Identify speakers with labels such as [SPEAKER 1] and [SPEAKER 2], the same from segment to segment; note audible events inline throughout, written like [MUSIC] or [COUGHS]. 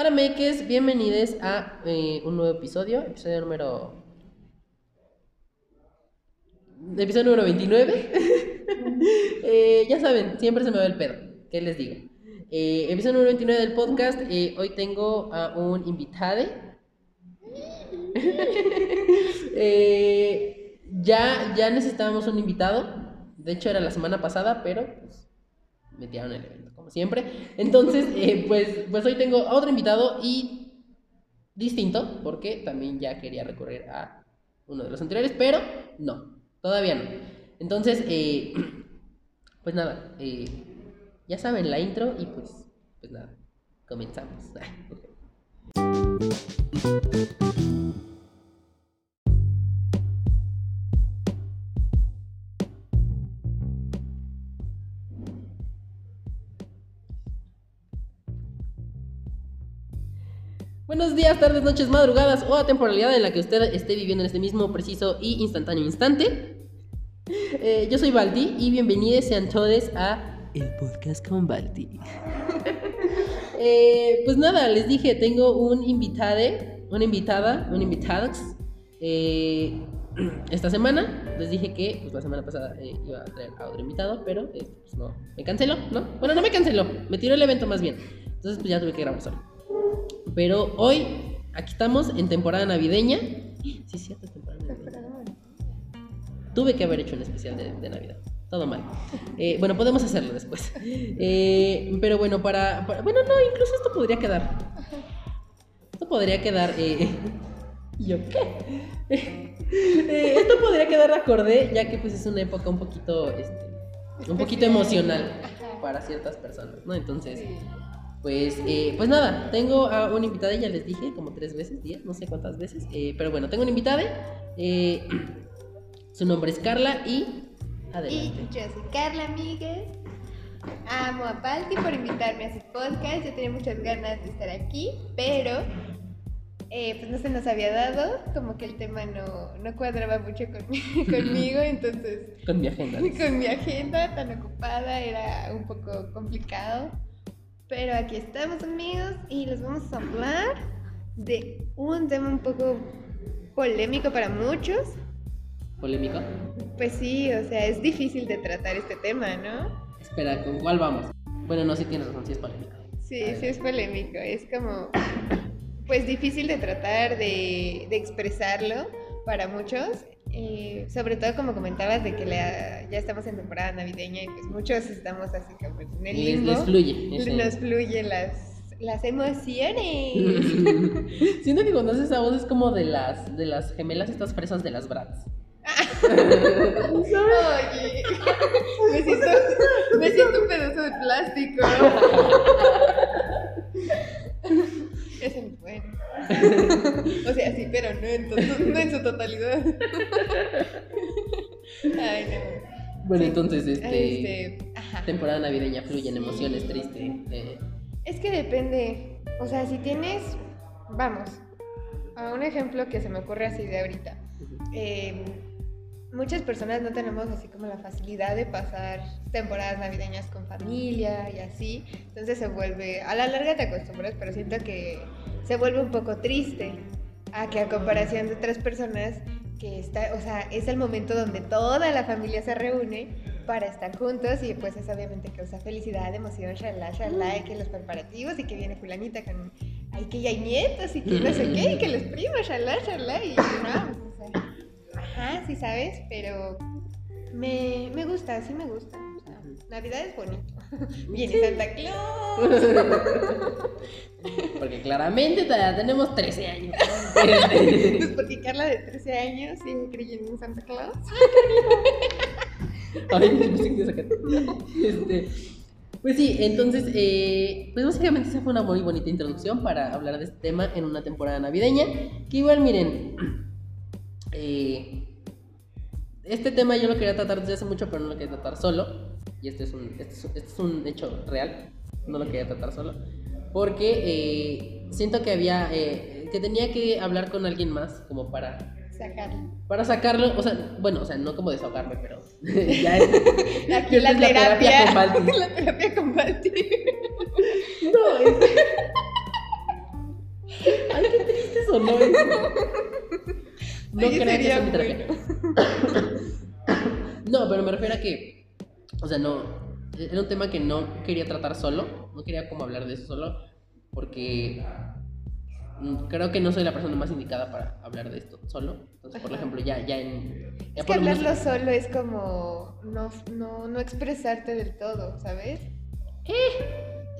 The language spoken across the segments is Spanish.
[SPEAKER 1] Ahora, Mekes, bienvenidos a eh, un nuevo episodio, episodio número. Episodio número 29. [LAUGHS] Eh, ya saben, siempre se me va el pedo. ¿Qué les digo? Eh, episodio número 29 del podcast. hoy tengo a un invitado. [LAUGHS] Ya, ya necesitábamos un invitado. De hecho, era la semana pasada, pero pues, metieron el evento, como siempre. Entonces, [LAUGHS] eh, pues, pues hoy tengo a otro invitado y distinto, porque también ya quería recurrir a uno de los anteriores, pero no, todavía no. Entonces, eh, [CLEARS THROAT] pues nada, eh, ya saben la intro y pues, pues nada, comenzamos. [LAUGHS] Buenos días, tardes, noches, madrugadas o a temporalidad en la que usted esté viviendo en este mismo preciso y instantáneo instante. Eh, yo soy Baldi y bienvenidos sean todos a El Podcast con Baldi. [LAUGHS] Eh, pues nada, les dije, tengo un invitade, una invitada, un invitados eh, [CLEARS THROAT] esta semana. Les dije que pues, la semana pasada eh, iba a traer a otro invitado, pero eh, pues, no, me canceló, ¿no? Bueno, no me canceló, me tiró el evento más bien. Entonces pues ya tuve que grabar solo. Pero hoy, aquí estamos en temporada navideña. Sí, es cierto, temporada navideña. Tuve que haber hecho un especial de, de Navidad. Todo mal. Eh, bueno, podemos hacerlo después. Eh, pero bueno, para, para- Bueno, no, incluso esto podría quedar. Esto podría quedar. Eh, ¿y [LAUGHS] ¿Yo qué? [LAUGHS] Esto podría quedar acorde, ya que pues es una época un poquito. Este, un poquito emocional para ciertas personas, ¿no? Entonces. Pues, eh, pues nada, tengo a una invitada, ya les dije, como tres veces, diez, no sé cuántas veces, eh, pero bueno, tengo una invitada. eh, [CLEARS THROAT] su nombre es Carla y
[SPEAKER 2] Y
[SPEAKER 1] adelante.
[SPEAKER 2] yo soy Carla Miguel. Amo a Balti por invitarme a su podcast. Yo tenía muchas ganas de estar aquí, pero eh, pues no se nos había dado. Como que el tema no, no cuadraba mucho con- [LAUGHS] conmigo, entonces
[SPEAKER 1] Con mi agenda. [LAUGHS]
[SPEAKER 2] con mi agenda tan ocupada era un poco complicado. Pero aquí estamos amigos y les vamos a hablar de un tema un poco polémico para muchos.
[SPEAKER 1] ¿Polémico?
[SPEAKER 2] Pues sí, o sea, es difícil de tratar este tema, ¿no?
[SPEAKER 1] Espera, ¿con cuál vamos? Bueno, no, sí tienes razón, sí es polémico.
[SPEAKER 2] Sí, sí es polémico, es como, pues difícil de tratar, de, de expresarlo para muchos, eh, sobre todo como comentabas de que la- ya estamos en temporada navideña y pues muchos estamos así como en el limbo,
[SPEAKER 1] les fluye. ese-
[SPEAKER 2] nos fluyen las, las emociones. [LAUGHS]
[SPEAKER 1] Siento que cuando haces esa voz es como de las, de las gemelas estas fresas de las Bratz. [LAUGHS]
[SPEAKER 2] Oye, me siento, me siento un pedazo de plástico. Ese [LAUGHS] es bueno. [LAUGHS] O sea, sí, pero no en, no en su totalidad. [LAUGHS] Ay, no.
[SPEAKER 1] Bueno,
[SPEAKER 2] Sí.
[SPEAKER 1] entonces, este,
[SPEAKER 2] Este,
[SPEAKER 1] temporada navideña fluyen emociones, triste. eh,
[SPEAKER 2] Es que depende. O sea, si tienes. Vamos. A un ejemplo que se me ocurre así de ahorita. Eh, muchas personas no tenemos así como la facilidad de pasar temporadas navideñas con familia y así. Entonces se vuelve. A la larga te acostumbras, pero siento que se vuelve un poco triste. A que a comparación de otras personas que está, o sea, es el momento donde toda la familia se reúne para estar juntos y pues eso obviamente causa felicidad, emoción, shalá, shalá, y que los preparativos y que viene fulanita con, ay, que ya hay nietos y que no sé qué, y que los primos, shalá, shalá, y no, o sea, ajá, sí sabes, pero me, me gusta, sí me gusta. o sea, Navidad es bonito. [LAUGHS] Viene Santa Claus. [LAUGHS]
[SPEAKER 1] porque claramente todavía tenemos 13 años. [LAUGHS]
[SPEAKER 2] Pues porque Carla de 13 años sigue creyendo en Santa Claus.
[SPEAKER 1] Ay, me sacaste. Este, pues sí, entonces, eh, pues básicamente esa fue una muy bonita introducción para hablar de este tema en una temporada navideña. Que igual, miren, eh, este tema yo lo quería tratar desde hace mucho, pero no lo quería tratar solo. Y este es un, este es, este es un hecho real, no lo quería tratar solo. Porque eh, siento que había, eh, que tenía que hablar con alguien más como para
[SPEAKER 2] Sacarlo.
[SPEAKER 1] para sacarlo, o sea, bueno, o sea, no como desahogarme, pero [LAUGHS] ya es, [LAUGHS]
[SPEAKER 2] Aquí la
[SPEAKER 1] es la terapia
[SPEAKER 2] terapia.
[SPEAKER 1] con [LAUGHS]
[SPEAKER 2] la terapia con Balti.
[SPEAKER 1] No, es- no es. No
[SPEAKER 2] Oye,
[SPEAKER 1] crean que es mi terapia. [COUGHS] No, pero me refiero a que, o sea, no, era un tema que no quería tratar solo, no quería como hablar de eso solo, porque creo que no soy la persona más indicada para hablar de esto solo. Entonces, por
[SPEAKER 2] Ajá.
[SPEAKER 1] ejemplo, ya, ya en... ya
[SPEAKER 2] Es que
[SPEAKER 1] menos-
[SPEAKER 2] hablarlo solo es como no, no, no expresarte del todo, ¿sabes?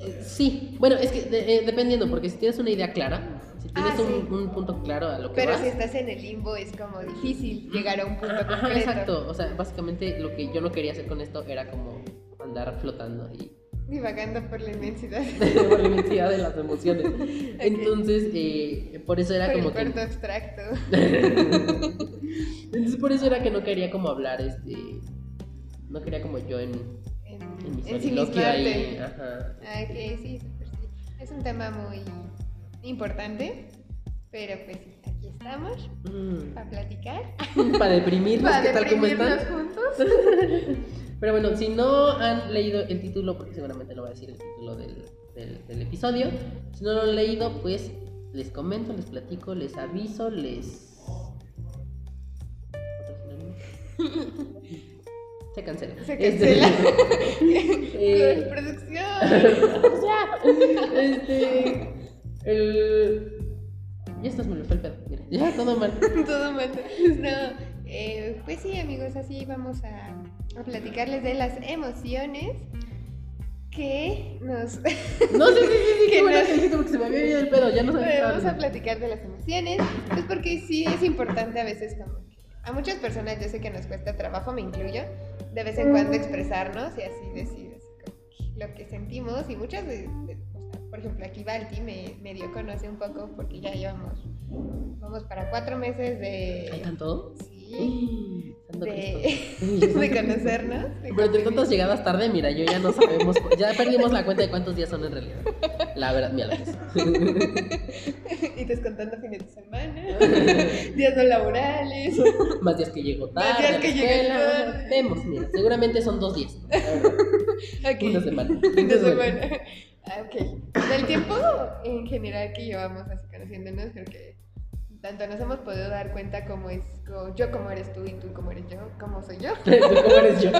[SPEAKER 1] Eh, Sí, bueno, es que de- eh, dependiendo, porque si tienes una idea clara, si tienes
[SPEAKER 2] Ah,
[SPEAKER 1] un,
[SPEAKER 2] sí.
[SPEAKER 1] un punto claro a lo que
[SPEAKER 2] Pero
[SPEAKER 1] vas,
[SPEAKER 2] si estás en el limbo es como difícil llegar a un punto
[SPEAKER 1] Ajá,
[SPEAKER 2] concreto.
[SPEAKER 1] exacto, o sea, básicamente lo que yo no quería hacer con esto era como andar flotando y
[SPEAKER 2] Divagando por la inmensidad. [LAUGHS]
[SPEAKER 1] por la inmensidad de las emociones. Entonces, eh, por eso era
[SPEAKER 2] por el
[SPEAKER 1] como que...
[SPEAKER 2] puerto abstracto. [LAUGHS]
[SPEAKER 1] Entonces, por eso era que no quería como hablar, este... No quería como yo en,
[SPEAKER 2] En,
[SPEAKER 1] ajá.
[SPEAKER 2] Ah, ok, sí, súper sí. Es un tema muy importante, pero pues sí, aquí estamos
[SPEAKER 1] Mm,
[SPEAKER 2] para platicar. [LAUGHS]
[SPEAKER 1] Para deprimirnos,
[SPEAKER 2] Para
[SPEAKER 1] ¿qué tal cómo están?
[SPEAKER 2] deprimirnos juntos. [LAUGHS]
[SPEAKER 1] Pero bueno, si no han leído el título, porque seguramente lo va a decir el título del, del- del episodio, si no lo han leído, pues les comento, les platico, les aviso, les... [LAUGHS] Se cancela.
[SPEAKER 2] Se
[SPEAKER 1] Este,
[SPEAKER 2] cancela. [LAUGHS]
[SPEAKER 1] eh,
[SPEAKER 2] Producción. [LAUGHS]
[SPEAKER 1] ya. Este... El... Ya estás fue el pedo, mira, ya todo mal. [LAUGHS]
[SPEAKER 2] Todo mal. No, eh, pues sí, amigos, así vamos a, a platicarles de las emociones que nos.
[SPEAKER 1] No, sí, sí, sí, sí,
[SPEAKER 2] Que
[SPEAKER 1] bueno
[SPEAKER 2] no-
[SPEAKER 1] que dijiste porque se me había ido el pedo, ya no sabía
[SPEAKER 2] vamos a platicar de las emociones, pues porque sí es importante a veces como que a muchas personas yo sé que nos cuesta trabajo, me incluyo, de vez en cuando expresarnos y así decir así lo que sentimos y muchas o sea, por ejemplo aquí Balti me, me dio a conocer un poco porque ya llevamos vamos para cuatro meses
[SPEAKER 1] ¿Hay
[SPEAKER 2] de
[SPEAKER 1] tanto?
[SPEAKER 2] sí
[SPEAKER 1] Santo
[SPEAKER 2] de,
[SPEAKER 1] Cristo. [LAUGHS]
[SPEAKER 2] de conocernos de
[SPEAKER 1] Pero de
[SPEAKER 2] convivir.
[SPEAKER 1] tantas llegadas tarde, mira, yo ya no sabemos, ya perdimos la cuenta de cuántos días son en realidad. La verdad, mira,
[SPEAKER 2] y descontando fines de semana [LAUGHS] días no laborales [LAUGHS]
[SPEAKER 1] más días que llego tarde.
[SPEAKER 2] Más días que
[SPEAKER 1] escuela,
[SPEAKER 2] tarde.
[SPEAKER 1] Vemos, mira, seguramente son dos días. la verdad.
[SPEAKER 2] Ok.
[SPEAKER 1] Una semana.
[SPEAKER 2] De semana. Ah, ok. Del tiempo en general que llevamos así conociéndonos, creo que tanto nos hemos podido dar cuenta cómo es yo como eres tú y tú como eres yo, cómo soy yo. [LAUGHS]
[SPEAKER 1] ¿Tú ¿Cómo eres yo?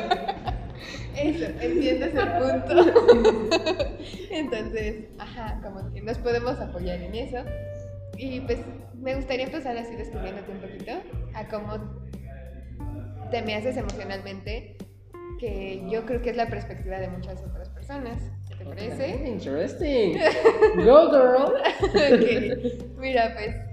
[SPEAKER 2] Eso, entiendes el punto. [LAUGHS] Entonces, ajá, como que nos podemos apoyar en eso. Y pues me gustaría empezar así descubriéndote un poquito a cómo te me haces emocionalmente, que yo creo que es la perspectiva de muchas otras personas. ¿Qué te parece?
[SPEAKER 1] Interesting. Go, girl. [LAUGHS]
[SPEAKER 2] Ok, Mira, pues,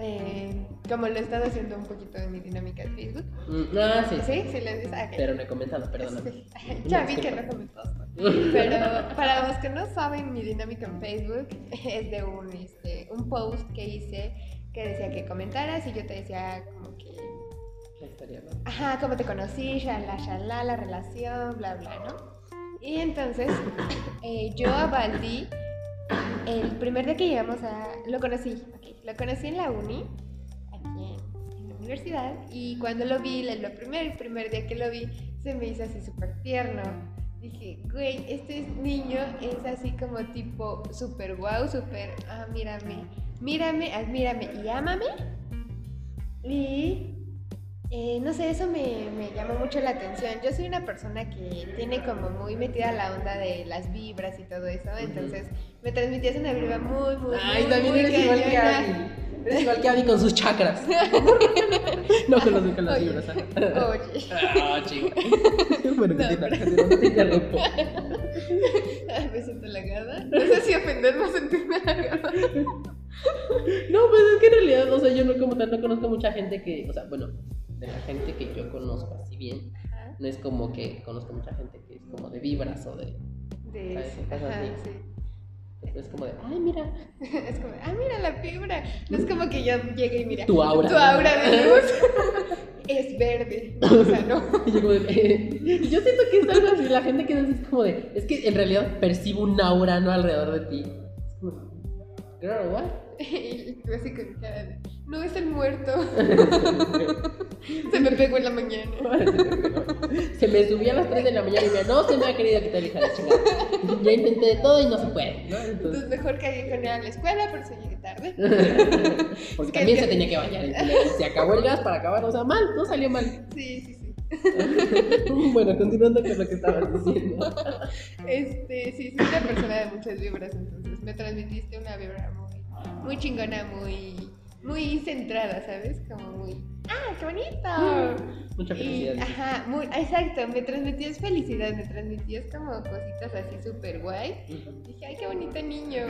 [SPEAKER 2] eh, como lo he estado haciendo un poquito en mi dinámica de Facebook.
[SPEAKER 1] Mm, Ah, sí.
[SPEAKER 2] ¿Sí? ¿Sí lo dices?
[SPEAKER 1] Pero no he comentado, perdóname.
[SPEAKER 2] Sí. [LAUGHS] Ya vi que no comentaste. [LAUGHS] Pero para los que no saben, mi dinámica en Facebook [LAUGHS] es de un, este, un post que hice que decía que comentaras y yo te decía como que,
[SPEAKER 1] La historia, ¿no?
[SPEAKER 2] ajá, cómo te conocí, shalá, shalá, la relación, bla, bla, ¿no? Y entonces eh, yo a Baldi, el primer día que llegamos a, lo conocí, ok, lo conocí en la uni, aquí en, la universidad, y cuando lo vi, lo, primer, el primer día que lo vi, se me hizo así súper tierno. Dije, güey, este niño es así como tipo súper guau, súper, ah, mírame, mírame, admírame y ámame. Y eh, no sé, eso me, me llamó mucho la atención. Yo soy una persona que tiene como muy metida la onda de las vibras y todo eso, entonces me transmitías una vibra muy, muy,
[SPEAKER 1] Ay,
[SPEAKER 2] muy,
[SPEAKER 1] también
[SPEAKER 2] muy
[SPEAKER 1] eres igual que
[SPEAKER 2] cañona.
[SPEAKER 1] Abby. Eres igual que Abby con sus chakras. [LAUGHS] no con los con las
[SPEAKER 2] Oye,
[SPEAKER 1] vibras.
[SPEAKER 2] Oye,
[SPEAKER 1] Ah, chico. [LAUGHS] Bueno,
[SPEAKER 2] No,
[SPEAKER 1] continúa,
[SPEAKER 2] pero-
[SPEAKER 1] continúa, no te interrumpo.
[SPEAKER 2] me siento halagada. No sé si ofenderme o sentirme halagada. [LAUGHS]
[SPEAKER 1] No, pues es que en realidad, o sea, yo no como tal no conozco mucha gente que, o sea, bueno, de la gente que yo conozco así bien,
[SPEAKER 2] Ajá,
[SPEAKER 1] no es como que conozco mucha gente que es como de vibras o de,
[SPEAKER 2] de,
[SPEAKER 1] ¿Sabes? Cosas
[SPEAKER 2] ajá,
[SPEAKER 1] así.
[SPEAKER 2] sí.
[SPEAKER 1] es como de, ay, mira, [LAUGHS]
[SPEAKER 2] Es como, ah, mira la fibra. No es como que yo llegue y mira.
[SPEAKER 1] Tu aura.
[SPEAKER 2] Tu aura de [LAUGHS] luz es verde. O sea, no. [LAUGHS]
[SPEAKER 1] Y yo como de, eh, yo siento que es algo así, la gente que es como de, es que en realidad percibo un aura no alrededor de ti. Es como, girl, what? [LAUGHS]
[SPEAKER 2] Y así con cara de. No es el muerto. [LAUGHS] se me pegó en la mañana.
[SPEAKER 1] se me subió a las 3 de la mañana y me no se me ha querido quitar hija de chingada. Ya intenté de todo y no se puede, ¿no?
[SPEAKER 2] Entonces, Entonces mejor caí con él a la escuela, pero se llegué tarde. [LAUGHS]
[SPEAKER 1] Porque también se tenía que bañar. Se acabó el gas para acabar, o sea, mal, no salió mal.
[SPEAKER 2] Sí, sí, sí.
[SPEAKER 1] bueno, continuando con lo que estabas diciendo.
[SPEAKER 2] Este, sí, soy una persona de muchas vibras, entonces me transmitiste una vibra muy, chingona, muy muy centrada, ¿sabes? Como muy, ¡ah, qué bonito!
[SPEAKER 1] Mucha felicidad.
[SPEAKER 2] ajá, muy, exacto, me transmitías felicidad, me transmitías como cositas así súper guay. Dije, ¡ay, qué bonito niño!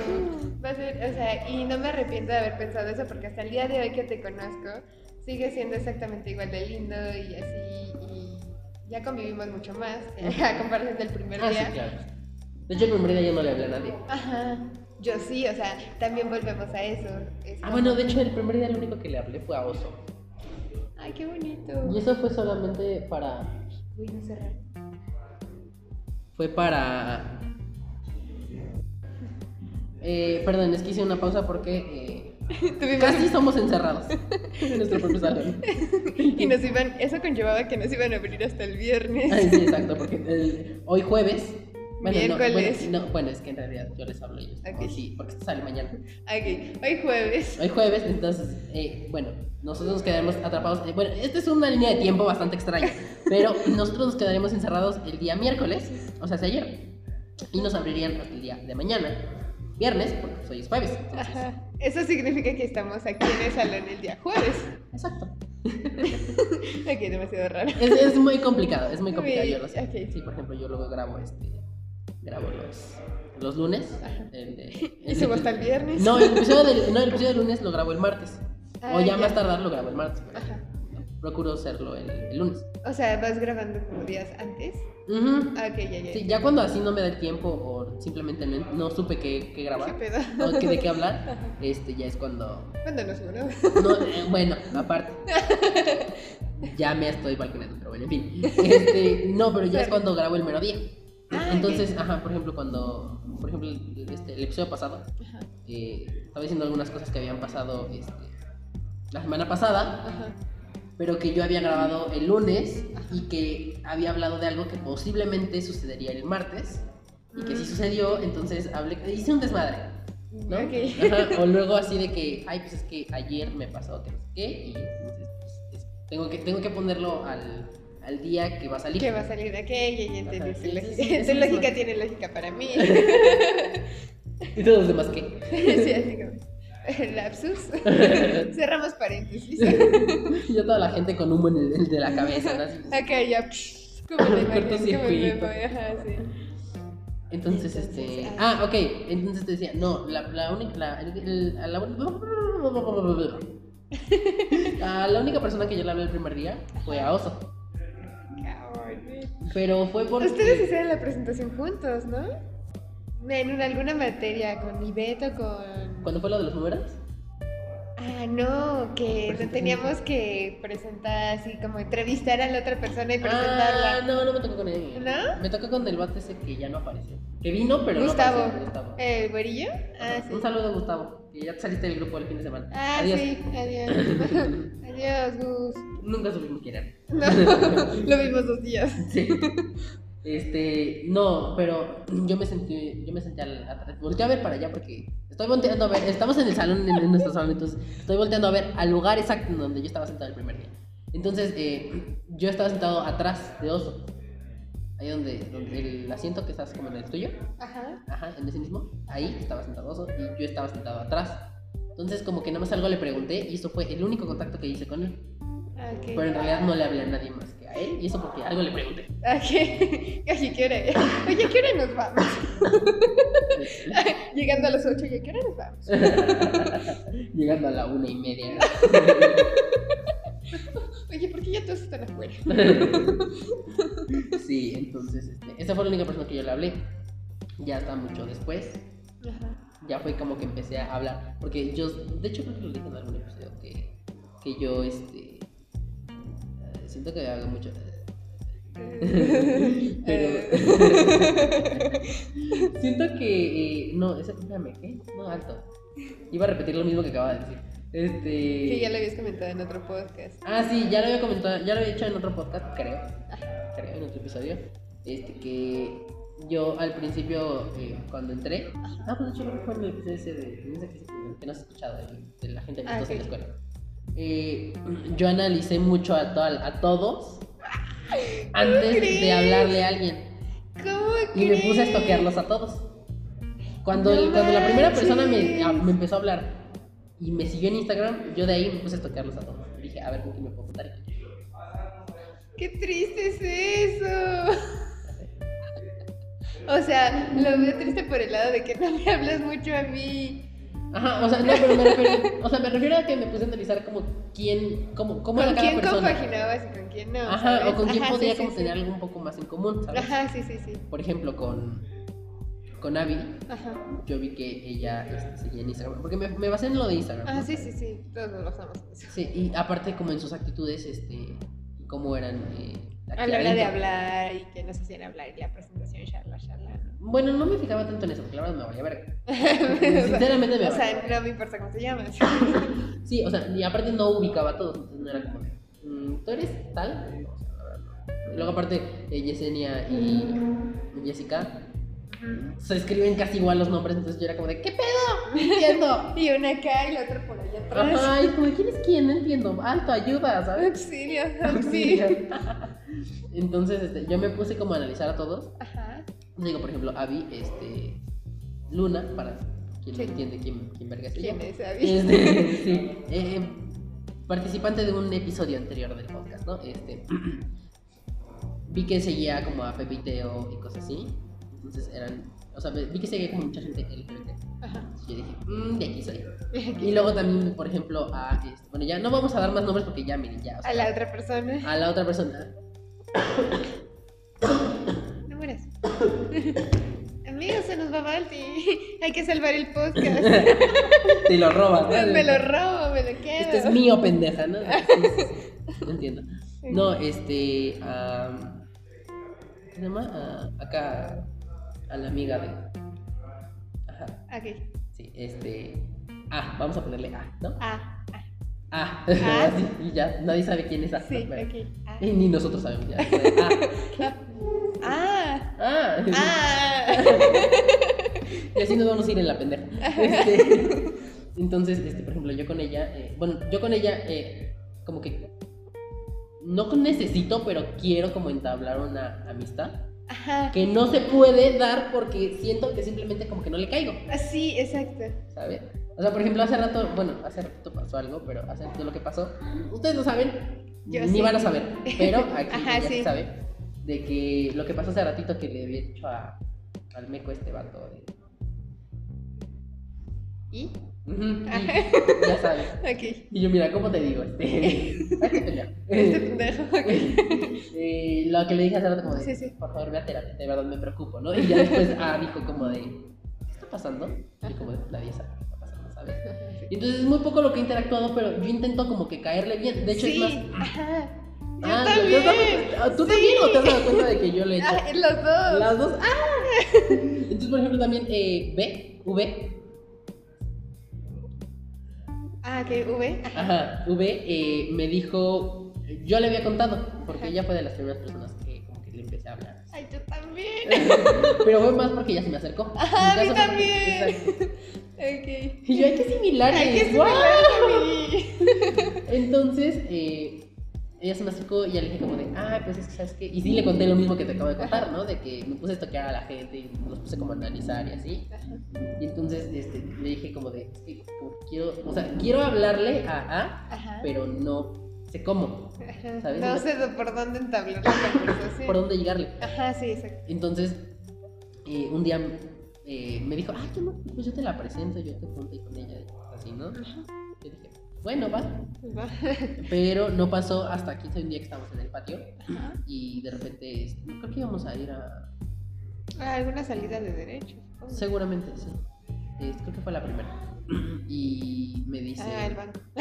[SPEAKER 2] Va a ser, o sea, y no me arrepiento de haber pensado eso porque hasta el día de hoy que te conozco, sigue siendo exactamente igual de lindo y así, y ya convivimos mucho más, [LAUGHS] a comparación del primer
[SPEAKER 1] ah,
[SPEAKER 2] día.
[SPEAKER 1] Sí, claro. De hecho, el primer día yo no le hablé a nadie.
[SPEAKER 2] Ajá. Yo sí, o sea, también volvemos a eso.
[SPEAKER 1] ah, bueno, de hecho, el primer día lo único que le hablé fue a Oso.
[SPEAKER 2] Ay, qué bonito.
[SPEAKER 1] Y eso fue solamente para.
[SPEAKER 2] Voy a cerrar.
[SPEAKER 1] Fue para. Eh, perdón, es que hice una pausa porque eh, [LAUGHS] casi somos encerrados en nuestro propio salón. [LAUGHS]
[SPEAKER 2] y nos iban, eso conllevaba que nos iban a abrir hasta el viernes.
[SPEAKER 1] Ay, sí, exacto, porque el, hoy jueves
[SPEAKER 2] bueno, Miércoles.
[SPEAKER 1] No, bueno, bueno, es que en realidad yo les hablo ellos. Okay. sí, porque esto sale mañana.
[SPEAKER 2] Ok, hoy jueves.
[SPEAKER 1] Hoy jueves, entonces, eh, bueno, nosotros nos quedaremos atrapados. Eh, bueno, esta es una línea de tiempo bastante extraña, [LAUGHS] pero nosotros nos quedaremos encerrados el día miércoles, o sea, hace ayer, y nos abrirían el día de mañana, viernes, porque pues hoy es jueves.
[SPEAKER 2] Ajá. Eso significa que estamos aquí en el salón el día jueves.
[SPEAKER 1] Exacto. [LAUGHS]
[SPEAKER 2] ok, demasiado raro.
[SPEAKER 1] Es, es, muy complicado, es muy complicado, yo lo sé. Okay. Sí, por ejemplo, yo luego grabo este grabo los, los lunes. [LAUGHS]
[SPEAKER 2] ¿Y se va hasta el viernes?
[SPEAKER 1] No el, episodio del, no, el episodio del lunes lo grabo el martes. Ah, o ya, más tardar lo grabo el martes. Ajá. Procuro hacerlo el, lunes.
[SPEAKER 2] O sea, vas grabando como días antes.
[SPEAKER 1] Uh
[SPEAKER 2] ya, ya.
[SPEAKER 1] Sí, ya cuando así no me da el tiempo o simplemente no, no supe qué, qué grabar
[SPEAKER 2] ¿Qué pedo?
[SPEAKER 1] o de qué hablar, [LAUGHS] este ya es cuando.
[SPEAKER 2] Cuando nos
[SPEAKER 1] no, eh, Bueno, aparte. [LAUGHS] ya me estoy balconeando, pero bueno, en fin. Este, no, pero ya es cuando grabo el mero día. Ah, Entonces, ajá, por ejemplo, cuando, por ejemplo, este, el episodio pasado, eh, estaba diciendo algunas cosas que habían pasado este, la semana pasada, pero que yo había grabado el lunes y que había hablado de algo que posiblemente sucedería el martes y que sí mm. sucedió, entonces hablé, hice un desmadre. ¿no? o [LAUGHS] luego así de que, ay, pues es que ayer me pasó que no sé qué, y entonces pues, tengo, que, tengo que ponerlo al, al día que va a salir.
[SPEAKER 2] Que va a salir de aquella y entendí. Su lógica [LAUGHS] tiene lógica para mí. [LAUGHS]
[SPEAKER 1] ¿Y todos los demás qué? [LAUGHS]
[SPEAKER 2] sí, así como. Lapsus. Cerramos paréntesis.
[SPEAKER 1] Yo toda la gente con humo en el, de la cabeza. ¿no?
[SPEAKER 2] Acá ya. Como me imagino, Ajá, sí.
[SPEAKER 1] Entonces, este. Ah, ok. Entonces te decía, no, la, la única. La, la, la, única persona que yo le hablé el primer día fue a Oso. Pero fue porque...
[SPEAKER 2] Ustedes hicieron la presentación juntos, ¿no? En alguna materia, con Ivette o con...
[SPEAKER 1] ¿Cuándo fue lo de los números?
[SPEAKER 2] Ah, no, que no teníamos que presentar así, como entrevistar a la otra persona y presentarla.
[SPEAKER 1] Ah, no, no me tocó con él.
[SPEAKER 2] ¿No?
[SPEAKER 1] Me tocó con el bate ese que ya no apareció. Que vino, pero
[SPEAKER 2] Gustavo.
[SPEAKER 1] no apareció. Gustavo.
[SPEAKER 2] ¿El güerillo? Ah, sí.
[SPEAKER 1] Un saludo a Gustavo, que ya saliste del grupo el fin de semana.
[SPEAKER 2] Ah,
[SPEAKER 1] adiós.
[SPEAKER 2] sí, adiós. [LAUGHS] adiós, Gus.
[SPEAKER 1] Nunca supimos quién era.
[SPEAKER 2] No, [LAUGHS] lo vimos dos días.
[SPEAKER 1] Sí. Este, no, pero yo me sentí, yo me sentí al, volteé a ver para allá porque estoy volteando a ver, estamos en el salón, en, nuestro salón, entonces estoy volteando a ver al lugar exacto en donde yo estaba sentado el primer día. Entonces, eh, yo estaba sentado atrás de Oso, ahí donde, donde el asiento que estás como en el tuyo,
[SPEAKER 2] ajá,
[SPEAKER 1] ajá, en ese mismo, ahí estaba sentado Oso y yo estaba sentado atrás. Entonces, como que nada más algo le pregunté y eso fue el único contacto que hice con él. Pero en realidad no le hablé a nadie más que a él y eso porque algo le pregunté. [LAUGHS]
[SPEAKER 2] ¿A qué? qué hora? Oye, ¿qué hora nos vamos? [LAUGHS] Llegando a las 8, ¿y qué hora nos vamos? [LAUGHS]
[SPEAKER 1] Llegando a la una y media.
[SPEAKER 2] Oye, ¿por qué ya todos están afuera?
[SPEAKER 1] sí, entonces, este, esa fue la única persona que yo le hablé. Ya está mucho después. Ya fue como que empecé a hablar. Porque yo, de hecho, creo que lo dije en algún episodio que, que yo, este siento que hago mucho. Pero. [LAUGHS] siento que. Eh, no, esa. Espérame, ¿qué? No, alto. Iba a repetir lo mismo que acaba de decir. Este.
[SPEAKER 2] Que ya lo habías comentado en otro podcast.
[SPEAKER 1] Ah, sí, ya lo había comentado, ya lo había dicho en otro podcast, creo. Creo, en otro episodio. Este, que yo al principio, eh, cuando entré. Ah, pues de hecho creo que fue en el episodio ese de. No sé qué, que no has escuchado, de, de la gente que
[SPEAKER 2] Ah,
[SPEAKER 1] está en la escuela. Eh, yo analicé mucho a, to- a todos antes de hablarle a alguien.
[SPEAKER 2] ¿Cómo
[SPEAKER 1] Y me puse a estoquearlos a todos. Cuando,
[SPEAKER 2] No
[SPEAKER 1] el- cuando la primera persona me, a- me empezó a hablar y me siguió en Instagram, yo de ahí me puse a estoquearlos a todos. Dije, a ver con quién me puedo juntar.
[SPEAKER 2] ¡Qué triste es eso! O sea, lo veo triste por el lado de que no me hablas mucho a mí.
[SPEAKER 1] Ajá, o sea, no, pero me refiero, o sea, me refiero a que me puse a analizar como quién, cómo, cómo era
[SPEAKER 2] ¿Con
[SPEAKER 1] cada
[SPEAKER 2] quién
[SPEAKER 1] persona.
[SPEAKER 2] compaginabas y con quién no?
[SPEAKER 1] Ajá,
[SPEAKER 2] ¿sabes?
[SPEAKER 1] o con quién
[SPEAKER 2] Ajá,
[SPEAKER 1] podía
[SPEAKER 2] sí,
[SPEAKER 1] como
[SPEAKER 2] sí.
[SPEAKER 1] tener algo un poco más en común, ¿sabes?
[SPEAKER 2] Ajá, sí, sí, sí.
[SPEAKER 1] Por ejemplo, con, con Abby,
[SPEAKER 2] Ajá.
[SPEAKER 1] yo vi que ella este, seguía en Instagram, porque me, me basé en lo de Instagram.
[SPEAKER 2] Ah,
[SPEAKER 1] ¿no?
[SPEAKER 2] sí, sí, sí. Todos lo usamos.
[SPEAKER 1] Sí, y aparte como en sus actitudes, este, cómo eran eh,
[SPEAKER 2] A la hora de hablar y que nos hacían hablar y la presentación, charla, charla. ¿No?
[SPEAKER 1] Bueno, no me fijaba tanto en eso, porque la verdad me valía verga. [LAUGHS] Sinceramente me
[SPEAKER 2] O
[SPEAKER 1] valía.
[SPEAKER 2] sea, no me importa cómo se llama. [LAUGHS]
[SPEAKER 1] Sí, o sea, y aparte no ubicaba a todos, entonces no era como, de, mm, ¿tú eres tal? No, o sea, la verdad no. Y luego aparte, eh, Yesenia y Jessica se escriben casi igual los nombres, entonces yo era como de, ¿qué pedo? No entiendo. [LAUGHS]
[SPEAKER 2] Y una acá y la otra por allá atrás.
[SPEAKER 1] Ajá, y como, ¿quién es quién? No entiendo. Alto, ayuda, ¿sabes?
[SPEAKER 2] Auxilio, auxilio.
[SPEAKER 1] Entonces, este, yo me puse como a analizar a todos.
[SPEAKER 2] Ajá.
[SPEAKER 1] Digo, por ejemplo, Abby, este, Luna, para quien no entiende quién, quién verga es ella.
[SPEAKER 2] ¿Quién es Abby?
[SPEAKER 1] Este, [LAUGHS] sí, eh, participante de un episodio anterior del podcast, ¿no? Este, [CLEARS THROAT] vi que seguía como a Pepe y cosas así. Entonces eran, o sea, vi que seguía como mucha gente LGBT.
[SPEAKER 2] Ajá.
[SPEAKER 1] Yo dije, mmm, de aquí soy. [LAUGHS] Y luego también, por ejemplo, a, este, bueno, ya no vamos a dar más nombres porque ya, miren, ya. o sea,
[SPEAKER 2] A la otra persona.
[SPEAKER 1] a la otra persona. [COUGHS]
[SPEAKER 2] No mueras. Amigo, se nos va Balti. [LAUGHS] Hay que salvar el podcast.
[SPEAKER 1] Te lo robas, ¿no?
[SPEAKER 2] me lo robo, me lo quedo.
[SPEAKER 1] Este es mío, pendeja, ¿no? [LAUGHS] No entiendo. No, este. am, ¿Qué se llama? Ah, acá. A la amiga de. Ajá.
[SPEAKER 2] Ok.
[SPEAKER 1] Sí, este. Ah, vamos a ponerle A, ¿no?
[SPEAKER 2] Ah, ah,
[SPEAKER 1] y ya, nadie sabe quién es A.
[SPEAKER 2] sí,
[SPEAKER 1] ¿no? Pero-
[SPEAKER 2] ok. Ah.
[SPEAKER 1] Y ni nosotros sabemos ya. Ah. [LAUGHS]
[SPEAKER 2] Ah,
[SPEAKER 1] Ah.
[SPEAKER 2] ah. [LAUGHS]
[SPEAKER 1] Y así nos vamos a ir en la pendeja. Este, entonces, este, por ejemplo, yo con ella, eh, bueno, yo con ella, eh, como que no necesito, pero quiero como entablar una amistad
[SPEAKER 2] Ajá.
[SPEAKER 1] que no se puede dar porque siento que simplemente como que no le caigo,
[SPEAKER 2] Sí, exacto.
[SPEAKER 1] ¿sabes? O sea, por ejemplo, hace rato, bueno, hace rato pasó algo, pero hace de lo que pasó, ustedes lo saben,
[SPEAKER 2] Yo
[SPEAKER 1] ni
[SPEAKER 2] sí.
[SPEAKER 1] van a saber, pero [LAUGHS] aquí
[SPEAKER 2] Ajá,
[SPEAKER 1] ya
[SPEAKER 2] sí.
[SPEAKER 1] se sabe de que lo que pasó hace ratito que le había dicho a, al meco este vato de...
[SPEAKER 2] ¿Y?
[SPEAKER 1] Ujú, y
[SPEAKER 2] Ajá.
[SPEAKER 1] ya sabes. [LAUGHS]
[SPEAKER 2] Ok.
[SPEAKER 1] Y yo, mira, ¿cómo te digo? Este. [LAUGHS]
[SPEAKER 2] Este pendejo. ok. [LAUGHS]
[SPEAKER 1] Eh, lo que le dije hace rato, como de,
[SPEAKER 2] Sí, sí.
[SPEAKER 1] por favor, ve a terapia, de verdad me preocupo, ¿no? Y ya después, ah, dijo como de, ¿qué está pasando? Y como de, nadie sabe qué está pasando, ¿sabes? Y entonces es muy poco lo que he interactuado, pero yo intento como que caerle bien. De hecho,
[SPEAKER 2] sí,
[SPEAKER 1] es más.
[SPEAKER 2] ajá. Yo
[SPEAKER 1] Ah, ¿te-
[SPEAKER 2] también.
[SPEAKER 1] dado cuenta? ¿Tú
[SPEAKER 2] Sí.
[SPEAKER 1] también o te has dado cuenta de que yo le he hecho?
[SPEAKER 2] Ah, los dos.
[SPEAKER 1] Las dos. ¡Ah! [LAUGHS] Entonces, por ejemplo, también eh, B, V,
[SPEAKER 2] Ah, ok, V. Ajá.
[SPEAKER 1] Ajá, V eh, me dijo, yo le había contado, porque
[SPEAKER 2] Ajá.
[SPEAKER 1] ella fue de las primeras personas que como que le empecé a hablar.
[SPEAKER 2] Ay, yo también. [LAUGHS]
[SPEAKER 1] Pero fue más porque ella se me acercó.
[SPEAKER 2] Ajá, a mí también.
[SPEAKER 1] porque- Exacto.
[SPEAKER 2] Ok.
[SPEAKER 1] Y yo, hay que similares.
[SPEAKER 2] Ay, qué
[SPEAKER 1] ¡guau!
[SPEAKER 2] similar a mí. [LAUGHS]
[SPEAKER 1] Entonces, eh, ella se me acercó y ya le dije como de, ah, pues es que, ¿sabes qué? Y sí le conté lo mismo que te acabo de contar, ¿no? De que me puse a estoquear a la gente y nos puse como a analizar y así. Y entonces este, le dije como de, es que quiero, o sea, quiero hablarle a A,
[SPEAKER 2] Ajá.
[SPEAKER 1] pero no sé cómo. ¿sabes?
[SPEAKER 2] No sé por dónde entablar la conversación.
[SPEAKER 1] por dónde llegarle.
[SPEAKER 2] Ajá, sí, exacto.
[SPEAKER 1] Entonces, eh, un día eh, me dijo, ay, yo no, pues yo te la presento, yo te junto con ella, así, ¿no?
[SPEAKER 2] Ajá.
[SPEAKER 1] Yo dije, bueno, va.
[SPEAKER 2] Va. [LAUGHS]
[SPEAKER 1] Pero no pasó hasta aquí, un día que estábamos en el patio
[SPEAKER 2] Ajá.
[SPEAKER 1] y de repente, este, creo que íbamos a ir a...
[SPEAKER 2] Ah, alguna salida de derecho.
[SPEAKER 1] Seguramente, sí. Eh, creo que fue la primera. [CLEARS THROAT] Y me dice...
[SPEAKER 2] Ah, el banco. [LAUGHS]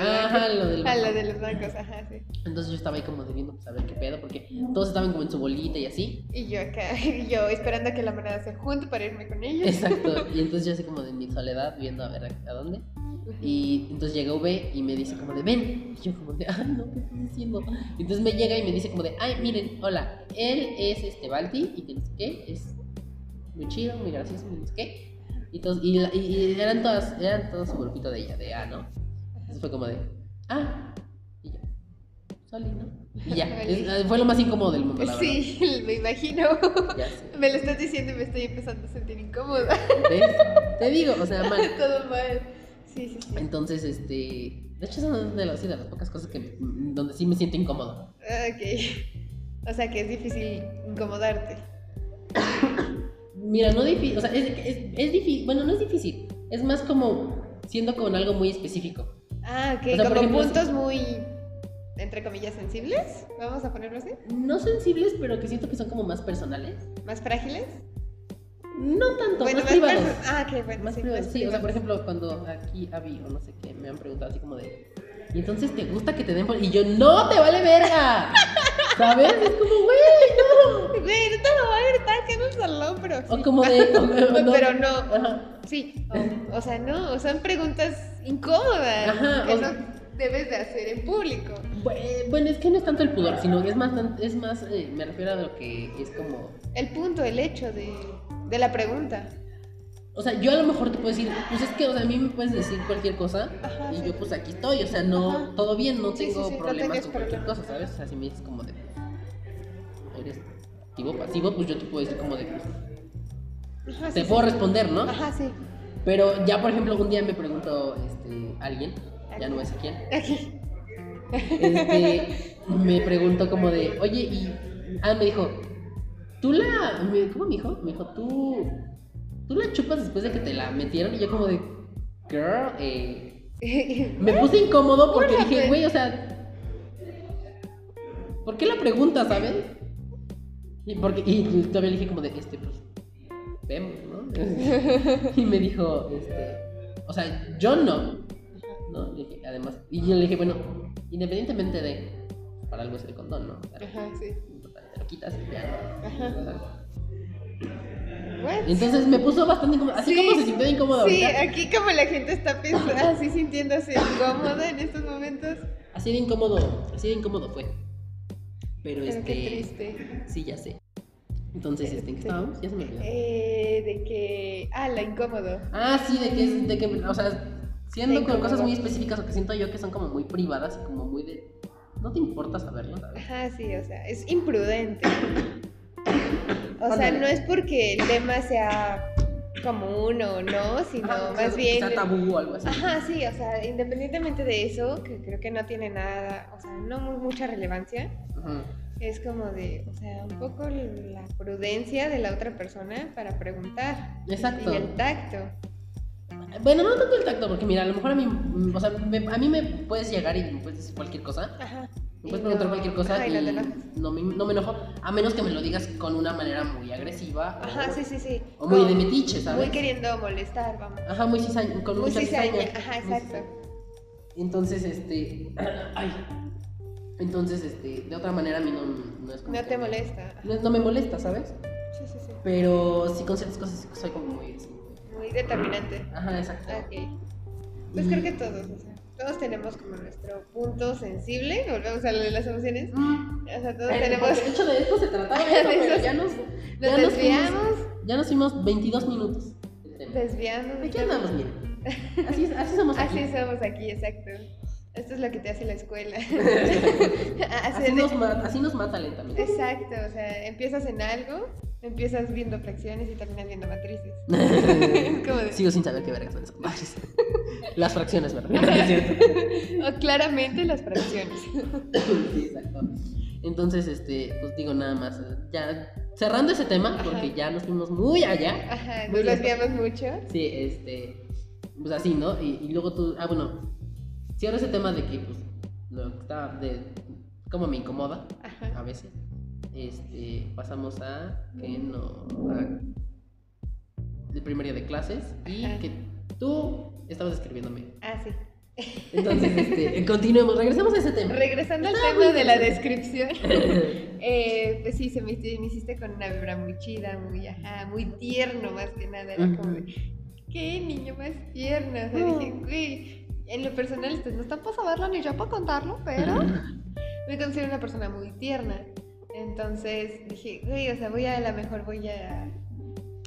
[SPEAKER 1] Ajá, lo del [LAUGHS]
[SPEAKER 2] Ah,
[SPEAKER 1] banco.
[SPEAKER 2] lo de los bancos, ajá, sí.
[SPEAKER 1] Entonces yo estaba ahí como debiendo pues, saber qué pedo, porque todos estaban como en su bolita y así.
[SPEAKER 2] Y yo acá, y yo esperando a que la manada se junte para irme con ellos.
[SPEAKER 1] Exacto. Y entonces yo así como de mi soledad, viendo a ver a, a dónde. Y entonces llega V y me dice como de, ven. Y yo como de, ay, no, ¿qué estás diciendo? Entonces me llega y me dice como de, ay, miren, hola, él es este Balti y que no sé qué, es muy chido, muy gracioso, muy no sé qué. Y, todos, y, la- y- y eran todas, eran todos su grupito de ella, de A, ¿no? Entonces fue como de, ah, y yo, Soli, ¿no? Y ya, [LAUGHS] es- fue lo más incómodo del mundo, la verdad.
[SPEAKER 2] Sí, me imagino.
[SPEAKER 1] Ya sé.
[SPEAKER 2] Me lo estás diciendo y me estoy empezando a sentir incómoda.
[SPEAKER 1] ¿Ves? Te digo, o sea, [LAUGHS] mal.
[SPEAKER 2] Todo mal. Sí, sí, sí.
[SPEAKER 1] Entonces, este. De hecho, son de las, de las pocas cosas que, donde sí me siento incómodo.
[SPEAKER 2] Ok. O sea que es difícil incomodarte.
[SPEAKER 1] Mira, no difícil. O sea, es, es, es difícil. Bueno, no es difícil. Es más como siendo con algo muy específico.
[SPEAKER 2] Ah, ok.
[SPEAKER 1] O sea,
[SPEAKER 2] Como
[SPEAKER 1] ejemplo,
[SPEAKER 2] puntos muy, entre comillas, sensibles. Vamos a ponerlo así.
[SPEAKER 1] No sensibles, pero que siento que son como más personales.
[SPEAKER 2] Más frágiles.
[SPEAKER 1] No tanto,
[SPEAKER 2] bueno,
[SPEAKER 1] más privados.
[SPEAKER 2] perso- Ah, ok, bueno.
[SPEAKER 1] Más
[SPEAKER 2] sí,
[SPEAKER 1] privados.
[SPEAKER 2] más
[SPEAKER 1] Sí, o sea, por
[SPEAKER 2] privados.
[SPEAKER 1] ejemplo, cuando aquí Avi o no sé qué me han preguntado así como de. ¿Y entonces te gusta que te den por.? Y yo, ¡no te vale verga! [LAUGHS] ¿Sabes? Es como, güey, no.
[SPEAKER 2] Güey, no te lo voy a gritar que en el salón, pero.
[SPEAKER 1] O como de. [LAUGHS] o- o-
[SPEAKER 2] Pero no.
[SPEAKER 1] Ajá.
[SPEAKER 2] Sí. O, o sea, no. Son preguntas incómodas.
[SPEAKER 1] Ajá,
[SPEAKER 2] Que
[SPEAKER 1] o-
[SPEAKER 2] no debes de hacer en público.
[SPEAKER 1] Bue- Bueno, es que no es tanto el pudor, sino que es más, es más eh, me refiero a lo que es como...
[SPEAKER 2] El punto, el hecho de, de la pregunta.
[SPEAKER 1] O sea, yo a lo mejor te puedo decir, pues es que, o sea, a mí me puedes decir cualquier cosa
[SPEAKER 2] Ajá,
[SPEAKER 1] y
[SPEAKER 2] sí.
[SPEAKER 1] yo pues aquí estoy, o sea, no,
[SPEAKER 2] Ajá.
[SPEAKER 1] todo bien, no
[SPEAKER 2] Sí,
[SPEAKER 1] tengo
[SPEAKER 2] sí,
[SPEAKER 1] problemas con cualquier cosa, ¿sabes? O sea, si me dices como de, eres activo, pasivo, pues yo te puedo decir como de,
[SPEAKER 2] Ajá,
[SPEAKER 1] te puedo responder, ¿no?
[SPEAKER 2] Ajá, sí.
[SPEAKER 1] Pero ya, por ejemplo, un día me preguntó este, alguien, ya no sé quién,
[SPEAKER 2] Aquí.
[SPEAKER 1] este, me preguntó como de, oye, y. Ah, me dijo, tú la. ¿Cómo me dijo? Me dijo, tú. Tú la chupas después de que te la metieron. Y yo, como de, girl, eh. Me puse incómodo porque dije,
[SPEAKER 2] pues.
[SPEAKER 1] güey, o sea. ¿Por qué la pregunta, sabes? Y, porque, y todavía le dije, como de, este, pues. Vemos, ¿no? [LAUGHS] y me dijo, este. O sea, yo no. ¿no? Le dije, además, y yo le dije, bueno, independientemente de, para algo es el condón, ¿no?
[SPEAKER 2] Ajá, sí.
[SPEAKER 1] Entonces me puso bastante incómodo, así
[SPEAKER 2] Sí.
[SPEAKER 1] como se sintió incómodo
[SPEAKER 2] Sí,
[SPEAKER 1] ahorita,
[SPEAKER 2] aquí como la gente está pensando, [LAUGHS] así sintiéndose incómoda en estos momentos.
[SPEAKER 1] así de incómodo, así de incómodo fue. Pero,
[SPEAKER 2] Pero
[SPEAKER 1] este,
[SPEAKER 2] qué triste.
[SPEAKER 1] sí, ya sé. Entonces, este, ¿en qué
[SPEAKER 2] Sí.
[SPEAKER 1] estábamos? Ya se me olvidó.
[SPEAKER 2] Eh, de que. Ah, la incómodo.
[SPEAKER 1] Ah, sí, de que, es- de que, o sea, siendo
[SPEAKER 2] De
[SPEAKER 1] con
[SPEAKER 2] incómodo.
[SPEAKER 1] cosas muy específicas o que siento yo que son como muy privadas y como muy de, no te importa saberlo, ¿sabes?
[SPEAKER 2] Ajá, sí, o sea, es imprudente. O sea, no es porque el tema sea común o no, sino
[SPEAKER 1] Ajá,
[SPEAKER 2] más bien.
[SPEAKER 1] sea tabú o algo así.
[SPEAKER 2] Ajá, sí, o sea, independientemente de eso, que creo que no tiene nada, o sea, no mu- mucha relevancia,
[SPEAKER 1] Ajá.
[SPEAKER 2] es como de, o sea, un poco la prudencia de la otra persona para preguntar.
[SPEAKER 1] Exacto.
[SPEAKER 2] Y el tacto.
[SPEAKER 1] Bueno, no tanto el tacto, porque mira, a lo mejor a mí, o sea, me- a mí me puedes llegar y me puedes decir cualquier cosa.
[SPEAKER 2] Ajá.
[SPEAKER 1] Me puedes preguntar
[SPEAKER 2] no-
[SPEAKER 1] cualquier cosa
[SPEAKER 2] ajá, y
[SPEAKER 1] y
[SPEAKER 2] no
[SPEAKER 1] me, no me enojo, a menos que me lo digas con una manera muy agresiva. o-
[SPEAKER 2] Ajá, sí, sí, sí.
[SPEAKER 1] O muy de metiche, ¿sabes?
[SPEAKER 2] Muy queriendo molestar, vamos.
[SPEAKER 1] Ajá, muy cizaña, con
[SPEAKER 2] Muy
[SPEAKER 1] mucha
[SPEAKER 2] cizaña,
[SPEAKER 1] cizaña.
[SPEAKER 2] ajá, exacto.
[SPEAKER 1] Entonces, este. [CLEARS THROAT] Ay. Entonces, este. De otra manera a mí no, no es como.
[SPEAKER 2] No te
[SPEAKER 1] me-
[SPEAKER 2] molesta.
[SPEAKER 1] No, no me molesta, ¿sabes?
[SPEAKER 2] Sí, sí, sí.
[SPEAKER 1] Pero sí con ciertas cosas soy como muy.
[SPEAKER 2] Muy determinante.
[SPEAKER 1] Ajá, exacto.
[SPEAKER 2] Ok. Pues
[SPEAKER 1] Y-
[SPEAKER 2] creo que todos, o sea, todos tenemos como nuestro punto sensible, volvemos a lo de las emociones.
[SPEAKER 1] Mm.
[SPEAKER 2] O sea, todos
[SPEAKER 1] Eh,
[SPEAKER 2] tenemos.
[SPEAKER 1] De hecho, de esto se trataba, [LAUGHS]
[SPEAKER 2] De
[SPEAKER 1] pero ya nos. Ya nos
[SPEAKER 2] desviamos,
[SPEAKER 1] fuimos- Ya nos fuimos 22 minutos. tema.
[SPEAKER 2] desviando.
[SPEAKER 1] Aquí andamos, miren. Así, así somos [LAUGHS] aquí.
[SPEAKER 2] Así somos aquí, exacto. Esto es lo que te hace la escuela. [LAUGHS]
[SPEAKER 1] Así nos, ma- así nos mata lentamente.
[SPEAKER 2] Exacto, o sea, empiezas en algo, empiezas viendo fracciones y terminas viendo matrices. [LAUGHS] Como de-
[SPEAKER 1] Sigo sin saber qué vergas son esas madres. Las fracciones, ¿verdad? [LAUGHS]
[SPEAKER 2] O claramente las fracciones.
[SPEAKER 1] Sí, exacto. Entonces, este, pues digo nada más, ya cerrando ese tema,
[SPEAKER 2] Ajá.
[SPEAKER 1] porque ya nos fuimos muy allá.
[SPEAKER 2] Ajá, nos desviamos mucho.
[SPEAKER 1] Sí, este, pues así, ¿no? Y, y luego tú, ah, bueno, cierro ese tema de que, pues, lo que estaba de cómo me incomoda a veces. Este, pasamos a que no, a el primer día de clases y
[SPEAKER 2] Ajá.
[SPEAKER 1] que tú estabas escribiéndome.
[SPEAKER 2] Ah, sí.
[SPEAKER 1] Entonces, este, [LAUGHS] continuemos, regresemos a ese tema.
[SPEAKER 2] Regresando al tema de la descripción, [LAUGHS] eh, pues sí, se me, me hiciste con una vibra muy chida, muy, ajá, muy tierno más que nada. Era como de, ¿qué niño más tierno? O sea, dije,
[SPEAKER 1] Mm.
[SPEAKER 2] güey, en lo personal, este, no está para saberlo ni yo para contarlo, pero [LAUGHS] me considero una persona muy tierna. Entonces dije, güey, o sea, voy a, a lo mejor voy a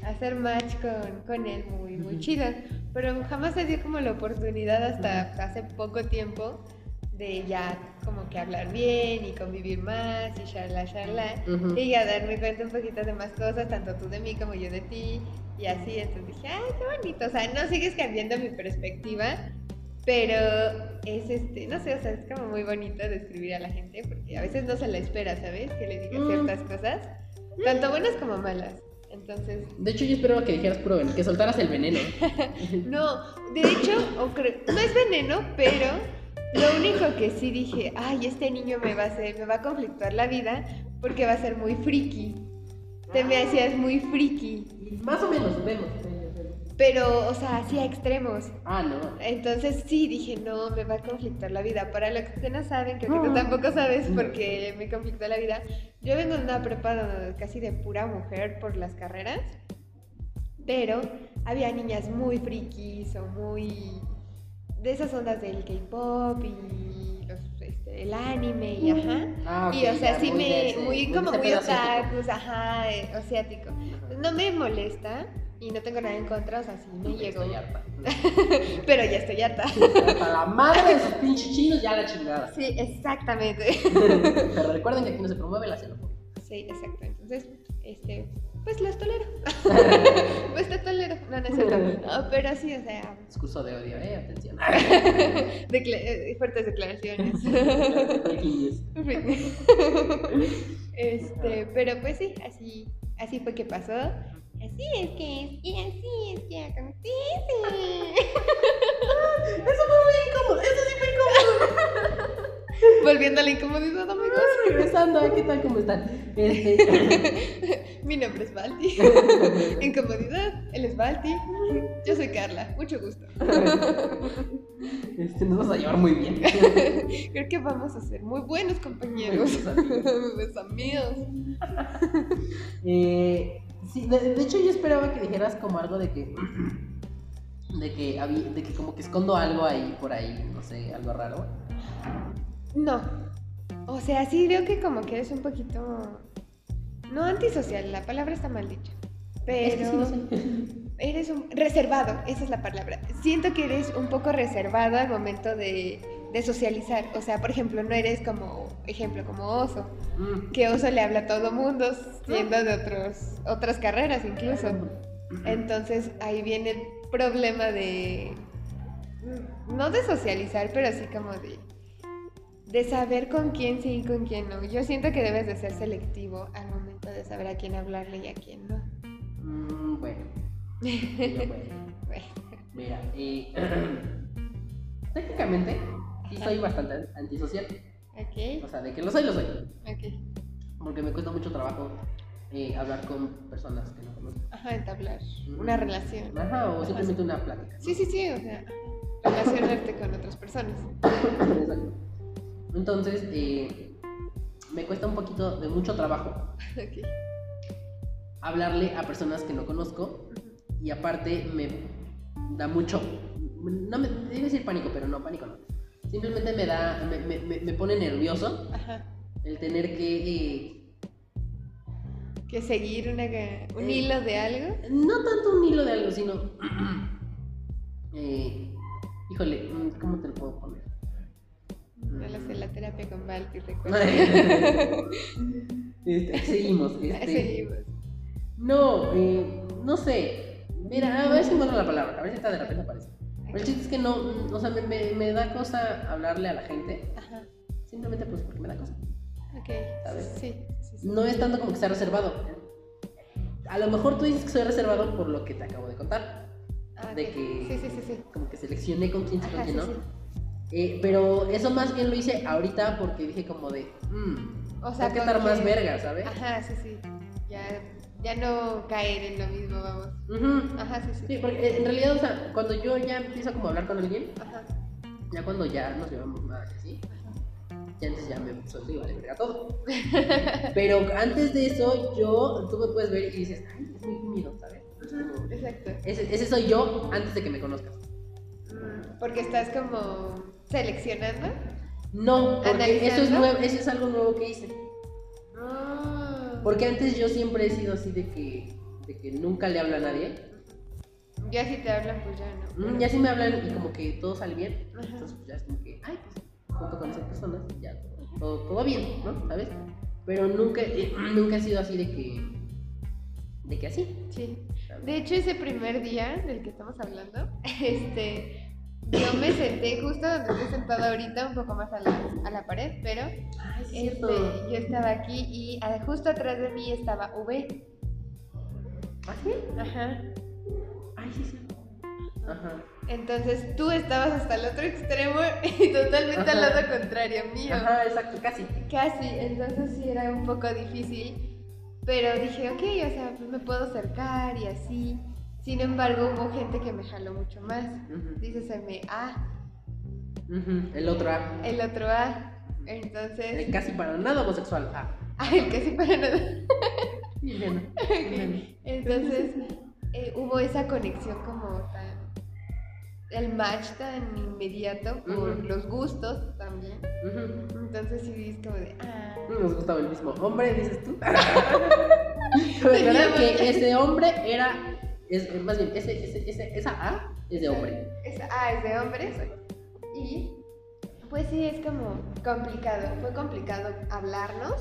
[SPEAKER 2] hacer match con, con él muy, muy chido. Pero jamás se dio como la oportunidad hasta hace poco tiempo de ya como que hablar bien y convivir más y charla, charla.
[SPEAKER 1] Ujú.
[SPEAKER 2] Y ya darme cuenta un poquito de más cosas, tanto tú de mí como yo de ti. Y así, entonces dije, ay, qué bonito. O sea, no sigues cambiando mi perspectiva, pero es este, no sé, o sea, es como muy bonito describir a la gente porque a veces no se la espera, ¿sabes? Que le digas
[SPEAKER 1] Mm.
[SPEAKER 2] ciertas cosas, tanto buenas como malas. Entonces,
[SPEAKER 1] De hecho, yo esperaba que dijeras puro veneno, que soltaras el veneno. [LAUGHS]
[SPEAKER 2] no, de hecho, no es veneno, pero lo único que sí dije, ay, este niño me va a hacer, me va a conflictuar la vida porque va a ser muy friki. Te me hacías muy friki,
[SPEAKER 1] Más o menos, vemos.
[SPEAKER 2] Pero, o sea, así a extremos.
[SPEAKER 1] Ah, no.
[SPEAKER 2] Entonces sí, dije, no, me va a conflictar la vida. Para los que no saben, creo que tú
[SPEAKER 1] No.
[SPEAKER 2] tampoco sabes porque me conflictó la vida. Yo vengo de una prepa casi de pura mujer por las carreras, pero había niñas muy frikis o muy de esas ondas del K-pop y los, este, el anime y ajá.
[SPEAKER 1] Ah, ok,
[SPEAKER 2] y o sea,
[SPEAKER 1] ya,
[SPEAKER 2] sí
[SPEAKER 1] muy
[SPEAKER 2] me,
[SPEAKER 1] ese-
[SPEAKER 2] muy
[SPEAKER 1] muy
[SPEAKER 2] como muy otakus, ajá, eh, asiático. No me molesta y no tengo nada en contra, o sea, sí me llegó.
[SPEAKER 1] Estoy harta. [LAUGHS]
[SPEAKER 2] Pero ya estoy harta.
[SPEAKER 1] Hasta la madre de sus pinches chinos, ya la chingada.
[SPEAKER 2] Sí, exactamente. [LAUGHS]
[SPEAKER 1] Pero recuerden que aquí no se promueve la xenofobia.
[SPEAKER 2] Sí, exacto. Entonces, este, pues los tolero. [LAUGHS] pues te tolero. No, no es cierto. No, pero sí, o sea,
[SPEAKER 1] Discurso de odio, eh, atención.
[SPEAKER 2] eh, fuertes declaraciones. este, pero pues sí, así, así fue que pasó. Así es que es, y así es que acontece.
[SPEAKER 1] Eso fue muy incómodo, eso sí fue incómodo. [LAUGHS]
[SPEAKER 2] Volviendo a la incomodidad, amigos.
[SPEAKER 1] Regresando, ¿qué tal? ¿Cómo están? Este, [LAUGHS]
[SPEAKER 2] Mi nombre es Balti. [LAUGHS] Incomodidad, él es Balti. Yo soy Carla, mucho gusto.
[SPEAKER 1] este, nos vamos a llevar muy bien.
[SPEAKER 2] Creo que vamos a ser muy buenos compañeros.
[SPEAKER 1] Muy buenos amigos.
[SPEAKER 2] Amigos.
[SPEAKER 1] Eh, sí, de, de hecho yo esperaba que dijeras como algo de que de que había, de que como que escondo algo ahí por ahí, no sé, algo raro.
[SPEAKER 2] No. O sea, sí creo que como que eres un poquito. No antisocial, la palabra está mal dicha.
[SPEAKER 1] Es que sí
[SPEAKER 2] Pero
[SPEAKER 1] lo sé.
[SPEAKER 2] eres un. reservado, esa es la palabra. Siento que eres un poco reservado al momento de, de socializar. O sea, por ejemplo, no eres como. Ejemplo, como oso.
[SPEAKER 1] Mm.
[SPEAKER 2] Que oso le habla a todo mundo, siendo de otros, otras carreras incluso. Entonces ahí viene el problema de. No de socializar, pero así como de. De saber con quién sí y con quién no. Yo siento que debes de ser selectivo al momento de saber a quién hablarle y a quién no.
[SPEAKER 1] Mm, bueno, bueno. [LAUGHS]
[SPEAKER 2] Bueno,
[SPEAKER 1] Mira, eh, [CLEARS THROAT] técnicamente sí soy bastante antisocial. O sea, de que lo soy, lo soy.
[SPEAKER 2] ok.
[SPEAKER 1] Porque me cuesta mucho trabajo eh, hablar con personas que no conozco.
[SPEAKER 2] Ajá, entablar una relación.
[SPEAKER 1] Ajá, o
[SPEAKER 2] Ajá,
[SPEAKER 1] simplemente una plática.
[SPEAKER 2] Sí, sí, sí, o sea, relacionarte con otras personas.
[SPEAKER 1] Exacto. Entonces, eh, me cuesta un poquito de mucho trabajo [LAUGHS] hablarle a personas que no conozco y aparte me da mucho, no me a decir pánico, pero no, pánico no. Simplemente me da, me, me- me- me pone nervioso
[SPEAKER 2] Ajá.
[SPEAKER 1] el tener que, eh,
[SPEAKER 2] Que seguir una, un
[SPEAKER 1] Eh,
[SPEAKER 2] hilo de algo.
[SPEAKER 1] no tanto un hilo de algo, sino, [CLEARS THROAT] eh, híjole, mm, ¿cómo te lo puedo poner?
[SPEAKER 2] No lo sé, la terapia con Balti, recuerda. [LAUGHS]
[SPEAKER 1] Este, seguimos. Este,
[SPEAKER 2] Seguimos.
[SPEAKER 1] No, eh, no sé. Mira, a ver si encuentro la palabra. A ver si está de repente aparece. El chiste es que no, o sea, me, me- me da cosa hablarle a la gente.
[SPEAKER 2] Ajá.
[SPEAKER 1] Simplemente pues porque me da cosa.
[SPEAKER 2] Ok.
[SPEAKER 1] ¿Sabes?
[SPEAKER 2] Sí, sí, sí.
[SPEAKER 1] No es tanto como que sea reservado. A lo mejor tú dices que soy reservado por lo que te acabo de contar.
[SPEAKER 2] Ah,
[SPEAKER 1] de que-
[SPEAKER 2] Sí, sí, sí, sí.
[SPEAKER 1] Como que seleccioné con quién sí, con
[SPEAKER 2] Ajá,
[SPEAKER 1] quién no. Eh, pero eso más bien lo hice ahorita porque dije como de, mmm,
[SPEAKER 2] O sea,
[SPEAKER 1] que estar más verga, ¿sabes?
[SPEAKER 2] Ajá, sí, sí. Ya, ya no caer en lo mismo, vamos. Ajá, sí, sí.
[SPEAKER 1] Sí, porque en realidad, o sea, cuando yo ya empiezo como a hablar con alguien,
[SPEAKER 2] Ajá.
[SPEAKER 1] ya cuando ya nos llevamos más así, ya antes ya me suelto y vale verga todo. [LAUGHS] Pero antes de eso, yo, tú me puedes ver y dices, ay, es muy tímido, ¿sabes? Es como-
[SPEAKER 2] Exacto.
[SPEAKER 1] Ese, ese soy yo antes de que me conozcas.
[SPEAKER 2] Mm, Porque estás como seleccionando.
[SPEAKER 1] No, porque eso es, nuevo, eso es algo nuevo que hice.
[SPEAKER 2] Ah.
[SPEAKER 1] Porque antes yo siempre he sido así de que, de que nunca le hablo a nadie.
[SPEAKER 2] Ya si te hablan, pues ya no.
[SPEAKER 1] Mm, Ya sí me hablan y como que todo sale bien.
[SPEAKER 2] Ajá.
[SPEAKER 1] Entonces pues ya es como que, ay, pues junto con esas personas, ya todo, todo bien, ¿no? ¿Sabes? Pero nunca, eh, [CLEARS THROAT] nunca he sido así de que, de que así.
[SPEAKER 2] Sí.
[SPEAKER 1] ¿sabes?
[SPEAKER 2] De hecho, ese primer día del que estamos hablando, [LAUGHS] este, yo me senté justo donde estoy sentada ahorita, un poco más a la, a la pared, pero
[SPEAKER 1] Ay, sí, es
[SPEAKER 2] este, yo estaba aquí y ah, justo atrás de mí estaba V.
[SPEAKER 1] ¿Ah, sí?
[SPEAKER 2] Ajá.
[SPEAKER 1] Ay, sí, cierto. Ajá.
[SPEAKER 2] Entonces tú estabas hasta el otro extremo [LAUGHS] y totalmente al lado contrario mío.
[SPEAKER 1] Ajá, exacto, casi.
[SPEAKER 2] Casi, entonces sí era un poco difícil, pero dije, ok, o sea, pues me puedo acercar y así. Sin embargo, hubo gente que me jaló mucho más.
[SPEAKER 1] Ujú.
[SPEAKER 2] Díceseme A,
[SPEAKER 1] El otro A.
[SPEAKER 2] el otro A.
[SPEAKER 1] El
[SPEAKER 2] Entonces,
[SPEAKER 1] casi para nada homosexual. Ah.
[SPEAKER 2] ah, el casi para nada. [LAUGHS]
[SPEAKER 1] Bien.
[SPEAKER 2] Entonces, eh, hubo esa conexión como tan. El match tan inmediato por los gustos también. Entonces, sí, es como de. Ah.
[SPEAKER 1] Nos gustaba el mismo hombre, dices tú. [LAUGHS] [LAUGHS] Aclarar que ese hombre era. Es, más bien, ese, ese, ese- esa A es de hombre.
[SPEAKER 2] Es, ah, es de hombres. Y pues sí, es como complicado. Fue complicado hablarnos.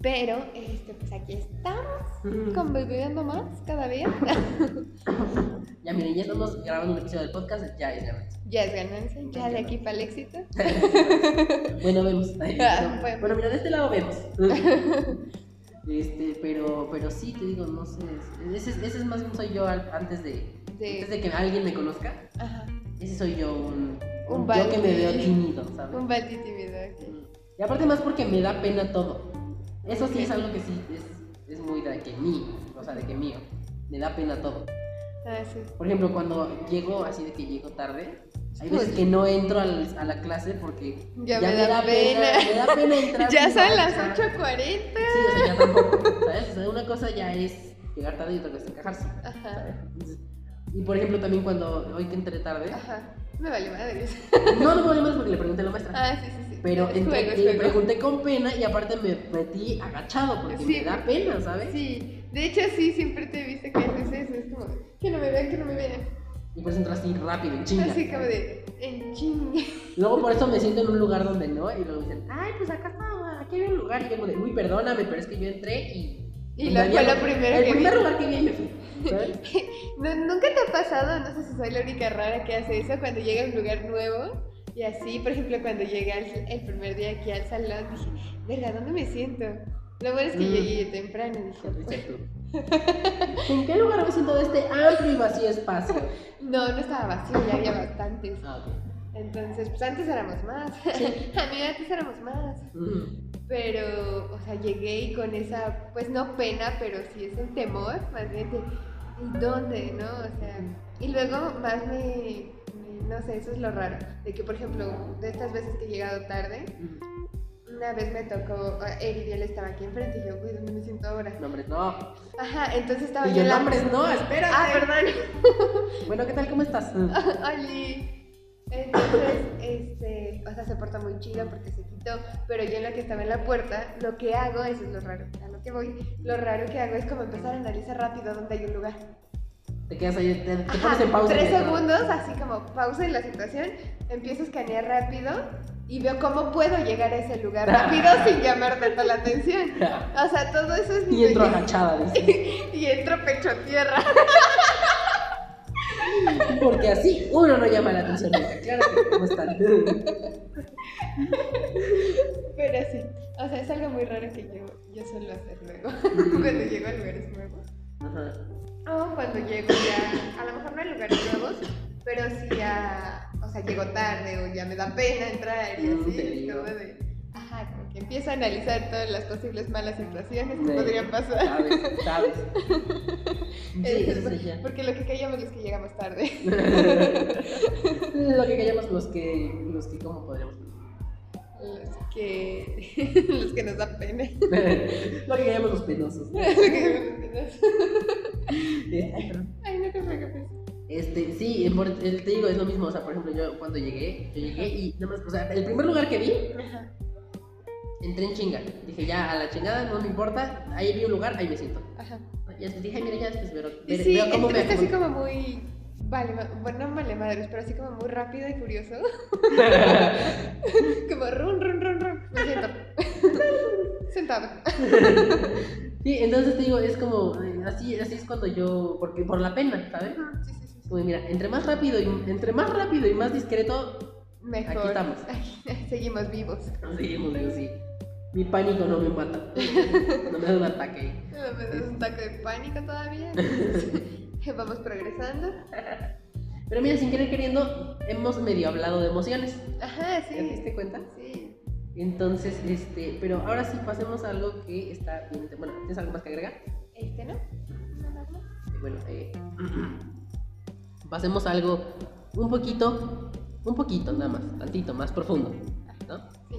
[SPEAKER 2] Pero este, pues aquí estamos, conviviendo más cada día. [LAUGHS]
[SPEAKER 1] Ya miren, ya estamos grabando un episodio del podcast, ya es ganancia.
[SPEAKER 2] ya es ganancia, ya de aquí para el éxito. [LAUGHS]
[SPEAKER 1] Bueno, vemos. [LAUGHS]
[SPEAKER 2] Ah, bueno.
[SPEAKER 1] Bueno, mira, de este lado vemos. Este, pero, pero sí, te digo, no sé. Ese, es- ese es más bien soy yo antes de,
[SPEAKER 2] De-
[SPEAKER 1] antes de que alguien me conozca.
[SPEAKER 2] Ajá.
[SPEAKER 1] Ese soy yo, un,
[SPEAKER 2] Un
[SPEAKER 1] un yo que me veo tímido, ¿sabes?
[SPEAKER 2] Un balti tímido. ok.
[SPEAKER 1] Y aparte más porque me da pena todo. Eso sí es algo que sí es, es muy de que mí, o sea, de que mío. Me da pena todo.
[SPEAKER 2] Ah, sí.
[SPEAKER 1] Por ejemplo, cuando llego así de que llego tarde, hay
[SPEAKER 2] Pues-
[SPEAKER 1] veces que no entro al- a la clase porque
[SPEAKER 2] Ya me da pena.
[SPEAKER 1] Me da pena [LAUGHS] entrar.
[SPEAKER 2] Ya son las
[SPEAKER 1] marcha.
[SPEAKER 2] 8.40.
[SPEAKER 1] Sí, o sea, ya tampoco, ¿sabes? O sea, una cosa ya es llegar tarde y otra cosa es encajarse.
[SPEAKER 2] Ajá.
[SPEAKER 1] y por ejemplo, también cuando hoy que entré tarde,
[SPEAKER 2] Ajá. Me vale madre. [LAUGHS]
[SPEAKER 1] no, no me más porque le pregunté a la maestra.
[SPEAKER 2] Ah, sí, sí, sí.
[SPEAKER 1] Pero entré,
[SPEAKER 2] juego, es
[SPEAKER 1] le
[SPEAKER 2] juego.
[SPEAKER 1] pregunté con pena y aparte me metí agachado porque
[SPEAKER 2] Sí,
[SPEAKER 1] me da pena, ¿sabes?
[SPEAKER 2] Sí, de hecho sí, siempre te viste que haces eso, es como, que no me vean, que no me vean.
[SPEAKER 1] Y por eso entro así rápido, en chinga.
[SPEAKER 2] Así como de, en ching.
[SPEAKER 1] Luego por eso me siento en un lugar donde no y luego dicen, ay, pues acá está, aquí hay un lugar. Y como de, uy, perdóname, pero es que yo entré y...
[SPEAKER 2] Y lo- fue
[SPEAKER 1] había-
[SPEAKER 2] lo primero
[SPEAKER 1] El
[SPEAKER 2] que
[SPEAKER 1] primer
[SPEAKER 2] vi.
[SPEAKER 1] lugar que vi y me fui, ¿sabes? [LAUGHS]
[SPEAKER 2] No, ¿Nunca te ha pasado, no sé si soy la única rara que hace eso, cuando llega a un lugar nuevo? Y así, por ejemplo, cuando llegué al- el primer día aquí al salón, dije, verga, ¿dónde me siento? Lo bueno es que
[SPEAKER 1] Mm.
[SPEAKER 2] llegué temprano, dije,
[SPEAKER 1] Dices tú. ¿En qué lugar me siento de este amplio y vacío espacio?
[SPEAKER 2] no, no estaba vacío, ya había bastantes.
[SPEAKER 1] Ah.
[SPEAKER 2] Entonces, pues antes éramos más. [LAUGHS] a mí antes éramos más. Pero, o sea, llegué y con esa, pues no pena, pero sí es un temor, más bien de, ¿y dónde, no? O sea, y luego más me, me- no sé, eso es lo raro, de que, por ejemplo, de estas veces que he llegado tarde. Una vez me tocó, ah, Eridiel estaba aquí enfrente y yo, uy, ¿dónde me siento ahora?
[SPEAKER 1] Nombres no.
[SPEAKER 2] Ajá, entonces estaba
[SPEAKER 1] Y
[SPEAKER 2] yo la...
[SPEAKER 1] nombres no, espérate.
[SPEAKER 2] Ah, perdón. [LAUGHS]
[SPEAKER 1] Bueno, ¿qué tal? ¿Cómo estás? [LAUGHS]
[SPEAKER 2] Oli. Entonces, este, o sea, se porta muy chido porque se quitó, pero yo en la que estaba en la puerta, lo que hago, eso es lo raro, a lo que voy, lo raro que hago es como empezar a analizar rápido dónde hay un lugar.
[SPEAKER 1] Te quedas ahí, te, te
[SPEAKER 2] Ajá,
[SPEAKER 1] pones en pausa.
[SPEAKER 2] Tres segundos, así como pausa en la situación, empiezo a escanear rápido y veo cómo puedo llegar a ese lugar [LAUGHS] rápido sin llamar tanto la atención. [LAUGHS] O sea, todo eso es
[SPEAKER 1] Y entro agachada, dice. [LAUGHS]
[SPEAKER 2] y entro pecho a tierra.
[SPEAKER 1] Porque así uno no llama la atención nunca. Claro que, ¿cómo están?
[SPEAKER 2] Pero sí, o sea, es algo muy raro que yo, yo suelo hacer luego, cuando llego a lugares nuevos.
[SPEAKER 1] Ajá.
[SPEAKER 2] O cuando llego ya, a lo mejor no a lugares nuevos, pero sí ya, o sea, llego tarde o ya me da pena entrar y
[SPEAKER 1] Mm,
[SPEAKER 2] así, como de, ajá, como que empiezo a analizar todas las posibles malas situaciones que
[SPEAKER 1] Sí.
[SPEAKER 2] podrían pasar.
[SPEAKER 1] Sabes, sabes. [LAUGHS] Sí, sí,
[SPEAKER 2] porque lo que callamos los que llegamos tarde. [LAUGHS]
[SPEAKER 1] Lo que callamos los que, los que, ¿cómo podríamos
[SPEAKER 2] Los que, [LAUGHS] los que nos da pena.
[SPEAKER 1] Lo que callamos los penosos.
[SPEAKER 2] Lo que-
[SPEAKER 1] Eh, Ay, perdón.
[SPEAKER 2] Ay, no te preocupes.
[SPEAKER 1] Este, sí, eh, te digo, es lo mismo. O sea, por ejemplo, yo cuando llegué, yo llegué y nada más, o sea, el primer lugar que vi, entré en chinga. Dije, ya, a la chingada, no me importa. Ahí vi un lugar, ahí me siento.
[SPEAKER 2] Ajá.
[SPEAKER 1] Y después dije, "Ay, mira, ya después veo, veo,
[SPEAKER 2] sí,
[SPEAKER 1] veo cómo me
[SPEAKER 2] así
[SPEAKER 1] acomodo".
[SPEAKER 2] como muy. Vale, bueno, no vale madres, pero así como muy rápido y curioso. [LAUGHS] como run, run, run, run. Me siento. Sentado.
[SPEAKER 1] Sí, entonces te digo, es como, así, así es cuando yo, porque por la pena, ¿sabes?
[SPEAKER 2] Sí, sí.
[SPEAKER 1] Mira, entre más rápido y entre más rápido y más discreto,
[SPEAKER 2] Mejor.
[SPEAKER 1] Aquí estamos. [LAUGHS]
[SPEAKER 2] Seguimos vivos.
[SPEAKER 1] seguimos, digo, sí. Mi pánico no me mata. No me da un ataque. [LAUGHS]
[SPEAKER 2] No me das un taco de pánico todavía. [LAUGHS] Vamos progresando.
[SPEAKER 1] Pero mira, sin querer queriendo, hemos medio hablado de emociones.
[SPEAKER 2] Ajá, sí.
[SPEAKER 1] ¿Te diste cuenta?
[SPEAKER 2] Sí.
[SPEAKER 1] Entonces, este, pero ahora sí pasemos a algo que está bien. Bueno, ¿tienes algo más que agregar?
[SPEAKER 2] Este, ¿no? No, no, no.
[SPEAKER 1] Bueno, eh, [CLEARS THROAT] pasemos a algo un poquito, un poquito nada más, tantito, más profundo, ¿no?
[SPEAKER 2] Sí.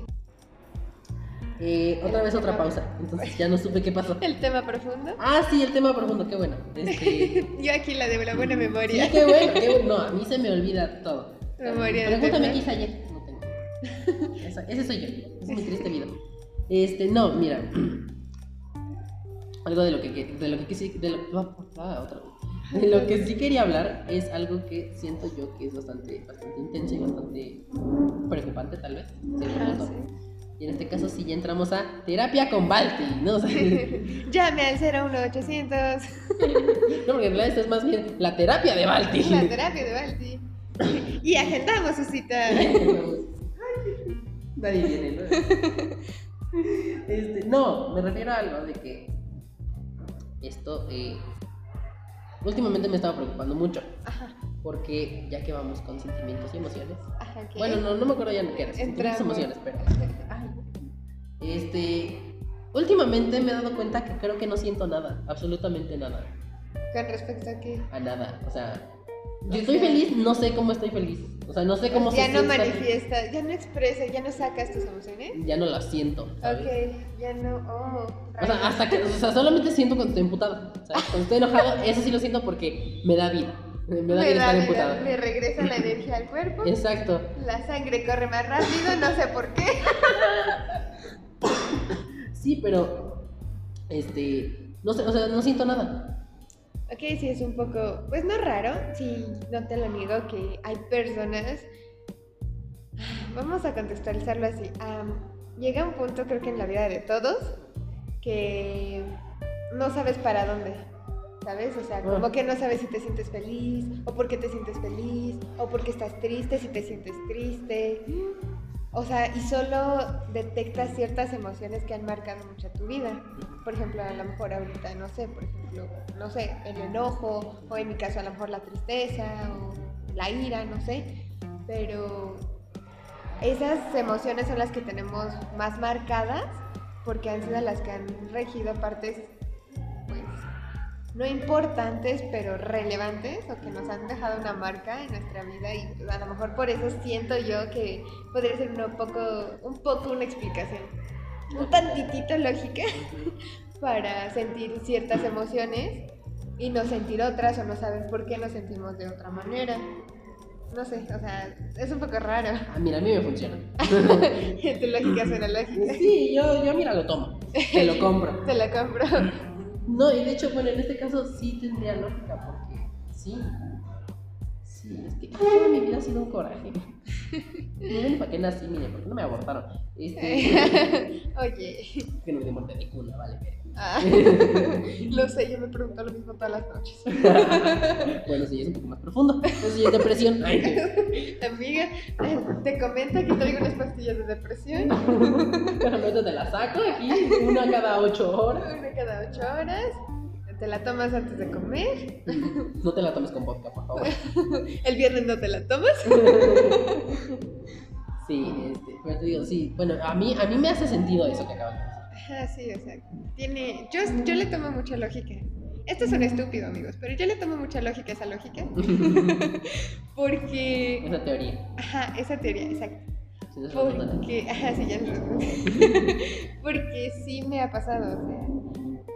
[SPEAKER 1] Eh, otra vez otra pausa, entonces ya no supe qué pasó. [LAUGHS]
[SPEAKER 2] El tema profundo.
[SPEAKER 1] Ah, sí, el tema profundo, qué bueno. Este, [LAUGHS]
[SPEAKER 2] Yo aquí la de la buena
[SPEAKER 1] sí,
[SPEAKER 2] memoria.
[SPEAKER 1] qué bueno, qué bueno. No, a mí se me olvida todo.
[SPEAKER 2] Memoria
[SPEAKER 1] Pregúntame qué hice ayer. No tengo. [LAUGHS] Esa- ese soy yo. Es mi triste vida. Este, no, mira. [CLEARS THROAT] Algo de lo que, de lo que quisi- de lo, ah, otra vez. De lo que sí quería hablar es algo que siento yo que es bastante, bastante intenso y bastante preocupante tal vez.
[SPEAKER 2] sí.
[SPEAKER 1] Y en este caso sí ya entramos a terapia con Balti, ¿no? [LAUGHS] O sea,
[SPEAKER 2] Llame al 01800. [LAUGHS]
[SPEAKER 1] no, porque en realidad esto es más bien la terapia de Balti.
[SPEAKER 2] La terapia de Balti. Y agendamos su cita. [LAUGHS]
[SPEAKER 1] Nadie viene, ¿no? Este, no, me refiero a algo de que esto eh, últimamente me estaba preocupando mucho
[SPEAKER 2] Ajá,
[SPEAKER 1] porque ya que vamos con sentimientos y emociones,
[SPEAKER 2] ajá, ok.
[SPEAKER 1] bueno, no, no me acuerdo ya qué era, sentimientos y emociones, pero ay, este, últimamente me he dado cuenta que creo que no siento nada, absolutamente nada,
[SPEAKER 2] Con respecto a que.
[SPEAKER 1] a nada, o sea, yo estoy feliz, no sé cómo estoy feliz, o sea, no sé cómo
[SPEAKER 2] ya
[SPEAKER 1] se
[SPEAKER 2] no
[SPEAKER 1] feliz.
[SPEAKER 2] manifiesta, ya no expresa, ya no sacas tus emociones.
[SPEAKER 1] ya no las siento, ¿sabes?
[SPEAKER 2] Ok, ya no. Oh,
[SPEAKER 1] O sea, hasta que, o sea, solamente siento cuando estoy emputado. ¿sabes? Cuando estoy enojado, [LAUGHS] eso sí lo siento porque me da vida. Me da
[SPEAKER 2] me,
[SPEAKER 1] vida
[SPEAKER 2] da-
[SPEAKER 1] estar
[SPEAKER 2] me da-
[SPEAKER 1] emputado.
[SPEAKER 2] me regresa la [LAUGHS] energía al cuerpo.
[SPEAKER 1] Exacto.
[SPEAKER 2] La sangre corre más rápido, no sé por qué.
[SPEAKER 1] Sí, pero. Este. No sé, o sea, no siento nada.
[SPEAKER 2] Ok, sí, es un poco, pues no raro, sí, no te lo niego que hay personas, vamos a contextualizarlo así, am, llega un punto creo que en la vida de todos que no sabes para dónde, ¿sabes? O sea, como
[SPEAKER 1] Ah.
[SPEAKER 2] que no sabes si te sientes feliz, o por qué te sientes feliz, o por qué estás triste, si te sientes triste. O sea, y solo detectas ciertas emociones que han marcado mucho tu vida. Por ejemplo, a lo mejor ahorita, no sé, por ejemplo, no sé, el enojo, o en mi caso a lo mejor la tristeza, o la ira, no sé. Pero esas emociones son las que tenemos más marcadas porque han sido las que han regido partes, no importantes, pero relevantes o que nos han dejado una marca en nuestra vida y a lo mejor por eso siento yo que podría ser un poco, un poco una explicación, un tantitito lógica [LAUGHS] para sentir ciertas emociones y no sentir otras o no saber por qué nos sentimos de otra manera. No sé, o sea, es un poco raro.
[SPEAKER 1] Ah, mira, a mí me funciona. [LAUGHS]
[SPEAKER 2] tu lógica suena lógica.
[SPEAKER 1] Sí, yo, yo mira, lo tomo. Te lo compro. [LAUGHS]
[SPEAKER 2] Te la compro.
[SPEAKER 1] No, y de hecho, bueno, en este caso sí tendría lógica porque sí. Sí, es que toda mi vida ha sido un coraje. [LAUGHS] Ven para qué nací, mire, porque no me abortaron. Este, [LAUGHS]
[SPEAKER 2] Oye.
[SPEAKER 1] que no me di muerte de cuna, vale, pero.
[SPEAKER 2] Ah, [LAUGHS] lo sé, yo me pregunto lo mismo todas las noches. [LAUGHS]
[SPEAKER 1] bueno, sí, es un poco más profundo. Eso sí es depresión. [LAUGHS]
[SPEAKER 2] Amiga, te comenta que traigo unas pastillas de depresión.
[SPEAKER 1] pero no te la saco aquí, una cada ocho horas.
[SPEAKER 2] Una cada ocho horas. Te la tomas antes de comer.
[SPEAKER 1] No te la tomes con vodka, por favor.
[SPEAKER 2] El viernes no te la tomas.
[SPEAKER 1] Sí, este, pero te digo, sí, bueno, a mí, a mí me hace sentido eso que acabas de decir.
[SPEAKER 2] Ajá, sí, o sea, tiene. Yo, yo le tomo mucha lógica. Esto es un estúpido, amigos, pero yo le tomo mucha lógica a esa lógica. [LAUGHS] Porque.
[SPEAKER 1] Esa teoría.
[SPEAKER 2] Ajá, esa teoría, exacto.
[SPEAKER 1] Sí.
[SPEAKER 2] Porque, ajá, sí, ya lo [LAUGHS] Porque sí me ha pasado, o sea,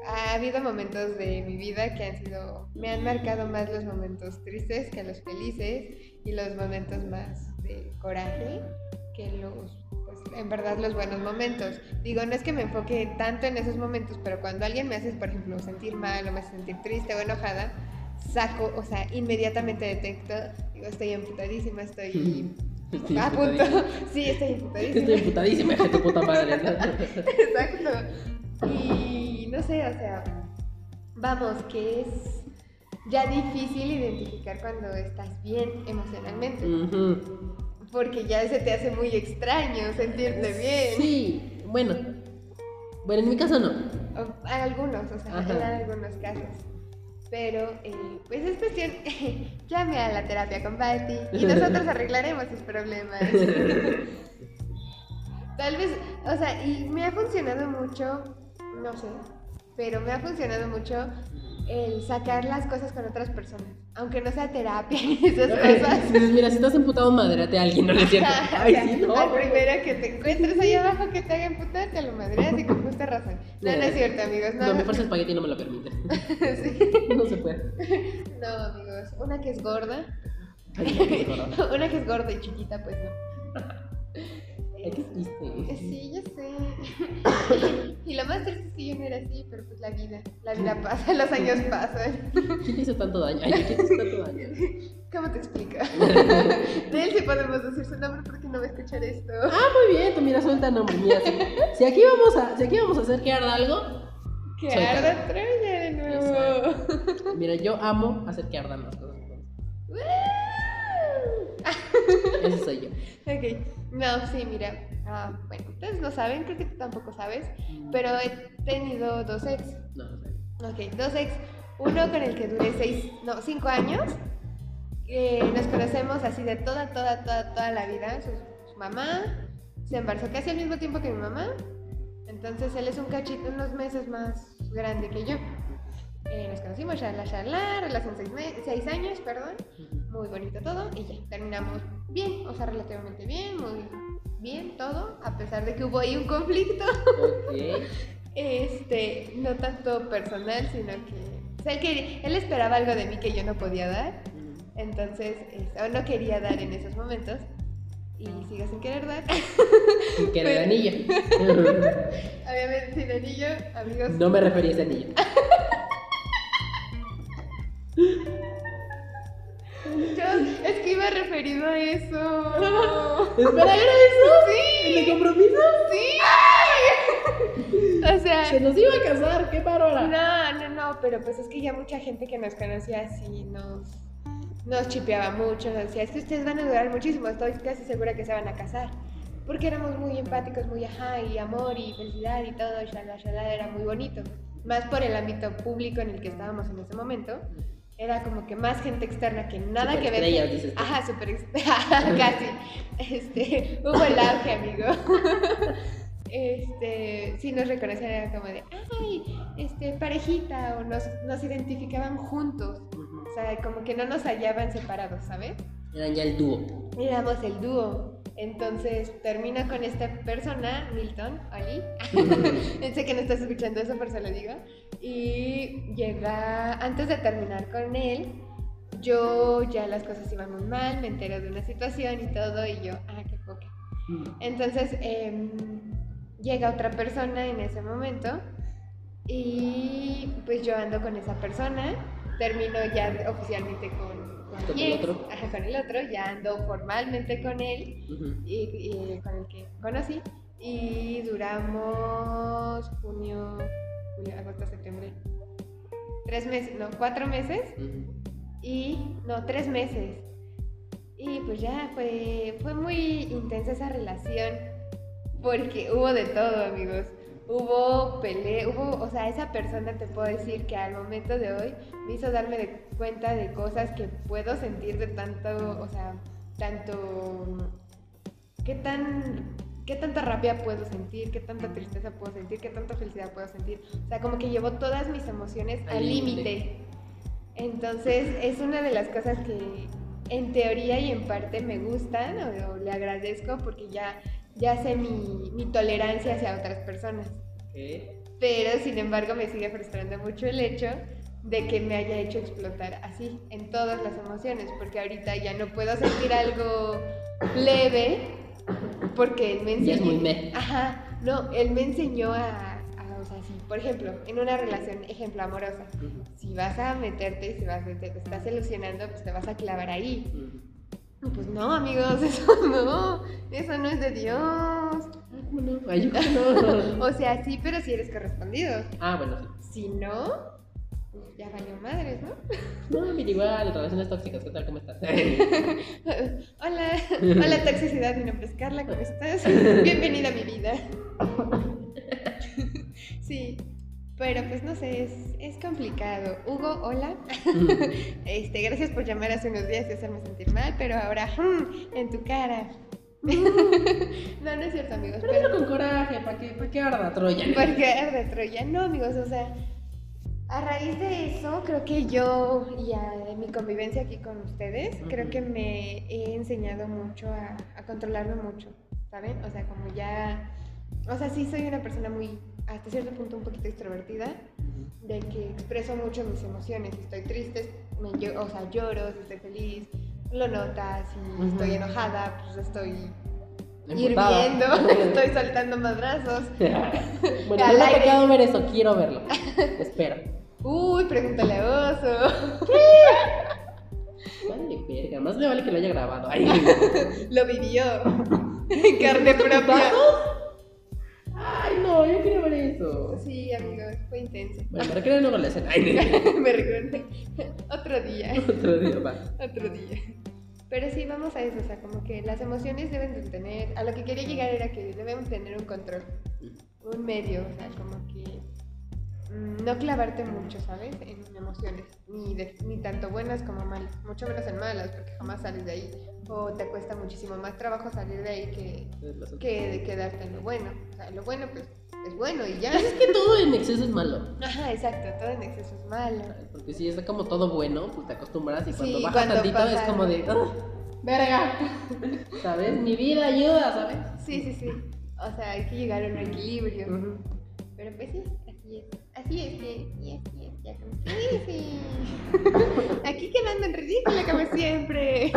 [SPEAKER 2] ha habido momentos de mi vida que han sido, me han marcado más los momentos tristes que los felices y los momentos más de coraje que los, en verdad, los buenos momentos. Digo, no es que me enfoque tanto en esos momentos, pero cuando alguien me hace, por ejemplo, sentir mal o me hace sentir triste o enojada, saco, o sea, inmediatamente detecto, digo, estoy emputadísima, estoy... [LAUGHS]
[SPEAKER 1] Estoy
[SPEAKER 2] a punto. [LAUGHS] Sí, estoy emputadísima.
[SPEAKER 1] Estoy emputadísima, de tu puta madre. [LAUGHS]
[SPEAKER 2] Exacto. Y no sé, o sea, vamos, que es ya difícil identificar cuando estás bien emocionalmente.
[SPEAKER 1] Ujú.
[SPEAKER 2] Porque ya se te hace muy extraño sentirte bien.
[SPEAKER 1] Sí, bueno. Bueno, en mi caso no.
[SPEAKER 2] O- hay algunos, o sea,
[SPEAKER 1] Ajá.
[SPEAKER 2] en algunos casos. Pero, eh, pues es cuestión, [LAUGHS] llame a la terapia con Patty y nosotros [LAUGHS] arreglaremos sus problemas. [LAUGHS] Tal vez, o sea, y me ha funcionado mucho, no sé, pero me ha funcionado mucho el sacar las cosas con otras personas, aunque no sea terapia ni esas cosas.
[SPEAKER 1] Mira, si estás emputado, madreate a alguien, no es cierto. [LAUGHS] Ay,
[SPEAKER 2] O sea,
[SPEAKER 1] sí, no.
[SPEAKER 2] Al primero que te encuentres ahí abajo que te haga emputar, te lo madreas y con justa razón. No, no es cierto, amigos. No,
[SPEAKER 1] No, mi fuerza espagueti no me lo permite. [LAUGHS]
[SPEAKER 2] Sí. [LAUGHS]
[SPEAKER 1] No se puede.
[SPEAKER 2] No, amigos. Una que es gorda.
[SPEAKER 1] Ay.
[SPEAKER 2] Una que es gorda y chiquita, pues no.
[SPEAKER 1] Ay, qué triste.
[SPEAKER 2] Sí, ya. Y lo más triste es que yo no era así, pero pues la vida. La vida pasa, los años pasan.
[SPEAKER 1] ¿Quién te hizo tanto daño? ¿quién te hizo tanto daño?
[SPEAKER 2] ¿Cómo te explico? De él sí podemos decir su nombre porque no va a escuchar esto.
[SPEAKER 1] Ah, muy bien, tú mira, suelta nombre. Mira, si, si aquí vamos a, si aquí vamos a hacer que arda algo,
[SPEAKER 2] Que arda Troya de nuevo.
[SPEAKER 1] mira, yo amo hacer que ardan las cosas. [LAUGHS] Ese soy yo.
[SPEAKER 2] Ok, no, sí, mira. ah, bueno, ustedes no saben, creo que tú tampoco sabes, pero he tenido dos ex.
[SPEAKER 1] No, no sé.
[SPEAKER 2] Ok, dos ex. Uno con el que duré seis, no, cinco años. Eh, nos conocemos así de toda, toda, toda, toda la vida. Su, su mamá se embarazó casi al mismo tiempo que mi mamá. Entonces él es un cachito, unos meses más grande que yo. Eh, nos conocimos, charla, charla, relación seis, seis años, perdón. Muy bonito todo y ya, terminamos bien, o sea, relativamente bien, muy bien todo, a pesar de que hubo ahí un conflicto.
[SPEAKER 1] Ok. [LAUGHS]
[SPEAKER 2] Este, no tanto personal, sino que. O sea, él, quería- él esperaba algo de mí que yo no podía dar. Entonces, este, o no quería dar en esos momentos. Y sigo sin querer dar.
[SPEAKER 1] Que era el anillo. [LAUGHS]
[SPEAKER 2] Obviamente sin anillo, amigos.
[SPEAKER 1] No me refería a ese anillo. [LAUGHS]
[SPEAKER 2] Yo, es que iba referido a eso.
[SPEAKER 1] Espera, ¿era eso?
[SPEAKER 2] Sí.
[SPEAKER 1] ¿El de compromiso?
[SPEAKER 2] Sí. O sea.
[SPEAKER 1] Se nos iba a casar, qué bárbara.
[SPEAKER 2] No, no, no, pero pues es que ya mucha gente que nos conocía así nos, nos chipeaba mucho, nos decía, es que ustedes van a durar muchísimo, estoy casi segura que se van a casar. Porque éramos muy empáticos, muy ajá, y amor y felicidad y todo, shalala, shalala, era muy bonito. Más por el ámbito público en el que estábamos en ese momento. Era como que más gente externa que nada que ver.
[SPEAKER 1] Superestrellas, dices tú.
[SPEAKER 2] Ajá, super [LAUGHS] casi. Este, hubo el auge, amigo. [LAUGHS] este, sí nos reconocían era como de, ay, este, parejita, o nos, nos identificaban juntos.
[SPEAKER 1] Ujú.
[SPEAKER 2] O sea, como que no nos hallaban separados, ¿sabes?
[SPEAKER 1] Eran ya el dúo.
[SPEAKER 2] Éramos el dúo. Entonces termina con esta persona, Milton, Ali. [LAUGHS] sé que no estás escuchando eso, pero se lo digo. Y llega, antes de terminar con él, yo ya las cosas iban muy mal, me entero de una situación y todo, y yo, ah, qué poca. Entonces em, llega otra persona en ese momento y pues yo ando con esa persona, termino ya oficialmente con, con,
[SPEAKER 1] ¿Con
[SPEAKER 2] mi
[SPEAKER 1] el otro?
[SPEAKER 2] ajá, con el otro, ya ando formalmente con él y con el que conocí y duramos junio, julio, agosto, septiembre, tres meses, no, cuatro meses y no, tres meses. Y pues ya fue, fue muy intensa esa relación porque hubo de todo, amigos. Hubo pelea, hubo, o sea, esa persona te puedo decir que al momento de hoy me hizo darme de cuenta de cosas que puedo sentir de tanto, o sea, tanto, qué tan, qué tanta rabia puedo sentir, qué tanta tristeza puedo sentir, qué tanta felicidad puedo sentir. O sea, como que llevó todas mis emociones
[SPEAKER 1] Al límite.
[SPEAKER 2] Entonces, es una de las cosas que en teoría y en parte me gustan o, o le agradezco porque ya, ya sé mi, mi tolerancia hacia otras personas.
[SPEAKER 1] Ok.
[SPEAKER 2] Pero sin embargo me sigue frustrando mucho el hecho de que me haya hecho explotar así en todas las emociones, porque ahorita ya no puedo sentir algo leve porque él me
[SPEAKER 1] Ya es
[SPEAKER 2] enseñó.
[SPEAKER 1] muy me.
[SPEAKER 2] Ajá, no, él me enseñó a, o sea, sí, por ejemplo, en una relación, ejemplo, amorosa, si vas a meterte, si vas a, te estás ilusionando, pues te vas a clavar ahí. Y Pues no, amigos, [LAUGHS] eso no, eso no es de Dios.
[SPEAKER 1] Ay, no. [LAUGHS]
[SPEAKER 2] O sea, sí, pero si eres correspondido.
[SPEAKER 1] Ah, bueno, sí.
[SPEAKER 2] Si no, ya valió madres, ¿no? [LAUGHS]
[SPEAKER 1] No, mira, igual, relaciones tóxicas, ¿qué tal? ¿Cómo estás? [LAUGHS]
[SPEAKER 2] Hola, hola toxicidad, mi nombre es Carla, ¿cómo estás? [LAUGHS] Bienvenida a mi vida. Sí, pero pues no sé, es, es complicado. Hugo, hola. Este, gracias por llamar hace unos días y hacerme sentir mal, pero ahora mm, en tu cara. no, no es cierto, amigos.
[SPEAKER 1] Pero
[SPEAKER 2] Pero,
[SPEAKER 1] con coraje, ¿para qué, pa' qué arda Troya?
[SPEAKER 2] porque de Troya, no, amigos, o sea, a raíz de eso, creo que yo y a mi convivencia aquí con ustedes, creo que me he enseñado mucho a, a controlarme mucho, ¿saben? O sea, como ya, o sea, sí soy una persona muy, hasta cierto punto, un poquito extrovertida, de que expreso mucho mis emociones. Si estoy triste, me, llo- o sea, lloro, si estoy feliz, lo notas, si estoy enojada, pues estoy hirviendo, [LAUGHS] estoy soltando madrazos. [LAUGHS]
[SPEAKER 1] bueno,
[SPEAKER 2] Al
[SPEAKER 1] no
[SPEAKER 2] aire.
[SPEAKER 1] tocado ver eso, quiero verlo. [LAUGHS] Espera.
[SPEAKER 2] Uy, pregúntale a Oso. [LAUGHS]
[SPEAKER 1] Vale, verga, más le vale que lo haya grabado. Ay, [LAUGHS]
[SPEAKER 2] Lo vivió en carne propia.
[SPEAKER 1] Ay, no, yo quiero ver eso.
[SPEAKER 2] Sí, amigos, fue intenso.
[SPEAKER 1] Bueno, me requieren luego la escena. Ay,
[SPEAKER 2] Me recuerdo. Otro día.
[SPEAKER 1] otro día va.
[SPEAKER 2] Otro día. Pero sí, vamos a eso, o sea, como que las emociones deben de tener, a lo que quería llegar era que debemos tener un control, un medio, o sea, como que no clavarte mucho, ¿sabes? En emociones, ni, de- ni tanto buenas como malas, mucho menos en malas, porque jamás sales de ahí, o te cuesta muchísimo más trabajo salir de ahí que, que de quedarte en lo bueno. O sea, lo bueno pues es bueno y ya.
[SPEAKER 1] Es que todo en exceso es malo.
[SPEAKER 2] Ajá, exacto, todo en exceso es malo.
[SPEAKER 1] Porque si es como todo bueno, pues te acostumbras y cuando
[SPEAKER 2] Sí,
[SPEAKER 1] baja
[SPEAKER 2] cuando
[SPEAKER 1] tantito
[SPEAKER 2] pasa
[SPEAKER 1] es como de. "Ah, ¡Verga! ¿Sabes? Mi vida ayuda, ¿sabes?
[SPEAKER 2] Sí, sí, sí. O sea, hay que llegar a un equilibrio. Pero pues sí, así es. Así es, que- y es, como- Sí, sí. Aquí quedando en ridículo como siempre.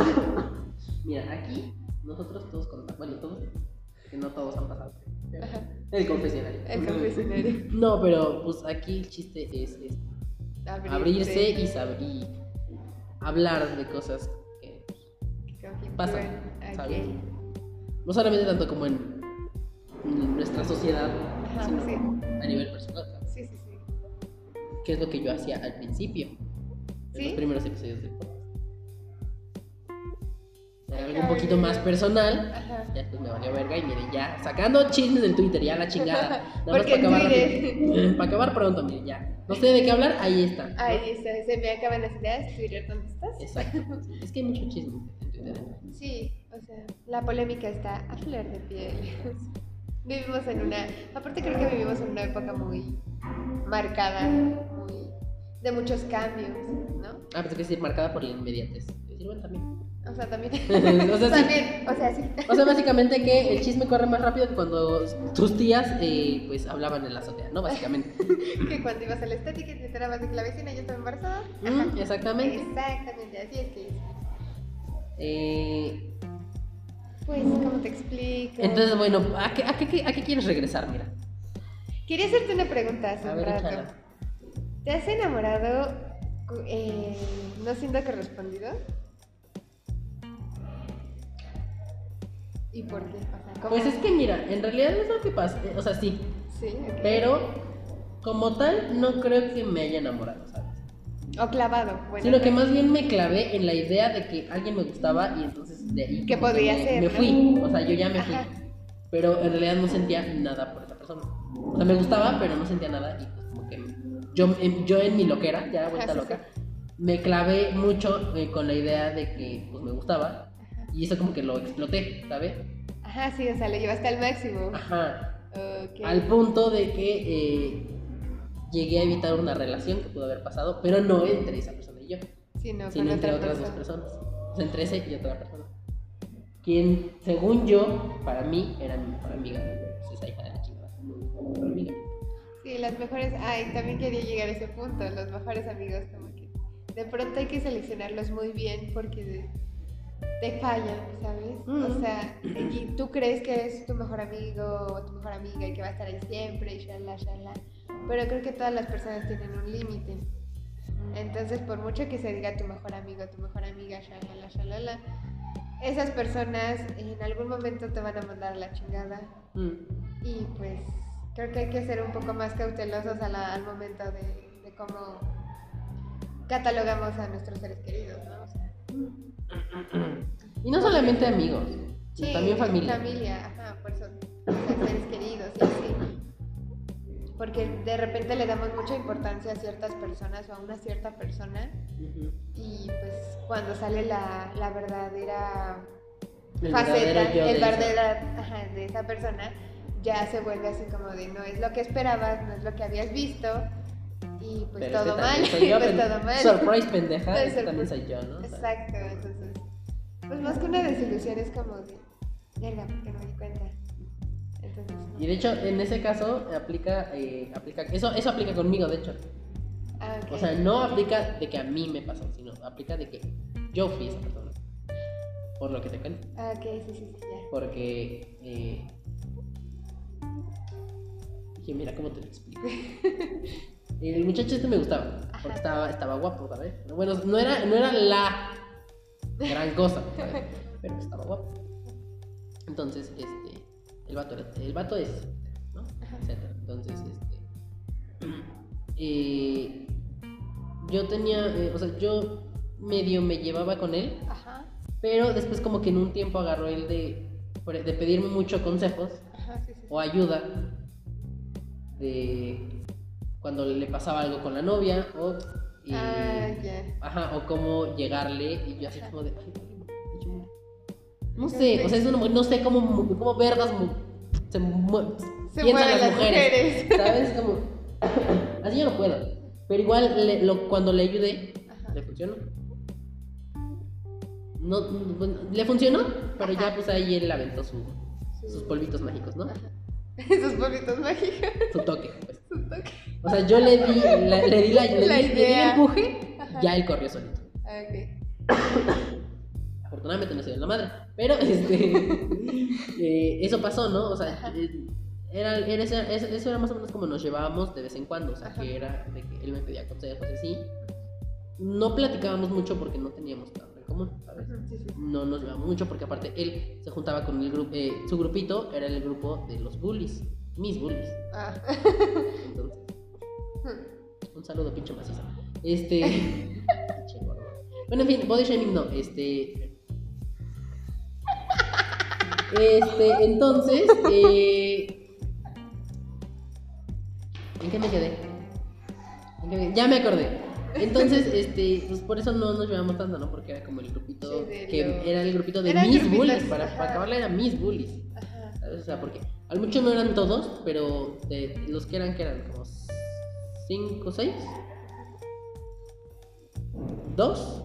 [SPEAKER 1] Mira, aquí nosotros todos contamos. Bueno, todos. Que no todos han pasado.
[SPEAKER 2] Ajá,
[SPEAKER 1] El confesionario.
[SPEAKER 2] el confesionario.
[SPEAKER 1] No, pero pues aquí el chiste es, es abrirse y saber y hablar de cosas que Pasa,
[SPEAKER 2] Ok.
[SPEAKER 1] ¿sabes? no solamente tanto como en, en nuestra sociedad,
[SPEAKER 2] Ajá,
[SPEAKER 1] sino
[SPEAKER 2] sí.
[SPEAKER 1] a nivel personal, que es lo que yo hacía al principio, en
[SPEAKER 2] ¿Sí?
[SPEAKER 1] los primeros episodios del podcast. Era algo un poquito más personal,
[SPEAKER 2] Ajá.
[SPEAKER 1] ya después me valió verga y miren, ya sacando chismes del Twitter, ya la chingada. [LAUGHS] Nada más para acabar rápido. Para acabar pronto, miren, ya. No sé de qué hablar, ahí está. ¿no?
[SPEAKER 2] Ahí está, se me acaban las ideas. Twitter, ¿dónde estás?
[SPEAKER 1] Exacto. Es que hay mucho chisme en Twitter.
[SPEAKER 2] Sí, o sea, la polémica está a flor de piel. vivimos en una, aparte creo que vivimos en una época muy marcada, muy de muchos cambios, ¿no?
[SPEAKER 1] Ah, pues hay que decir marcada por la inmediatez. Bueno, también.
[SPEAKER 2] O sea, también. [LAUGHS]
[SPEAKER 1] O sea, sí. [LAUGHS]
[SPEAKER 2] también, o sea, sí.
[SPEAKER 1] O sea, básicamente que el chisme corre más rápido que cuando tus tías, eh, pues, hablaban en la azotea, ¿no? Básicamente. [LAUGHS]
[SPEAKER 2] que cuando ibas a la estética y te enterabas de que la vecina ya estaba embarazada.
[SPEAKER 1] Mm, exactamente.
[SPEAKER 2] Exactamente, así es que.
[SPEAKER 1] Eh,
[SPEAKER 2] Pues, ¿cómo te explico?
[SPEAKER 1] entonces, bueno, ¿a qué, a, qué, ¿a qué quieres regresar? Mira.
[SPEAKER 2] Quería hacerte una pregunta hace
[SPEAKER 1] A
[SPEAKER 2] un
[SPEAKER 1] ver,
[SPEAKER 2] rato.
[SPEAKER 1] échala.
[SPEAKER 2] ¿Te has enamorado eh, no siendo correspondido? ¿Y por qué? O sea.
[SPEAKER 1] Pues es que, mira, en realidad es lo que pasa. eh, O sea, sí.
[SPEAKER 2] Sí, ok.
[SPEAKER 1] Pero, como tal, no creo que me haya enamorado, ¿sabes?
[SPEAKER 2] O clavado. Bueno,
[SPEAKER 1] Sino que más bien me clavé en la idea de que alguien me gustaba y entonces de ahí como
[SPEAKER 2] podía
[SPEAKER 1] me,
[SPEAKER 2] ser,
[SPEAKER 1] me
[SPEAKER 2] ¿no?
[SPEAKER 1] fui, o sea, yo ya me fui. Pero en realidad no sentía nada por esa persona. O sea, me gustaba, pero no sentía nada y pues como que yo, en- yo en mi loquera, ya vuelta
[SPEAKER 2] sí,
[SPEAKER 1] loca, me clavé mucho eh, con la idea de que pues me gustaba y eso como que lo exploté, ¿sabes?
[SPEAKER 2] Ajá, sí, o sea, lo llevaste al máximo.
[SPEAKER 1] Ajá. Al punto de que eh, llegué a evitar una relación que pudo haber pasado, pero no entre esa persona y yo. Sino
[SPEAKER 2] con
[SPEAKER 1] entre
[SPEAKER 2] otra
[SPEAKER 1] otras dos
[SPEAKER 2] persona.
[SPEAKER 1] personas. O sea, entre ese y otra persona. Quien, según yo, para mí, era mi mejor amiga. Pues esa
[SPEAKER 2] Sí, las mejores. Ay, también quería llegar a ese punto. Los mejores amigos, como que de pronto hay que seleccionarlos muy bien porque te fallan, ¿sabes? O sea, y tú crees que es tu mejor amigo o tu mejor amiga y que va a estar ahí siempre y shalala, shalala. Pero creo que todas las personas tienen un límite. Entonces, por mucho que se diga tu mejor amigo, tu mejor amiga, shalala, shalala, esas personas en algún momento te van a mandar la chingada. Y pues creo que hay que ser un poco más cautelosos al momento de, de, cómo catalogamos a nuestros seres queridos, ¿no? O sea,
[SPEAKER 1] y no solamente amigos, también familia.
[SPEAKER 2] Familia, ajá, por eso, seres queridos y así. Porque de repente le damos mucha importancia a ciertas personas o a una cierta persona y pues cuando sale la, la verdadera faceta, el verdadero ajá, de esa persona, ya se vuelve así como de no es lo que esperabas, no es lo que habías visto y pues todo mal, [LAUGHS] pues todo mal.
[SPEAKER 1] Surprise pendeja, [LAUGHS] también soy yo, ¿no?
[SPEAKER 2] Exacto, entonces, pues más que una desilusión es como de, verga, porque no me di cuenta. Entonces,
[SPEAKER 1] Y de hecho, en ese caso aplica, eh, aplica, eso, eso aplica conmigo, de hecho.
[SPEAKER 2] Ah,
[SPEAKER 1] O sea, no aplica de que a mí me pasó, sino aplica de que yo fui esa persona. Por lo que te cuento.
[SPEAKER 2] Ah, ok, sí, sí, sí, ya.
[SPEAKER 1] Porque eh, dije, mira, ¿cómo te lo explico? [LAUGHS] El muchacho este me gustaba, porque estaba, estaba guapo, ¿sabes? Bueno, no era, no era la gran cosa, [LAUGHS] ¿sabes? Pero estaba guapo. Entonces, este, el vato, era- el vato es, ¿no? Etcétera. Entonces, este, [CLEARS THROAT] eh, yo tenía, eh, o sea, yo medio me llevaba con él,
[SPEAKER 2] Ajá,
[SPEAKER 1] pero después como que en un tiempo agarró él de, de pedirme mucho consejos
[SPEAKER 2] ajá, sí, sí. sí.
[SPEAKER 1] o ayuda de cuando le pasaba algo con la novia o eh,
[SPEAKER 2] Ah,
[SPEAKER 1] ajá o cómo llegarle y yo así como de "Ay, yo- no sé o sea es una no sé cómo cómo vergas mu- se
[SPEAKER 2] Se
[SPEAKER 1] piensan
[SPEAKER 2] mueven
[SPEAKER 1] las,
[SPEAKER 2] las
[SPEAKER 1] mujeres,
[SPEAKER 2] mujeres.
[SPEAKER 1] sabes como [LAUGHS] así yo no puedo pero igual le- lo- cuando le ayudé
[SPEAKER 2] Ajá.
[SPEAKER 1] le funcionó no, le funcionó pero ya pues ahí él aventó su- sus polvitos mágicos no
[SPEAKER 2] Ajá. [LAUGHS] Esos polvitos mágicos.
[SPEAKER 1] su toque pues.
[SPEAKER 2] su toque.
[SPEAKER 1] O sea, yo le di la, le di la, le
[SPEAKER 2] La
[SPEAKER 1] di- le di el
[SPEAKER 2] idea.
[SPEAKER 1] empuje,
[SPEAKER 2] Ajá.
[SPEAKER 1] ya él corrió solito.
[SPEAKER 2] Ah, ok. [COUGHS]
[SPEAKER 1] Afortunadamente no se dio la madre. Pero [LAUGHS] este eh, eso pasó, ¿no? O sea, eh, era, era eso, era más o menos como nos llevábamos de vez en cuando. O sea,
[SPEAKER 2] Ajá.
[SPEAKER 1] que era de que él me pedía consejos y así. No platicábamos mucho porque no teníamos en común, ¿sabes?
[SPEAKER 2] Ujú, Sí, sí.
[SPEAKER 1] No nos llevábamos mucho porque aparte él se juntaba con el grupo, eh, su grupito era el grupo de los bullies, mis bullies.
[SPEAKER 2] Ah.
[SPEAKER 1] Entonces, Un saludo, pinche maciza. Este. bueno, en fin, body shaming no. Este. Este, entonces. Eh... ¿En qué me quedé? ¿En qué me- Ya me acordé. Entonces, este, pues por eso no nos llevamos tanto, ¿no? Porque era como el grupito.
[SPEAKER 2] Sí,
[SPEAKER 1] que era el grupito de
[SPEAKER 2] Eran
[SPEAKER 1] mis
[SPEAKER 2] grupitos,
[SPEAKER 1] bullies. Para, para acabarla era mis bullies.
[SPEAKER 2] Ajá.
[SPEAKER 1] O sea, porque al mucho no eran todos, pero de los que eran, que eran como 5 o 6. ¿Dos?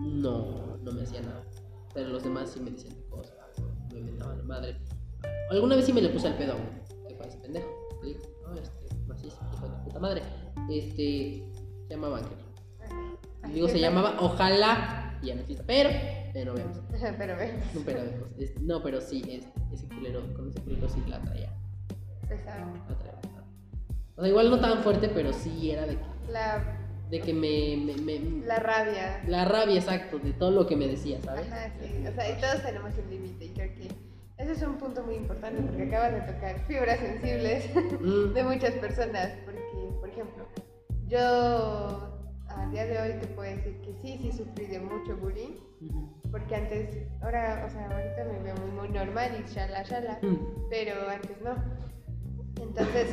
[SPEAKER 1] No, no me hacía nada. Pero los demás sí me decían cosas, me inventaban la madre. Alguna vez sí me le puse al pedo a uno, que fue ese pendejo. Le no, este, macizo, hijo de puta madre. Este, se llamaba Ángel.
[SPEAKER 2] Ay,
[SPEAKER 1] Digo, se llamaba Ojalá y ya no existe, pero, pero vemos.
[SPEAKER 2] Pero ve, [LAUGHS]
[SPEAKER 1] No, pero vemos. No, pero sí, este, ese culero, con ese culero sí la traía.
[SPEAKER 2] pesado.
[SPEAKER 1] La traía. O sea, igual no tan fuerte, pero sí era de que,
[SPEAKER 2] La,
[SPEAKER 1] de que me, me, me-
[SPEAKER 2] la rabia.
[SPEAKER 1] la rabia, exacto, de todo lo que me decía, ¿sabes?
[SPEAKER 2] Ajá, sí. O sea, y todos tenemos un límite y creo que ese es un punto muy importante porque acabas de tocar fibras sensibles [LAUGHS] de muchas personas. Porque, por ejemplo, yo a día de hoy te puedo decir que sí, sí sufrí de mucho bullying. Porque antes, ahora, o sea, ahorita me veo muy, muy normal y shala, shala.
[SPEAKER 1] mm,
[SPEAKER 2] pero antes no. Entonces,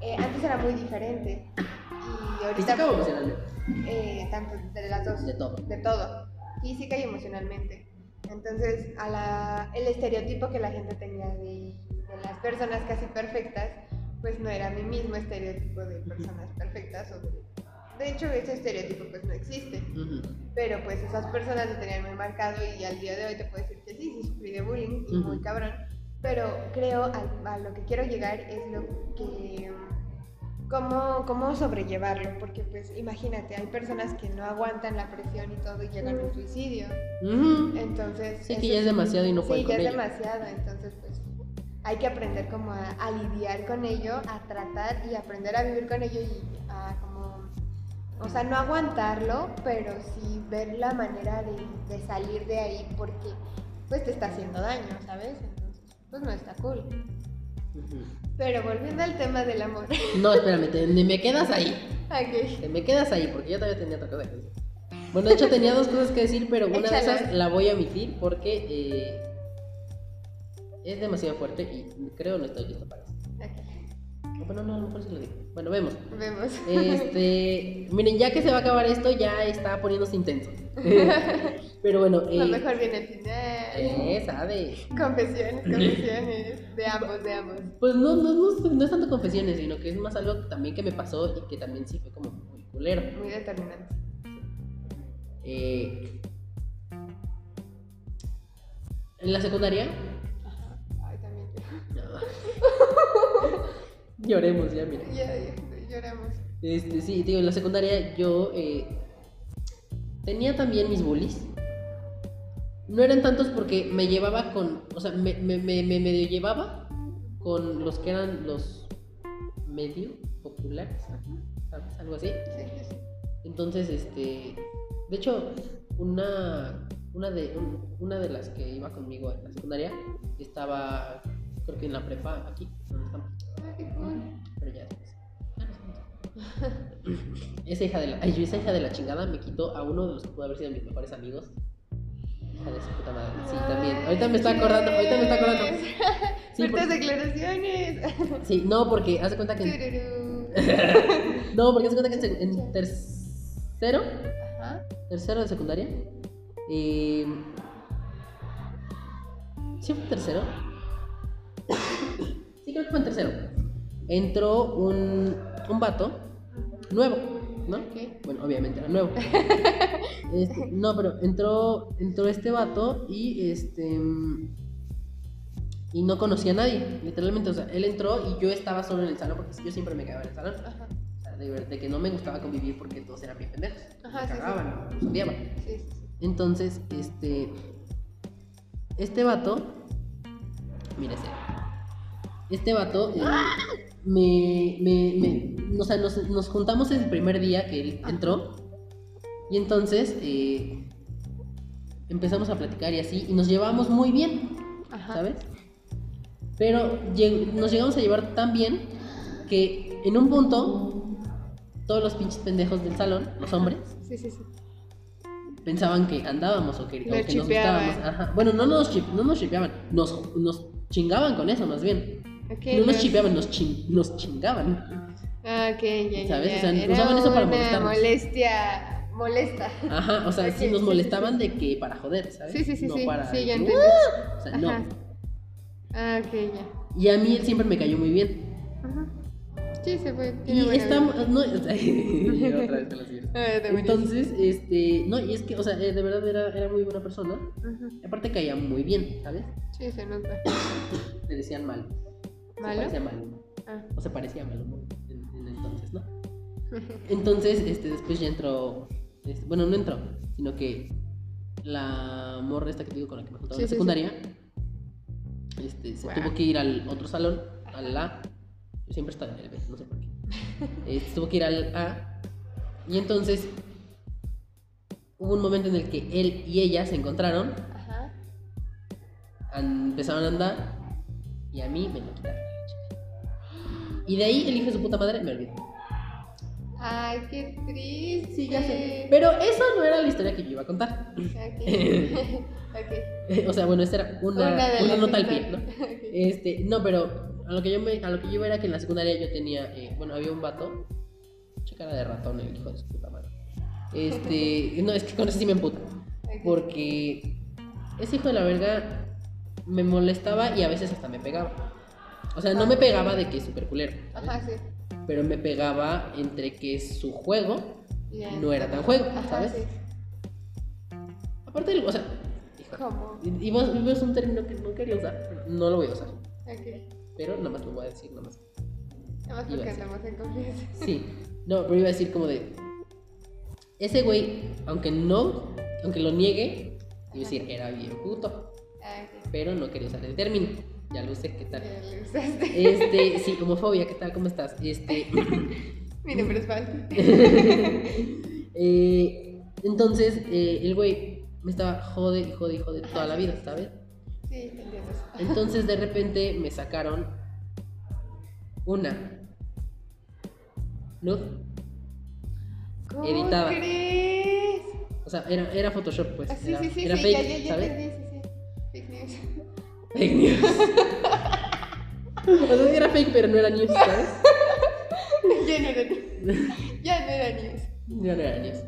[SPEAKER 2] eh, antes era muy diferente. Y ahorita.
[SPEAKER 1] Física o emocionalmente.
[SPEAKER 2] eh, tanto de las dos.
[SPEAKER 1] De todo.
[SPEAKER 2] De todo. Física y emocionalmente. Entonces, a la, el estereotipo que la gente tenía de, de las personas casi perfectas, pues no era mi mismo estereotipo de personas perfectas. O de, de hecho, ese estereotipo pues no existe. Pero pues esas personas lo tenían muy marcado y al día de hoy te puedo decir que sí, sí sufrí de bullying y muy cabrón. Pero creo a, a lo que quiero llegar es lo que cómo, cómo sobrellevarlo, porque pues imagínate, hay personas que no aguantan la presión y todo y llegan al suicidio.
[SPEAKER 1] Ujú.
[SPEAKER 2] Entonces...
[SPEAKER 1] Sí, que ya es demasiado y no pueden
[SPEAKER 2] Sí, ya es
[SPEAKER 1] ello.
[SPEAKER 2] demasiado, entonces pues hay que aprender como a, a lidiar con ello, a tratar y aprender a vivir con ello y a como, o sea, no aguantarlo, pero sí ver la manera de, de salir de ahí porque pues te está haciendo daño, ¿sabes? Entonces, pues no está cool. Pero volviendo al tema del amor.
[SPEAKER 1] No, espérame, te, me quedas ahí.
[SPEAKER 2] Ok.
[SPEAKER 1] Te me quedas ahí porque yo todavía tenía otra cosa que decir. Bueno, de hecho tenía dos cosas que decir, pero una de esas la voy a omitir porque eh, es demasiado fuerte y creo no estoy listo para eso.
[SPEAKER 2] Ok.
[SPEAKER 1] Bueno, no, a lo mejor lo digo. Bueno, vemos.
[SPEAKER 2] Vemos.
[SPEAKER 1] Este, [LAUGHS] miren, ya que se va a acabar esto, ya está poniéndose intenso. [LAUGHS] Pero bueno,
[SPEAKER 2] Lo
[SPEAKER 1] eh,
[SPEAKER 2] mejor viene al final.
[SPEAKER 1] eh, sabes.
[SPEAKER 2] Confesiones, [LAUGHS] confesiones. De ambos, de ambos.
[SPEAKER 1] Pues no, no, no, no es tanto confesiones, sino que es más algo también que me pasó y que también sí fue como muy culero.
[SPEAKER 2] Muy determinante.
[SPEAKER 1] Eh, en la secundaria, [LAUGHS] lloremos ya, mira.
[SPEAKER 2] Ya, ya, lloramos.
[SPEAKER 1] Este, sí, digo, en la secundaria yo eh, tenía también mis bullies. No eran tantos porque me llevaba con, o sea, me, me, me, me medio llevaba con los que eran los medio populares, ¿sabes? Algo así.
[SPEAKER 2] Sí, sí, sí.
[SPEAKER 1] Entonces, este, de hecho, una, una, de, un- una de las que iba conmigo en la secundaria estaba, creo que en la prepa, aquí, donde estamos,
[SPEAKER 2] cool.
[SPEAKER 1] pero ya después. vamos. [LAUGHS] Esa hija de la, ay, esa hija de la chingada me quitó a uno de los que pudo haber sido mis mejores amigos. Hija de su puta madre. Sí, también. Ahorita me está acordando, ahorita me está acordando. Sí, [LAUGHS]
[SPEAKER 2] declaraciones. [LAUGHS]
[SPEAKER 1] sí, no, porque hace cuenta que. en- no, porque hace cuenta que en, en tercero,
[SPEAKER 2] Ajá.
[SPEAKER 1] tercero de secundaria. Eh, ¿Sí fue tercero? Sí, creo que fue en tercero. Entró un, un vato nuevo, ¿no?
[SPEAKER 2] Ok.
[SPEAKER 1] Bueno, obviamente era nuevo. [LAUGHS] Este, no, pero entró, entró este vato y este. Y no conocía a nadie, literalmente. O sea, él entró y yo estaba solo en el salón porque yo siempre me quedaba en el salón.
[SPEAKER 2] Ajá.
[SPEAKER 1] O sea, de, que no me gustaba convivir porque todos eran bien pendejos.
[SPEAKER 2] Ajá,
[SPEAKER 1] me
[SPEAKER 2] sí, sí.
[SPEAKER 1] cagaban, los odiaban.
[SPEAKER 2] Sí, sí.
[SPEAKER 1] Entonces, este. Este vato. Mira ese. Este vato. eh, me, me, me- O sea, nos, nos juntamos el primer día que él entró. Y entonces. eh, empezamos a platicar y así. Y nos llevábamos muy bien.
[SPEAKER 2] Ajá.
[SPEAKER 1] ¿Sabes? Pero nos llegamos a llevar tan bien que en un punto. Todos los pinches pendejos del salón, los hombres,
[SPEAKER 2] Sí, sí, sí.
[SPEAKER 1] pensaban que andábamos o que, o
[SPEAKER 2] Lo
[SPEAKER 1] que nos gustábamos. Ajá. Bueno, no nos, chip- no nos chipeaban, nos, nos chingaban con eso más bien. No nos chipeaban, nos, chin- nos chingaban.
[SPEAKER 2] Ok, ya,
[SPEAKER 1] ¿Sabes?
[SPEAKER 2] ya.
[SPEAKER 1] O sea,
[SPEAKER 2] Era
[SPEAKER 1] usaban eso para molestarnos.
[SPEAKER 2] molestia molesta.
[SPEAKER 1] Ajá, o sea, [LAUGHS] sí nos molestaban
[SPEAKER 2] sí,
[SPEAKER 1] de que para joder, ¿sabes?
[SPEAKER 2] Sí, sí, sí,
[SPEAKER 1] no
[SPEAKER 2] sí.
[SPEAKER 1] para
[SPEAKER 2] Sí, ya entendí.
[SPEAKER 1] O sea,
[SPEAKER 2] Ajá.
[SPEAKER 1] no.
[SPEAKER 2] Ah, ok, ya.
[SPEAKER 1] Y a mí él siempre me cayó muy bien.
[SPEAKER 2] Ajá. Sí, se fue.
[SPEAKER 1] Y estamos. No, [LAUGHS] otra vez [LAUGHS]
[SPEAKER 2] buenísimo.
[SPEAKER 1] Entonces, este. No, y es que, o sea, eh, de verdad era, era muy buena persona.
[SPEAKER 2] Ajá.
[SPEAKER 1] Aparte caía muy bien, ¿sabes?
[SPEAKER 2] Sí, se nota. [COUGHS]
[SPEAKER 1] Le decían mal. Se
[SPEAKER 2] ¿Malo?
[SPEAKER 1] parecía mal.
[SPEAKER 2] Ah.
[SPEAKER 1] O se parecía Maluma en, en entonces, ¿no? [LAUGHS] Entonces, este, después ya entró. este, bueno, no entró, sino que la morra esta que te digo con la que me juntaba
[SPEAKER 2] Sí,
[SPEAKER 1] en la
[SPEAKER 2] sí, sí.
[SPEAKER 1] secundaria. Este, se tuvo que ir al otro salón, al A. Yo siempre estaba en el B, no sé por qué. [LAUGHS] Este, tuvo que ir al A. Y entonces hubo un momento en el que él y ella se encontraron,
[SPEAKER 2] Ajá.
[SPEAKER 1] empezaron a andar y a mí me lo quitaron. Y de ahí el hijo de su puta madre me olvidó.
[SPEAKER 2] Ay, qué triste.
[SPEAKER 1] Sí, ya sé. Pero eso no era la historia que yo iba a contar.
[SPEAKER 2] Ok. [LAUGHS] ok.
[SPEAKER 1] o sea, bueno, esa era una,
[SPEAKER 2] Una
[SPEAKER 1] una nota al pie. ¿no?
[SPEAKER 2] Ok.
[SPEAKER 1] Este, no, pero a lo que yo me, a lo que yo iba era que en la secundaria yo tenía, eh, bueno, había un vato, mucha cara de ratón, el hijo de su puta madre. Este, no, es que con eso sí me emputa.
[SPEAKER 2] Ok.
[SPEAKER 1] Porque ese hijo de la verga me molestaba y a veces hasta me pegaba. O sea, no me pegaba de que es súper culero, ¿sabes?
[SPEAKER 2] Ajá, sí.
[SPEAKER 1] pero me pegaba entre que su juego no era tan juego,
[SPEAKER 2] Ajá,
[SPEAKER 1] ¿sabes?
[SPEAKER 2] sí.
[SPEAKER 1] Aparte, del- o sea, hijo,
[SPEAKER 2] ¿Cómo?
[SPEAKER 1] y, y vos, vos un término que no quería usar, no lo voy a usar,
[SPEAKER 2] Ok.
[SPEAKER 1] pero nada más lo voy a decir, nada más.
[SPEAKER 2] Nada más porque
[SPEAKER 1] a decir.
[SPEAKER 2] andamos en confianza.
[SPEAKER 1] Sí, [LAUGHS] no, pero iba a decir como de. Ese güey, aunque no, aunque lo niegue, iba a decir, era bien puto.
[SPEAKER 2] Ah.
[SPEAKER 1] Pero no quería usar el término. Ya lo sé, ¿qué tal?
[SPEAKER 2] Ya lo usaste.
[SPEAKER 1] Este, sí, homofobia, ¿qué tal? ¿Cómo estás? Este. [COUGHS]
[SPEAKER 2] Mi nombre es Val. [LAUGHS]
[SPEAKER 1] eh, entonces, eh, el güey me estaba jode y jode y jode toda la vida, ¿sabes?
[SPEAKER 2] Sí, entiendo.
[SPEAKER 1] Entonces, de repente me sacaron una. ¿No?
[SPEAKER 2] ¿Cómo crees?
[SPEAKER 1] O sea, era, era Photoshop, pues.
[SPEAKER 2] Ah, sí,
[SPEAKER 1] era,
[SPEAKER 2] sí, sí,
[SPEAKER 1] era
[SPEAKER 2] sí,
[SPEAKER 1] fake,
[SPEAKER 2] ya, ya, ya
[SPEAKER 1] ¿sabes?
[SPEAKER 2] entendí, sí, sí. Fake news.
[SPEAKER 1] Fake news. [LAUGHS] o sea, sí era fake, pero no era news, ¿sabes? [LAUGHS]
[SPEAKER 2] ya no era news. Ya no era news.
[SPEAKER 1] Ya no era news.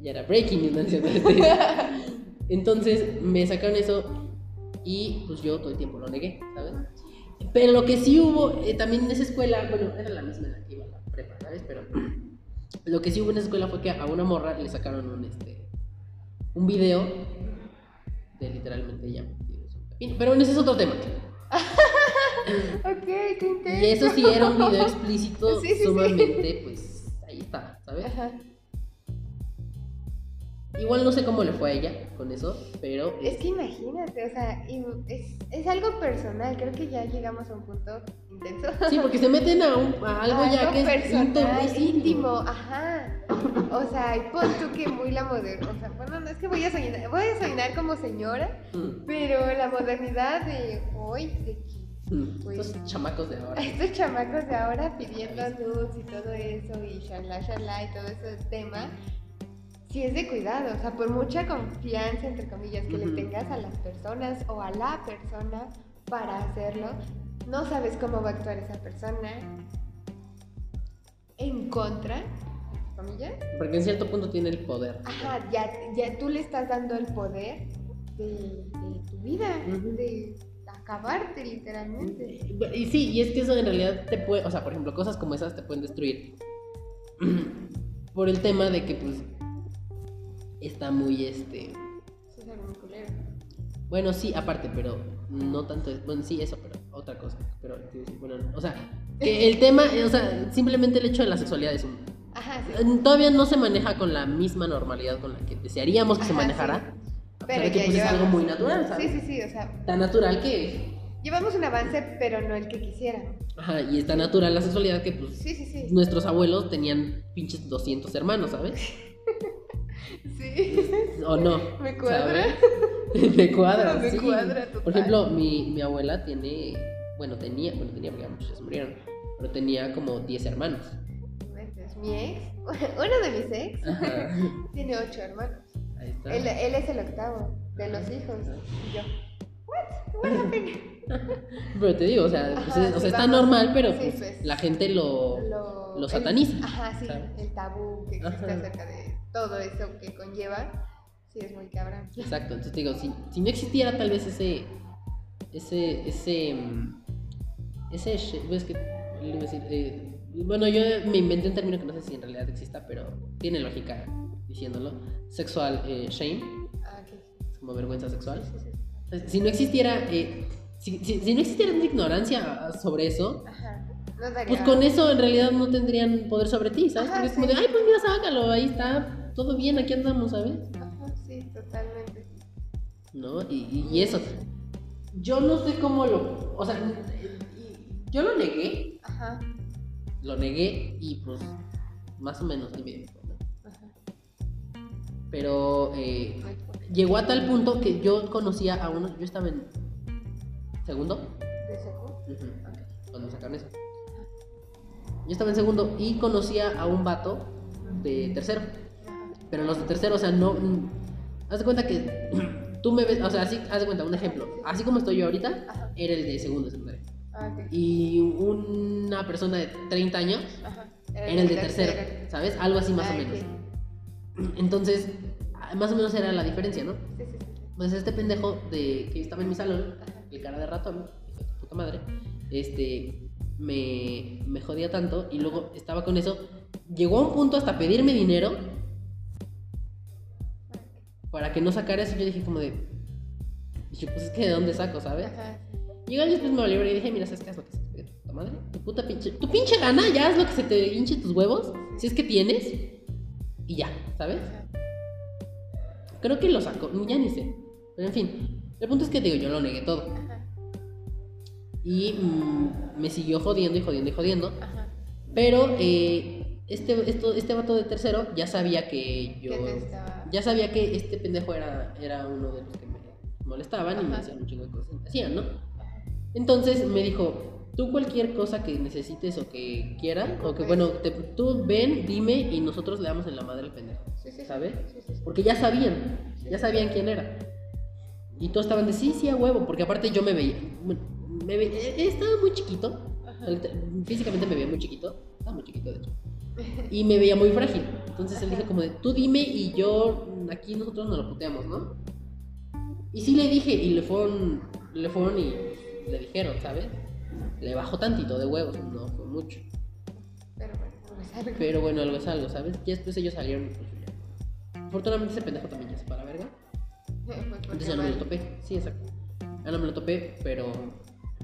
[SPEAKER 1] Ya era breaking news, ¿no es cierto? Este, Entonces me sacaron eso y pues yo todo el tiempo lo negué, ¿sabes? Pero lo que sí hubo, eh, también en esa escuela, bueno, era la misma en la que iba a la prepa, ¿sabes? Pero lo que sí hubo en esa escuela fue que a una morra le sacaron un, este, un video de literalmente ella. Pero ese es otro tema. [LAUGHS]
[SPEAKER 2] Ok, qué intenso.
[SPEAKER 1] Y eso sí era un video explícito,
[SPEAKER 2] Sí, sí, sí.
[SPEAKER 1] sumamente, pues ahí está, ¿sabes?
[SPEAKER 2] Ajá.
[SPEAKER 1] Igual no sé cómo le fue a ella con eso, pero
[SPEAKER 2] Es que imagínate, o sea, es, es algo personal. Creo que ya llegamos a un punto intenso.
[SPEAKER 1] sí, porque se meten a, un- a algo ya que es
[SPEAKER 2] personal,
[SPEAKER 1] íntimo, es
[SPEAKER 2] íntimo, ajá. O sea, y pon tú que muy la moderna. O sea, bueno, no es que voy a soñar, voy a soñar como señora,
[SPEAKER 1] Mm,
[SPEAKER 2] pero la modernidad de hoy, de
[SPEAKER 1] mm,
[SPEAKER 2] Pues-
[SPEAKER 1] Estos chamacos de ahora.
[SPEAKER 2] estos chamacos de ahora pidiendo nudes y todo eso, y shalá, shalá, y todo ese tema, sí es de cuidado. O sea, por mucha confianza, entre comillas, que le tengas a las personas o a la persona para hacerlo, no sabes cómo va a actuar esa persona en contra, entre comillas.
[SPEAKER 1] Porque en cierto punto tiene el poder.
[SPEAKER 2] Ajá, ya, ya tú le estás dando el poder de, de tu vida, de acabarte literalmente.
[SPEAKER 1] Y sí, y es que eso en realidad te puede, o sea, por ejemplo, cosas como esas te pueden destruir. [CLEARS THROAT] Por el tema de que, pues, está muy, este...
[SPEAKER 2] Eso es algo muy culero.
[SPEAKER 1] Bueno, sí, aparte, pero no tanto, bueno, sí, eso, pero otra cosa. Pero, bueno, o sea, que [LAUGHS] el tema, o sea, simplemente el hecho de la sexualidad es un...
[SPEAKER 2] Ajá, sí.
[SPEAKER 1] Eh, Todavía no se maneja con la misma normalidad con la que desearíamos que se manejara.
[SPEAKER 2] sí.
[SPEAKER 1] De que pues, es algo muy natural, ¿sabes?
[SPEAKER 2] Sí, sí, sí, o sea,
[SPEAKER 1] Tan natural que...
[SPEAKER 2] llevamos un avance, pero no el que quisiéramos.
[SPEAKER 1] Ajá, y es tan natural la sexualidad que pues
[SPEAKER 2] Sí, sí, sí.
[SPEAKER 1] nuestros abuelos tenían pinches 200 hermanos, ¿sabes? [LAUGHS]
[SPEAKER 2] Sí.
[SPEAKER 1] O no.
[SPEAKER 2] Me cuadra.
[SPEAKER 1] ¿sabes? [LAUGHS] Me cuadra, [LAUGHS]
[SPEAKER 2] Me
[SPEAKER 1] sí.
[SPEAKER 2] cuadra total.
[SPEAKER 1] Por ejemplo, mi, mi abuela tiene, bueno, tenía, bueno, tenía porque muchos murieron, pero tenía como 10 hermanos.
[SPEAKER 2] Mi ex, [LAUGHS] uno de mis ex,
[SPEAKER 1] Ajá.
[SPEAKER 2] tiene ocho hermanos.
[SPEAKER 1] Ahí está.
[SPEAKER 2] Él, él es el octavo de los hijos. Y yo, ¿what? What happened?
[SPEAKER 1] Pero te digo, o sea, pues,
[SPEAKER 2] Ajá,
[SPEAKER 1] es- o sea, está normal, pero
[SPEAKER 2] Sí,
[SPEAKER 1] pues,
[SPEAKER 2] pues.
[SPEAKER 1] la gente lo,
[SPEAKER 2] Lo,
[SPEAKER 1] lo
[SPEAKER 2] el-
[SPEAKER 1] sataniza.
[SPEAKER 2] ajá, sí,
[SPEAKER 1] ¿sabes?
[SPEAKER 2] el tabú que existe acerca de todo eso que conlleva. Sí, es muy cabrón.
[SPEAKER 1] Exacto, entonces te digo, si, si no existiera tal vez ese, ese, ese, mm, ese, pues, que, decir, eh, bueno, yo me inventé un término que no sé si en realidad exista, pero tiene lógica diciéndolo, sexual eh, shame,
[SPEAKER 2] Ah, ok.
[SPEAKER 1] es como vergüenza sexual.
[SPEAKER 2] Sí, sí, sí.
[SPEAKER 1] Entonces, si no existiera, eh, si, si- si no existiera una ignorancia sobre eso,
[SPEAKER 2] Ajá. No
[SPEAKER 1] pues con eso en realidad no tendrían poder sobre ti, ¿sabes?
[SPEAKER 2] Ajá,
[SPEAKER 1] Porque es como de, ay, pues mira, sácalo, ahí está, todo bien, aquí andamos, ¿sabes?
[SPEAKER 2] Ajá, sí, totalmente.
[SPEAKER 1] ¿no? Y, eso. Yo no sé cómo lo. O sea, yo lo negué.
[SPEAKER 2] Ajá.
[SPEAKER 1] Lo negué y pues. Más o menos. me-
[SPEAKER 2] Ajá.
[SPEAKER 1] Pero eh, llegó a tal punto que yo conocía a uno. Yo estaba en. Segundo.
[SPEAKER 2] ¿De?
[SPEAKER 1] Ujú, Cuando sacaron eso. Yo estaba en segundo y conocía a un vato de tercero. Pero los de tercero, o sea, no. mm, Haz de cuenta que [CLEARS THROAT] tú me ves, o sea, así, haz de cuenta, un ejemplo. Así como estoy yo ahorita,
[SPEAKER 2] Ajá.
[SPEAKER 1] era el de segundo secundaria.
[SPEAKER 2] Ah.
[SPEAKER 1] Y una persona de 30 años
[SPEAKER 2] Ajá.
[SPEAKER 1] era el de tercero, ¿sabes? Algo así más
[SPEAKER 2] Ah,
[SPEAKER 1] o menos. Entonces, más o menos era la diferencia, ¿no?
[SPEAKER 2] Sí, sí, sí.
[SPEAKER 1] Pues este pendejo de que estaba en mi salón,
[SPEAKER 2] Ajá.
[SPEAKER 1] el cara de ratón, puta madre, este, me, me jodía tanto y luego estaba con eso. Llegó a un punto hasta pedirme dinero para que no sacara eso. Yo dije como de... Dije, pues es que de dónde saco, ¿sabes?
[SPEAKER 2] Ajá.
[SPEAKER 1] Y después me valió y dije, mira, ¿sabes qué? Haz lo que sea, madre, tu puta pinche, tu pinche gana, ya haz lo que se te hinche tus huevos, si es que tienes, y ya, ¿sabes?
[SPEAKER 2] Ajá.
[SPEAKER 1] Creo que lo sacó, ya ni sé. Pero en fin, el punto es que digo, yo lo negué todo.
[SPEAKER 2] Ajá.
[SPEAKER 1] Y mm, me siguió jodiendo y jodiendo y jodiendo.
[SPEAKER 2] Ajá.
[SPEAKER 1] Pero eh, este, esto, este vato de tercero ya sabía que yo.
[SPEAKER 2] Que
[SPEAKER 1] Ya sabía que este pendejo era, era uno de los que me molestaban y me hacían un chingo de cosas. Hacían, ¿no? Entonces me dijo: Tú cualquier cosa que necesites o que quieras, o que bueno, te- tú ven, dime y nosotros le damos en la madre al pendejo.
[SPEAKER 2] Sí, sí.
[SPEAKER 1] ¿Sabes?
[SPEAKER 2] Sí.
[SPEAKER 1] Porque ya sabían, ya sabían quién era. Y todos estaban de sí, sí, a huevo, porque aparte yo me veía, me ve- eh, estaba muy chiquito,
[SPEAKER 2] Ajá.
[SPEAKER 1] físicamente me veía muy chiquito, estaba muy chiquito de hecho, [LAUGHS] y me veía muy frágil. Entonces él dijo como de, tú dime y yo, aquí nosotros nos lo puteamos, ¿no? Y sí le dije, y le fueron, le fueron y le dijeron, ¿sabes? Le bajó tantito de huevos, no fue mucho.
[SPEAKER 2] Pero bueno, no es algo.
[SPEAKER 1] Pero bueno, algo es algo, ¿sabes? Y después ellos salieron. pues, ya. Afortunadamente ese pendejo también ya se para verga.
[SPEAKER 2] Pues porque
[SPEAKER 1] Entonces ya no me lo topé. Sí, exacto. Ya no me lo topé, pero.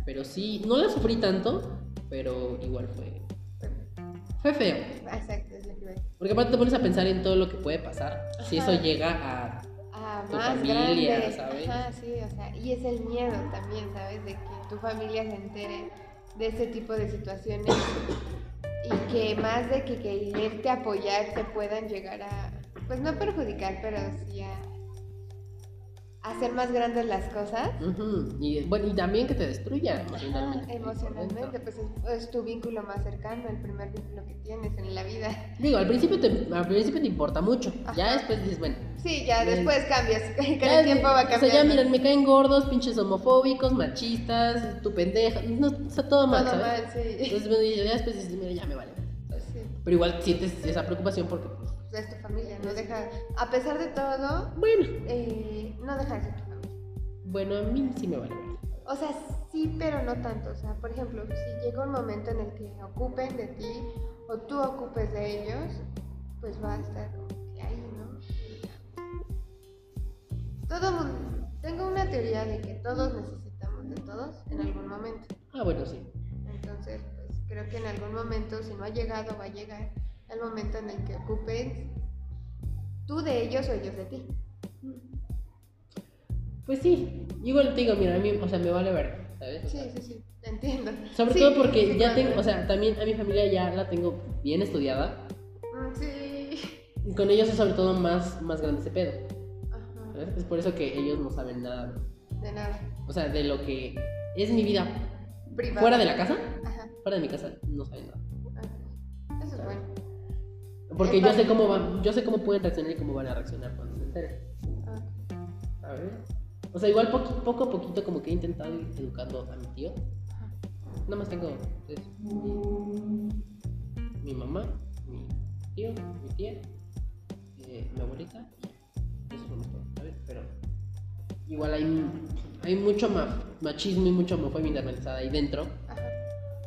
[SPEAKER 1] Pero sí, no la sufrí tanto, pero igual fue. Fue feo.
[SPEAKER 2] Exacto, es lo que.
[SPEAKER 1] Porque aparte te pones a pensar en todo lo que puede pasar si eso llega a. Tu
[SPEAKER 2] más
[SPEAKER 1] familia,
[SPEAKER 2] grande.
[SPEAKER 1] ¿sabes?
[SPEAKER 2] Ajá, sí, o sea, y es el miedo también, ¿sabes? De que tu familia se entere de ese tipo de situaciones y que más de que quererte apoyar te puedan llegar a, pues no perjudicar, pero sí a hacer más grandes las cosas.
[SPEAKER 1] Ujú, Y bueno, y también que te destruya
[SPEAKER 2] Ajá,
[SPEAKER 1] emocionalmente.
[SPEAKER 2] emocionalmente, pues es, es tu vínculo más cercano, el primer vínculo que tienes en la vida.
[SPEAKER 1] Digo, al principio te, al principio te importa mucho. Ya
[SPEAKER 2] Ajá.
[SPEAKER 1] después dices, bueno.
[SPEAKER 2] Sí, ya
[SPEAKER 1] Bien.
[SPEAKER 2] después cambias, [LAUGHS] con
[SPEAKER 1] Ya,
[SPEAKER 2] tiempo va
[SPEAKER 1] O
[SPEAKER 2] cambiando.
[SPEAKER 1] sea, ya miren, me caen gordos, pinches homofóbicos, machistas, tu pendeja. No, o sea, todo mal,
[SPEAKER 2] Todo
[SPEAKER 1] ¿sabes?
[SPEAKER 2] mal, sí.
[SPEAKER 1] Entonces, bueno, ya después dices, mira, ya me vale. ¿sabes?
[SPEAKER 2] Sí.
[SPEAKER 1] Pero igual sientes esa preocupación porque, pues,
[SPEAKER 2] es tu familia, no deja, a pesar de todo,
[SPEAKER 1] bueno,
[SPEAKER 2] eh, no deja de ser tu familia.
[SPEAKER 1] bueno, a mí sí me vale.
[SPEAKER 2] O sea, sí, pero no tanto. O sea, por ejemplo, si llega un momento en el que ocupen de ti o tú ocupes de ellos, pues va a estar como que ahí, ¿no? Todo mundo, tengo una teoría de que todos necesitamos de todos en algún momento.
[SPEAKER 1] Ah, bueno, sí.
[SPEAKER 2] Entonces, pues creo que en algún momento, si no ha llegado, va a llegar el momento en el que ocupes tú de ellos o ellos de ti.
[SPEAKER 1] Pues sí, igual te digo, mira, a mí, o sea, me vale ver, ¿sabes? O
[SPEAKER 2] Sí,
[SPEAKER 1] sea,
[SPEAKER 2] sí, sí, te entiendo.
[SPEAKER 1] Sobre
[SPEAKER 2] Sí,
[SPEAKER 1] todo porque
[SPEAKER 2] sí,
[SPEAKER 1] ya
[SPEAKER 2] claro.
[SPEAKER 1] tengo, o sea, también a mi familia ya la tengo bien estudiada.
[SPEAKER 2] Mm, Sí.
[SPEAKER 1] Y con ellos es sobre todo más, más grande ese pedo.
[SPEAKER 2] Ajá.
[SPEAKER 1] ¿sabes? Es por eso que ellos no saben nada.
[SPEAKER 2] De nada.
[SPEAKER 1] O sea, de lo que es mi vida
[SPEAKER 2] Privado.
[SPEAKER 1] fuera de la casa,
[SPEAKER 2] Ajá.
[SPEAKER 1] fuera de mi casa, no saben nada.
[SPEAKER 2] ok. Eso es bueno.
[SPEAKER 1] Porque
[SPEAKER 2] Es
[SPEAKER 1] yo sé cómo van, yo sé cómo pueden reaccionar y cómo van a reaccionar cuando se enteren.
[SPEAKER 2] Ah,
[SPEAKER 1] ¿sabes? O sea, igual poqui- poco a poquito como que he intentado ir educando a mi tío. Nada más tengo pues, mi, mi mamá, mi tío, mi tía, eh, mi abuelita y eso somos todos, ¿sabes? Pero igual hay, hay mucho ma- machismo y mucha homofobia internalizada ahí dentro,
[SPEAKER 2] Ajá.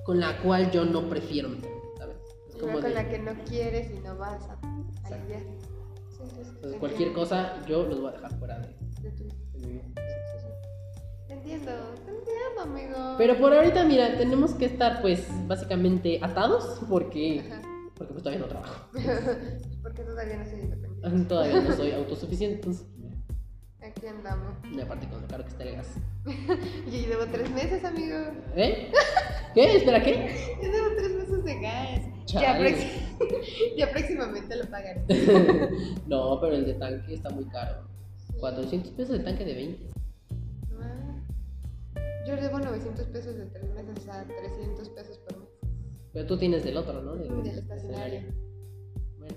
[SPEAKER 1] con la cual yo no prefiero ¿sabes? Es como
[SPEAKER 2] con
[SPEAKER 1] de-
[SPEAKER 2] la que no quieres y no vas a. Sí,
[SPEAKER 1] entonces, cualquier cosa yo los voy a dejar fuera de,
[SPEAKER 2] De tu-. Sí. Te entiendo, te entiendo, amigo.
[SPEAKER 1] Pero por ahorita, mira, tenemos que estar pues básicamente atados porque,
[SPEAKER 2] Ajá.
[SPEAKER 1] porque pues todavía no trabajo. [LAUGHS]
[SPEAKER 2] Porque todavía no soy independiente.
[SPEAKER 1] Todavía no soy [LAUGHS] autosuficiente, entonces, mira,
[SPEAKER 2] Aquí andamos.
[SPEAKER 1] y aparte con lo caro que está el gas. [LAUGHS]
[SPEAKER 2] Yo llevo tres meses, amigo.
[SPEAKER 1] ¿Eh? ¿Qué? ¿Espera qué?
[SPEAKER 2] Yo llevo tres meses de gas. Ya próximamente lo pagaré.
[SPEAKER 1] no, pero el de tanque está muy caro. 400 pesos de tanque de 20.
[SPEAKER 2] Ah. Yo debo 900 pesos de tres meses, o sea, 300 pesos por mes.
[SPEAKER 1] Pero tú tienes del otro, ¿no? Del,
[SPEAKER 2] Del estacionario.
[SPEAKER 1] Bueno,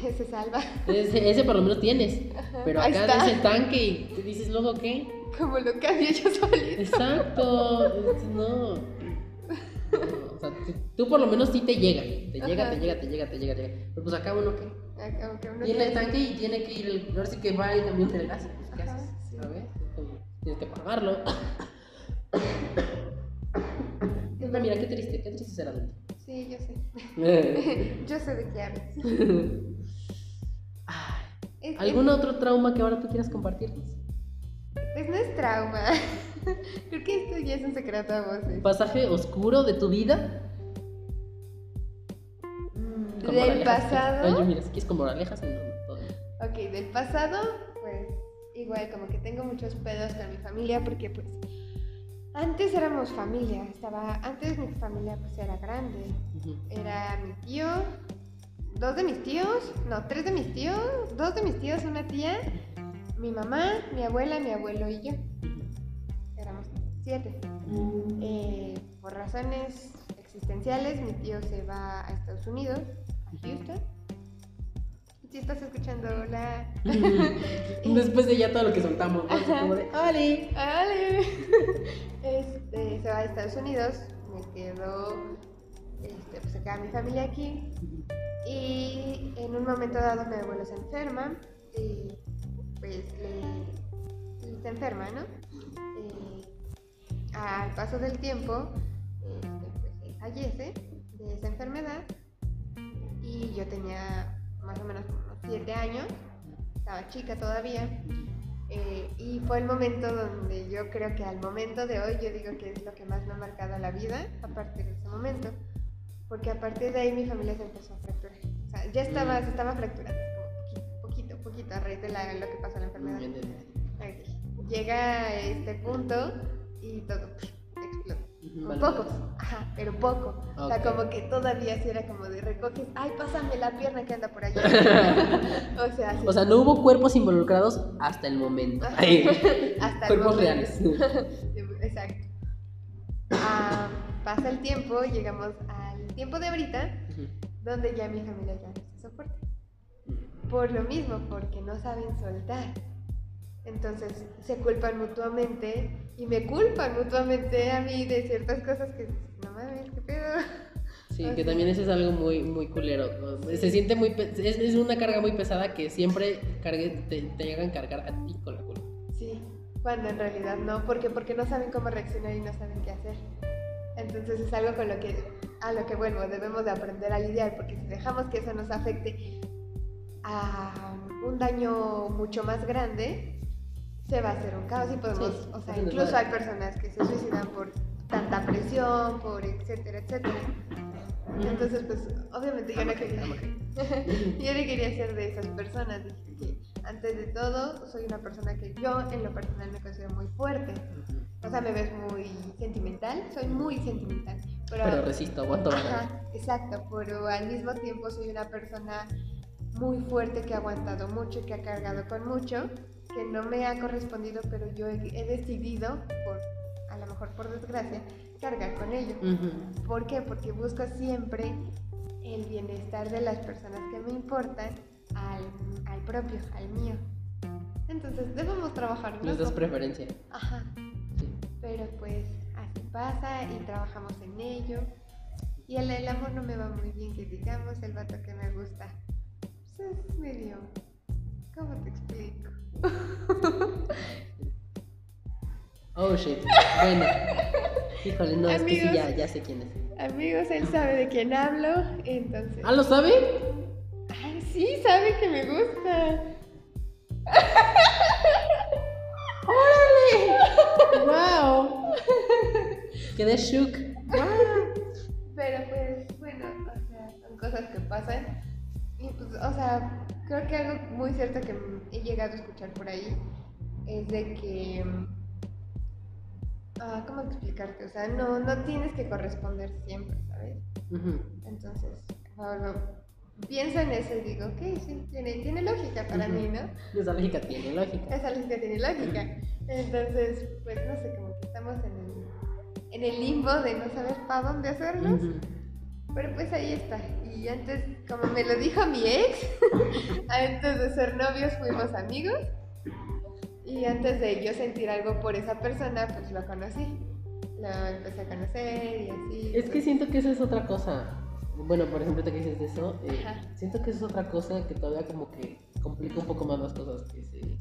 [SPEAKER 1] [LAUGHS]
[SPEAKER 2] Se salva.
[SPEAKER 1] ese, ese por lo menos tienes. Pero acá
[SPEAKER 2] está.
[SPEAKER 1] es el tanque y tú dices luego qué.
[SPEAKER 2] Como lo cambio yo solito.
[SPEAKER 1] Exacto. No. No, O sea, tú, tú por lo menos sí te llega. Te llega,
[SPEAKER 2] Ajá.
[SPEAKER 1] te llega, te llega, te llega, te llega. Pero pues acá uno que
[SPEAKER 2] Aunque uno
[SPEAKER 1] tiene el tanque y tiene que ir, el, ahora sí que va el camión del gas. Pues, ¿Qué
[SPEAKER 2] Ajá,
[SPEAKER 1] haces?
[SPEAKER 2] sí.
[SPEAKER 1] ¿Sabes? Tienes que pagarlo. [COUGHS] Ah, mira, qué triste, qué triste ser adulto.
[SPEAKER 2] Sí, yo sé. [LAUGHS] yo sé de qué hablas. Es-
[SPEAKER 1] ¿Algún otro trauma que ahora tú quieras compartirnos?
[SPEAKER 2] es- Pues no es trauma. [LAUGHS] Creo que esto ya es un secreto a voces.
[SPEAKER 1] ¿Pasaje oscuro de tu vida?
[SPEAKER 2] Mm,
[SPEAKER 1] Con
[SPEAKER 2] Del
[SPEAKER 1] moralejas.
[SPEAKER 2] pasado.
[SPEAKER 1] Oye, mira, si quieres con moralejas, no, no, todo.
[SPEAKER 2] Ok, del pasado, pues igual como que tengo muchos pedos con mi familia porque pues antes éramos familia, estaba, antes mi familia pues era grande, era mi tío, dos de mis tíos, no, tres de mis tíos, dos de mis tíos, una tía, mi mamá, mi abuela, mi abuelo y yo, éramos siete. Eh, por razones existenciales, mi tío se va a Estados Unidos, Houston. Si estás escuchando, hola. [LAUGHS]
[SPEAKER 1] Después de ya todo lo que soltamos, ¿no? Como de, ¡Oli!
[SPEAKER 2] Ale. [LAUGHS] Este, se va a Estados Unidos, me quedo, este, pues queda mi familia aquí. Y en un momento dado mi abuelo se enferma y pues le, le- se enferma, ¿no? Eh, al paso del tiempo, este, pues él fallece de esa enfermedad y yo tenía más o menos como unos 7 años, estaba chica todavía. Eh, y fue el momento donde yo creo que al momento de hoy yo digo que es lo que más me ha marcado la vida a partir de ese momento. Porque a partir de ahí mi familia se empezó a fracturar. O sea, ya estaba, se estaba fracturando, como poquito, poquito, poquito a raíz de la- lo que pasó en la enfermedad. Llega a este punto y todo
[SPEAKER 1] vale,
[SPEAKER 2] poco,
[SPEAKER 1] vale.
[SPEAKER 2] ajá, pero poco. O sea, como que todavía sí era como de recoges, ay, pásame la pierna que anda por allá. [LAUGHS] o sea, sí.
[SPEAKER 1] O sea, no hubo cuerpos involucrados hasta el momento. [LAUGHS]
[SPEAKER 2] Hasta el
[SPEAKER 1] cuerpos
[SPEAKER 2] momento.
[SPEAKER 1] reales. [LAUGHS]
[SPEAKER 2] Exacto. Ah, pasa el tiempo, llegamos al tiempo de ahorita, donde ya mi familia ya no se soporta. Por lo mismo, porque no saben soltar. Entonces se culpan mutuamente y me culpan mutuamente a mí de ciertas cosas que no mames, qué pedo.
[SPEAKER 1] Sí,
[SPEAKER 2] O
[SPEAKER 1] que también eso es algo muy, muy culero. ¿no? Se siente muy. Es, es una carga muy pesada que siempre cargue, te, te llegan a cargar a ti con la culpa.
[SPEAKER 2] Sí, cuando en realidad no, porque porque no saben cómo reaccionar y no saben qué hacer. Entonces es algo con lo que a lo que vuelvo, debemos de aprender a lidiar, porque si dejamos que eso nos afecte a un daño mucho más grande, se va a hacer un caos y podemos,
[SPEAKER 1] Sí,
[SPEAKER 2] o sea, incluso hay personas que se suicidan por tanta presión, por etcétera, etcétera. Entonces, pues, obviamente yo no quería, [LAUGHS] yo no quería ser de esas personas. Dije que antes de todo, soy una persona que yo en lo personal me considero muy fuerte. O sea, me ves muy sentimental, soy muy sentimental. Pero,
[SPEAKER 1] Pero resisto, aguanto.
[SPEAKER 2] Ajá, exacto, pero al mismo tiempo soy una persona muy fuerte que ha aguantado mucho, que ha cargado con mucho, que no me ha correspondido, pero yo he, he decidido, por, a lo mejor por desgracia, cargar con ello.
[SPEAKER 1] Ujú.
[SPEAKER 2] ¿Por qué? Porque busco siempre el bienestar de las personas que me importan al, al propio, al mío. Entonces debemos trabajar.
[SPEAKER 1] Les
[SPEAKER 2] ¿no?
[SPEAKER 1] das preferencia.
[SPEAKER 2] Ajá,
[SPEAKER 1] Sí.
[SPEAKER 2] pero pues así pasa y trabajamos en ello. Y el, el amor no me va muy bien, que digamos, el vato que me gusta. Es medio... ¿Cómo te explico? [LAUGHS]
[SPEAKER 1] Oh shit. Bueno. Híjole, no, es que sí,
[SPEAKER 2] Amigos.
[SPEAKER 1] ya, ya sé quién es.
[SPEAKER 2] Amigos, él sabe de quién hablo, entonces...
[SPEAKER 1] ¿Ah, lo sabe?
[SPEAKER 2] Ay, sí, sabe que me gusta.
[SPEAKER 1] ¡Wow! Quedé shook.
[SPEAKER 2] Pero pues, bueno, o sea, son cosas que pasan. Y pues, o sea, creo que algo muy cierto que he llegado a escuchar por ahí es de que. ah, ¿Cómo explicarte? O sea, no, no tienes que corresponder siempre, ¿sabes?
[SPEAKER 1] Ujú.
[SPEAKER 2] Entonces, bueno, pienso en eso y digo, ok, sí, tiene, tiene lógica para
[SPEAKER 1] Ujú.
[SPEAKER 2] mí, ¿no?
[SPEAKER 1] Esa lógica tiene lógica.
[SPEAKER 2] Esa lógica tiene lógica. Entonces, pues no sé, como que estamos en el, en el limbo de no saber para dónde hacernos. Pero pues ahí está. Y antes, como me lo dijo mi ex, [LAUGHS] antes de ser novios fuimos amigos. Y antes de yo sentir algo por esa persona, pues lo conocí. Lo empecé a conocer y así.
[SPEAKER 1] Es que
[SPEAKER 2] pues,
[SPEAKER 1] siento que eso es otra cosa. Bueno, por ejemplo, te que dices de eso, eh, siento que eso es otra cosa que todavía como que complica un poco más las cosas. Que se-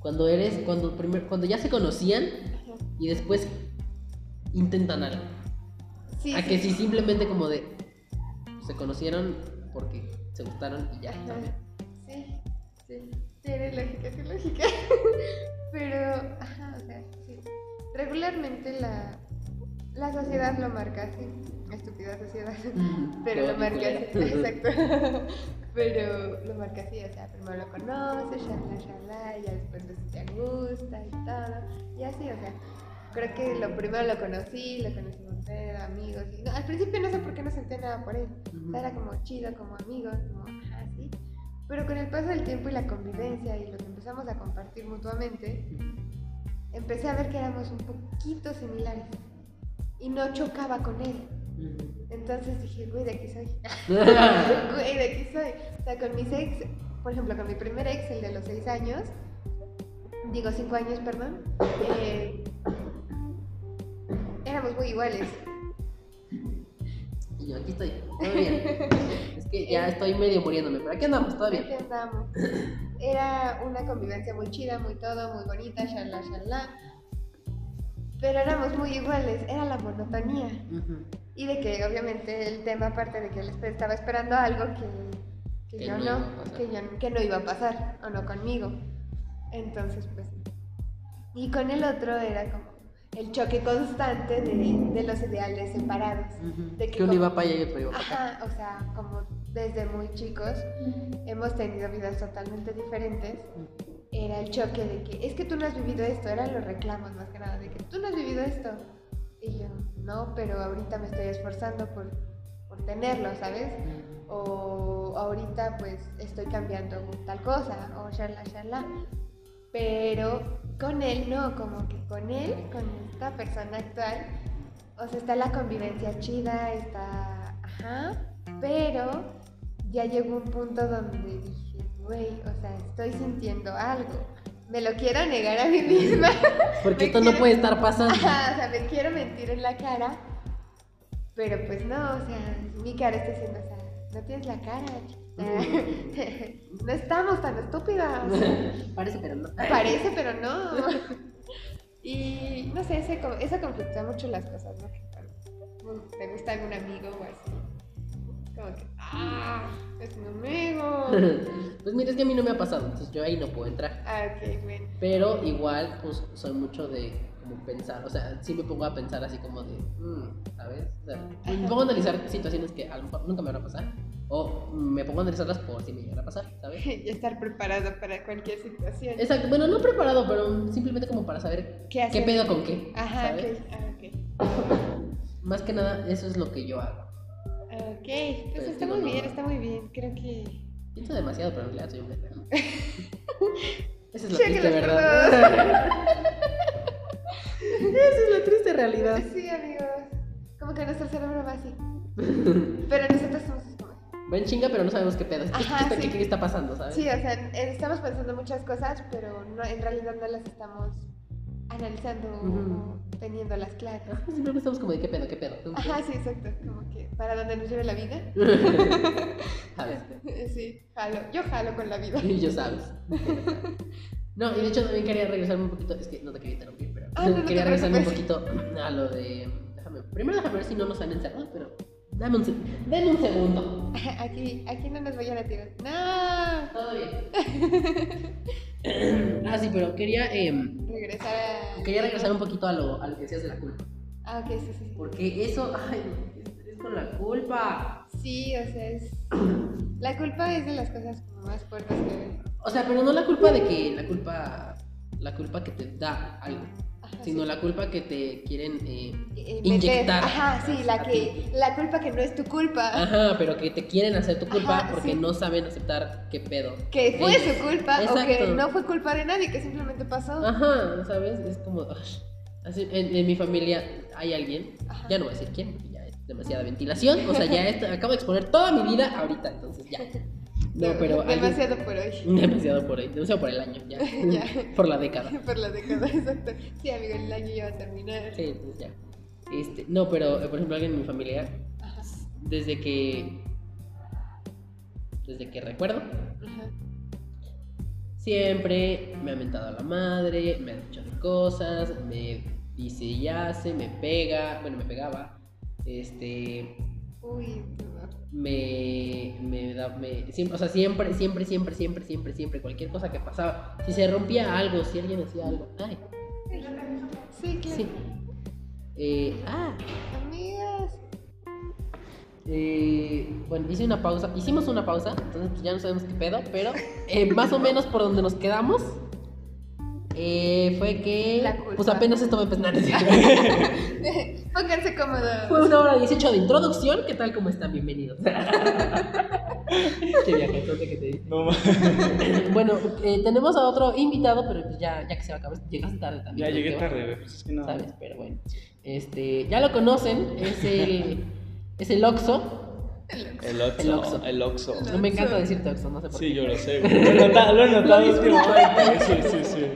[SPEAKER 1] Cuando eres, cuando, primer, cuando ya se conocían
[SPEAKER 2] ajá.
[SPEAKER 1] y después intentan algo.
[SPEAKER 2] Sí,
[SPEAKER 1] A
[SPEAKER 2] sí,
[SPEAKER 1] que si simplemente como de se conocieron porque se gustaron y ya.
[SPEAKER 2] Ajá. Sí, sí, tiene lógica, tiene lógica. [LAUGHS] Pero, ajá, o sea, sí. regularmente la, la sociedad lo marca así. Estúpida sociedad. [LAUGHS] Pero lo marca así. [LAUGHS] Exacto. Pero lo marca así, o sea, primero lo conoces, shalala, shalala, y ya después ves si te gusta y todo. Y así, o sea, creo que lo primero lo conocí, lo conocimos ser amigos. Y no, al principio no sé por qué no sentía nada por él. O sea, era como chido, como amigos, como así. Pero con el paso del tiempo y la convivencia y lo que empezamos a compartir mutuamente, empecé a ver que éramos un poquito similares. Y no chocaba con él. Entonces dije, güey, de aquí soy. [LAUGHS] Güey, de aquí soy. O sea, con mis ex, por ejemplo, con mi primer ex, el de los seis años, digo cinco años, perdón, eh, éramos muy iguales.
[SPEAKER 1] Y yo aquí estoy, todo bien. Es que ya [LAUGHS] estoy medio muriéndome, pero aquí andamos, bien.
[SPEAKER 2] Aquí andamos. Era una convivencia muy chida, muy todo, muy bonita, shalala, shalala. Pero éramos muy iguales, era la monotonía. Y de que obviamente el tema, aparte de que él estaba esperando algo que, que
[SPEAKER 1] Que
[SPEAKER 2] yo
[SPEAKER 1] no
[SPEAKER 2] que, yo, que no iba a pasar, o no conmigo. Entonces, pues. Y con el otro era como el choque constante de, de los ideales separados.
[SPEAKER 1] Ujú.
[SPEAKER 2] De
[SPEAKER 1] Que uno
[SPEAKER 2] como-
[SPEAKER 1] iba para allá y otro iba para acá.
[SPEAKER 2] Ajá, o sea, como desde muy chicos hemos tenido vidas totalmente diferentes. Era el choque de que es que tú no has vivido esto, eran los reclamos más que nada, de que tú no has vivido esto. Y yo, no, pero ahorita me estoy esforzando por, por tenerlo, ¿sabes? O ahorita pues estoy cambiando tal cosa, o shala, shala. Pero con él no, como que con él, con esta persona actual, o sea, está la convivencia chida, está, ajá, pero ya llegó un punto donde dije, güey, o sea, estoy sintiendo algo. Me lo quiero negar a mí misma. [LAUGHS]
[SPEAKER 1] Porque esto no puede estar pasando. [LAUGHS]
[SPEAKER 2] Ajá, o sea, me quiero mentir en la cara, pero pues no, o sea, mi cara está diciendo, o sea, no tienes la cara, chiquita. [LAUGHS] no estamos tan estúpidas. [LAUGHS]
[SPEAKER 1] Parece, pero no.
[SPEAKER 2] Parece, pero no. [LAUGHS] Y no sé, ese, eso conflictúa mucho las cosas, ¿no? Que cuando te gusta algún amigo o así. Como que, ah, es un amigo.
[SPEAKER 1] Pues mira, es que a mí no me ha pasado, entonces yo ahí no puedo entrar.
[SPEAKER 2] Ah, ok, bueno.
[SPEAKER 1] Pero igual, pues soy mucho de como pensar, o sea, sí me pongo a pensar así como de, mm, ¿sabes? O sea, me pongo a analizar situaciones que a lo mejor nunca me van a pasar, o me pongo a analizarlas por si me llegan a pasar, ¿sabes? [LAUGHS]
[SPEAKER 2] Y estar preparado para cualquier situación.
[SPEAKER 1] Exacto, bueno, no preparado, pero simplemente como para saber
[SPEAKER 2] ¿Qué hacer?
[SPEAKER 1] pedo con qué,
[SPEAKER 2] Ajá,
[SPEAKER 1] ¿sabes?
[SPEAKER 2] ok. Ah, ok. [LAUGHS]
[SPEAKER 1] Más que nada, eso es lo que yo hago.
[SPEAKER 2] Ok,
[SPEAKER 1] Pero
[SPEAKER 2] pues está muy
[SPEAKER 1] no.
[SPEAKER 2] bien, está muy bien. Creo que.
[SPEAKER 1] Pienso demasiado, pero en realidad soy un [LAUGHS] pendejo. Esa es la triste verdad. Esa es la triste realidad.
[SPEAKER 2] Sí, amigos. Como que nuestro cerebro va así. Pero nosotros somos
[SPEAKER 1] Ven chinga, pero no sabemos qué pedo. ¿Qué, [LAUGHS]
[SPEAKER 2] Ajá,
[SPEAKER 1] qué está-
[SPEAKER 2] sí.
[SPEAKER 1] qué- qué está pasando, sabes?
[SPEAKER 2] Sí, o sea, estamos pensando muchas cosas, pero no, en realidad no las estamos analizando
[SPEAKER 1] Ujú.
[SPEAKER 2] o teniéndolas claras.
[SPEAKER 1] Ajá, Simplemente estamos como de qué pedo, qué pedo.
[SPEAKER 2] Ajá, sí, exacto. Como que para dónde nos lleve la vida. [LAUGHS]
[SPEAKER 1] ¿Sabes? [LAUGHS]
[SPEAKER 2] Sí, jalo. Yo jalo con la vida.
[SPEAKER 1] Y yo sabes. No, y de hecho también quería regresarme un poquito. Es que no te quería interrumpir, pero
[SPEAKER 2] Ah, no,
[SPEAKER 1] quería regresarme un poquito a lo de. Déjame. Primero déjame ver si no nos han encerrado, pero. Dame un, denme un segundo. [LAUGHS]
[SPEAKER 2] Aquí, aquí no nos vayan a tirar. No.
[SPEAKER 1] Todo bien. [LAUGHS] ah, sí, pero quería, em,
[SPEAKER 2] Regresar a.
[SPEAKER 1] quería regresar un poquito a lo, a lo que decías de la culpa.
[SPEAKER 2] Ah, ok, sí, sí. sí.
[SPEAKER 1] Porque eso, ay, es, es con la culpa.
[SPEAKER 2] Sí, o sea, es. [CLEARS THROAT] La culpa es de las cosas como más fuertes que.
[SPEAKER 1] O sea, pero no la culpa de que la culpa, la culpa que te da algo,
[SPEAKER 2] Ajá,
[SPEAKER 1] sino
[SPEAKER 2] sí.
[SPEAKER 1] la culpa que te quieren eh,
[SPEAKER 2] Eh, meter-
[SPEAKER 1] inyectar.
[SPEAKER 2] Ajá, sí, la que. La culpa que no es tu culpa.
[SPEAKER 1] Ajá, pero que te quieren hacer tu culpa
[SPEAKER 2] Ajá,
[SPEAKER 1] porque
[SPEAKER 2] sí.
[SPEAKER 1] no saben aceptar qué pedo.
[SPEAKER 2] Que fue
[SPEAKER 1] Ellos.
[SPEAKER 2] su culpa o que
[SPEAKER 1] Exacto.
[SPEAKER 2] no fue culpa de nadie, que simplemente pasó.
[SPEAKER 1] Ajá, ¿sabes? Es como. así, en, en mi familia hay alguien,
[SPEAKER 2] Ajá.
[SPEAKER 1] ya no voy a decir quién, porque ya es demasiada ventilación. O sea, ya esto- acabo de exponer toda mi vida ahorita, entonces ya. [LAUGHS] No, pero. alguien-
[SPEAKER 2] Demasiado por hoy. [LAUGHS]
[SPEAKER 1] Demasiado por ahí, demasiado por el año, ya. [LAUGHS]
[SPEAKER 2] Ya.
[SPEAKER 1] Por la década. [LAUGHS]
[SPEAKER 2] Por la década, exacto. Sí, amigo, el año ya va a terminar.
[SPEAKER 1] Sí, entonces ya. Este, no, pero eh, por ejemplo, alguien en mi familia,
[SPEAKER 2] Ajá.
[SPEAKER 1] desde que. Desde que recuerdo,
[SPEAKER 2] Ajá.
[SPEAKER 1] siempre me ha mentado a la madre, me ha dicho de cosas, me dice y hace, me pega, bueno, me pegaba, este,
[SPEAKER 2] Uy,
[SPEAKER 1] me, me da, me, siempre, o sea, siempre, siempre, siempre, siempre, siempre, siempre, cualquier cosa que pasaba, si se rompía algo, si alguien hacía algo, ay,
[SPEAKER 2] sí, claro.
[SPEAKER 1] sí, Eh, ah,
[SPEAKER 2] Amigas.
[SPEAKER 1] eh, bueno, hice una pausa, hicimos una pausa, entonces pues ya no sabemos qué pedo, pero eh, más o menos por donde nos quedamos eh, fue que
[SPEAKER 2] La culpa.
[SPEAKER 1] pues apenas esto a empezar.
[SPEAKER 2] Pónganse cómodos.
[SPEAKER 1] Fue una hora 18 de introducción, ¿qué tal? ¿Cómo están? Bienvenidos. Qué viajetote que te di.
[SPEAKER 3] No [LAUGHS]
[SPEAKER 1] Bueno, eh, tenemos a otro invitado, pero pues ya, ya que se va a acabar, llegaste tarde también.
[SPEAKER 3] Ya llegué tarde. Pues es que no.
[SPEAKER 1] ¿Sabes? Pero bueno. Este, ya lo conocen, es el, es el Oxo.
[SPEAKER 3] El
[SPEAKER 1] El
[SPEAKER 3] Oxxo.
[SPEAKER 1] Oxxo.
[SPEAKER 3] El Oxxo.
[SPEAKER 1] No me encanta decirte Oxo, no sé por
[SPEAKER 3] Sí,
[SPEAKER 1] qué.
[SPEAKER 3] yo lo sé, [LAUGHS] güey. Lo he notado, lo he notado. [LAUGHS] Sí, sí, sí. [LAUGHS]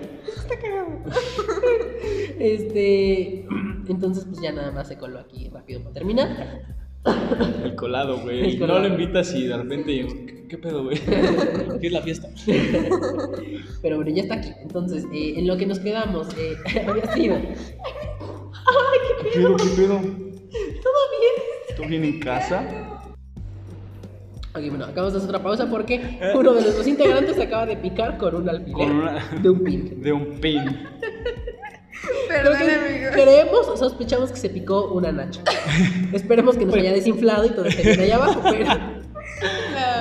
[SPEAKER 1] Este, [CLEARS THROAT] entonces pues ya nada más se coló aquí rápido para terminar.
[SPEAKER 3] El colado, güey. No lo invitas y de repente, ¿qué, qué pedo, güey? ¿Qué es la fiesta?
[SPEAKER 1] Pero bueno, ya está aquí. Entonces, eh, en lo que nos quedamos, eh, había sido.
[SPEAKER 3] ¿Qué pedo, qué pedo?
[SPEAKER 1] ¿Todo bien?
[SPEAKER 3] ¿Todo bien en casa?
[SPEAKER 1] Ok, bueno, acabamos de hacer otra pausa porque uno de nuestros integrantes se acaba de picar con un alfiler
[SPEAKER 3] Con una-
[SPEAKER 1] de un pin. [LAUGHS]
[SPEAKER 3] De un pin.
[SPEAKER 2] Perdón,
[SPEAKER 1] Creo que
[SPEAKER 2] amigos.
[SPEAKER 1] Creemos, sospechamos que se picó una nacha. Esperemos que nos haya desinflado y todo esté bien allá abajo, pero. [LAUGHS]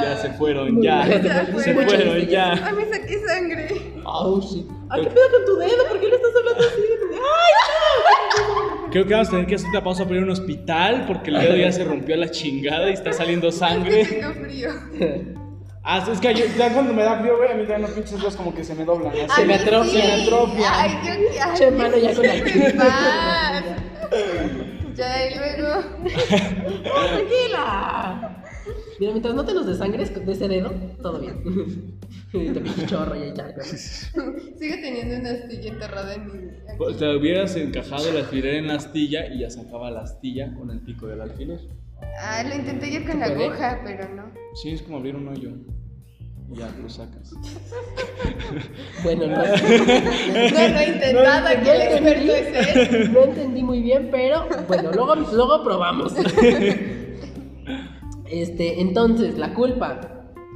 [SPEAKER 3] Ya se fueron, ya.
[SPEAKER 1] Ya
[SPEAKER 2] se
[SPEAKER 3] Se
[SPEAKER 2] fueron.
[SPEAKER 3] fueron, ya.
[SPEAKER 2] Ay, me saqué sangre.
[SPEAKER 1] Oh shit. Ay, ¿qué pedo con tu dedo? ¿Por qué le estás hablando así? ¡Ay,
[SPEAKER 3] Creo que vamos a tener que hacer una pausa para ir a un hospital porque el dedo ya se rompió a la chingada y está saliendo sangre.
[SPEAKER 2] tengo frío. [LAUGHS]
[SPEAKER 3] Ah, es que yo, ya cuando me da frío, güey, a mí también los pinches dedos como que se me doblan.
[SPEAKER 1] Se me
[SPEAKER 2] Ay,
[SPEAKER 1] atrofia,
[SPEAKER 2] sí.
[SPEAKER 1] se me atrofia.
[SPEAKER 2] Ay, yo qué. ay,
[SPEAKER 1] Che, mano, ya con la-.
[SPEAKER 2] Ya, y luego. [LAUGHS]
[SPEAKER 1] ¡Tranquila! Mira, mientras no te los desangres de ese dedo, todo bien. [LAUGHS] Y te pinche chorro y ya.
[SPEAKER 2] Sigo teniendo una astilla enterrada en mi.
[SPEAKER 3] Pues, Te hubieras encajado el alfiler en la astilla y ya sacaba la astilla con el pico del alfiler.
[SPEAKER 2] Ah, lo intenté yo con la
[SPEAKER 1] puede?
[SPEAKER 2] aguja, pero no.
[SPEAKER 3] Sí, es como abrir un hoyo. Y ya lo sacas. [LAUGHS]
[SPEAKER 1] Bueno, no. [LAUGHS]
[SPEAKER 2] No lo he intentado, aquí el experto es él.
[SPEAKER 1] No entendí muy bien, pero bueno, luego, luego probamos. Este, entonces, la culpa.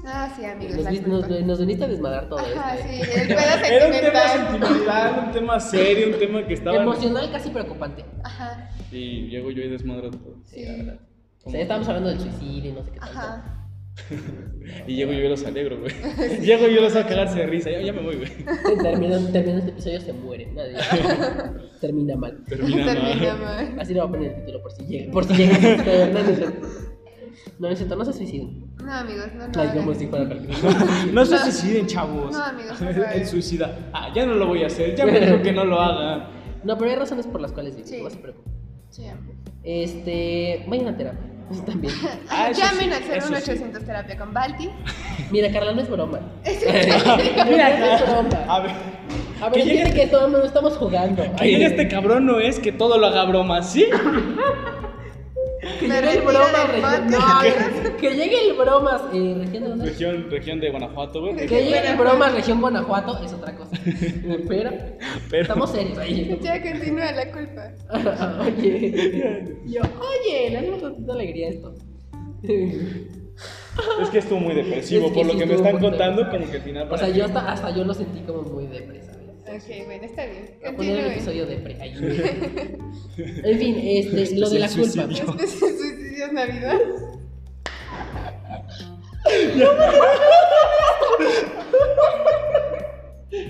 [SPEAKER 2] Ah, sí, amigos.
[SPEAKER 1] Nos,
[SPEAKER 2] la
[SPEAKER 1] vi-
[SPEAKER 2] culpa.
[SPEAKER 1] nos, nos viniste a desmadrar todo
[SPEAKER 2] Ajá,
[SPEAKER 1] esto.
[SPEAKER 2] sí,
[SPEAKER 1] ¿eh?
[SPEAKER 2] el pedo [LAUGHS]
[SPEAKER 3] Era un tema
[SPEAKER 2] sentimental.
[SPEAKER 3] un tema serio, un tema que estaba.
[SPEAKER 1] Emocional, casi preocupante.
[SPEAKER 2] Ajá,
[SPEAKER 3] Y llego yo y desmadro todo.
[SPEAKER 1] Sí, la verdad. O sea, ya estábamos hablando del suicidio y no sé qué tal.
[SPEAKER 2] ajá. [LAUGHS]
[SPEAKER 3] Y llego yo y los alegro, güey. [LAUGHS] Llego yo y los hago cagarse de risa. Ya, ya me voy, güey.
[SPEAKER 1] Terminando, terminando este episodio se muere. Nadie. Termina mal.
[SPEAKER 3] Termina,
[SPEAKER 2] Termina
[SPEAKER 3] mal.
[SPEAKER 2] mal.
[SPEAKER 1] Así le voy a poner el título por si llega. Por si llega. No, no, es cierto. No, no se suiciden.
[SPEAKER 2] No, amigos, no lo
[SPEAKER 1] Ay,
[SPEAKER 2] hagan.
[SPEAKER 1] fuera cualquier [LAUGHS]
[SPEAKER 3] No se suiciden, chavos.
[SPEAKER 2] No, amigos, no [LAUGHS] lo hagan.
[SPEAKER 3] El suicida. Ah, ya no lo voy a hacer. Ya me dijo que no lo haga. [LAUGHS]
[SPEAKER 1] No, pero hay razones por las cuales digo,
[SPEAKER 2] Sí.
[SPEAKER 1] no se preocupen.
[SPEAKER 2] Sí, amigos.
[SPEAKER 1] Este, vayan a terapia. Eso también.
[SPEAKER 3] Ah, eso
[SPEAKER 2] Llamen
[SPEAKER 3] sí,
[SPEAKER 2] al
[SPEAKER 3] eso sí.
[SPEAKER 2] 0800 terapia con Balti.
[SPEAKER 1] Mira, Carla, no es broma.
[SPEAKER 2] Es
[SPEAKER 1] Mira, no es broma.
[SPEAKER 3] A ver.
[SPEAKER 1] A
[SPEAKER 3] que
[SPEAKER 1] ver,
[SPEAKER 3] llegue-
[SPEAKER 1] entiende que todo el mundo estamos jugando.
[SPEAKER 3] Que llegue este cabrón no es que todo lo haga broma, ¿sí? [LAUGHS]
[SPEAKER 1] Que llegue el bromas,
[SPEAKER 2] del
[SPEAKER 1] región.
[SPEAKER 2] podcast,
[SPEAKER 1] No, que llegue el bromas, eh, región de dónde?
[SPEAKER 3] Región, región de Guanajuato, güey.
[SPEAKER 1] Que llegue el bromas, región Guanajuato, es otra cosa. [LAUGHS] Pero,
[SPEAKER 3] Pero-
[SPEAKER 1] estamos serios ahí. [LAUGHS]
[SPEAKER 2] Ya continúa la culpa.
[SPEAKER 1] oye, yo, oye, le hacemos tantita alegría a esto.
[SPEAKER 3] Es que estuvo muy depresivo.
[SPEAKER 1] Es que
[SPEAKER 3] Por lo que me
[SPEAKER 1] estuvo
[SPEAKER 3] están
[SPEAKER 1] muy
[SPEAKER 3] contando,
[SPEAKER 1] depresivo.
[SPEAKER 3] como que al final.
[SPEAKER 1] O sea, yo hasta, hasta yo lo sentí como muy depresa.
[SPEAKER 2] Ok, bueno, está bien.
[SPEAKER 1] Voy a poner el episodio depre ahí. [LAUGHS] En fin, este, lo de la culpa.
[SPEAKER 2] suicidios Navidad.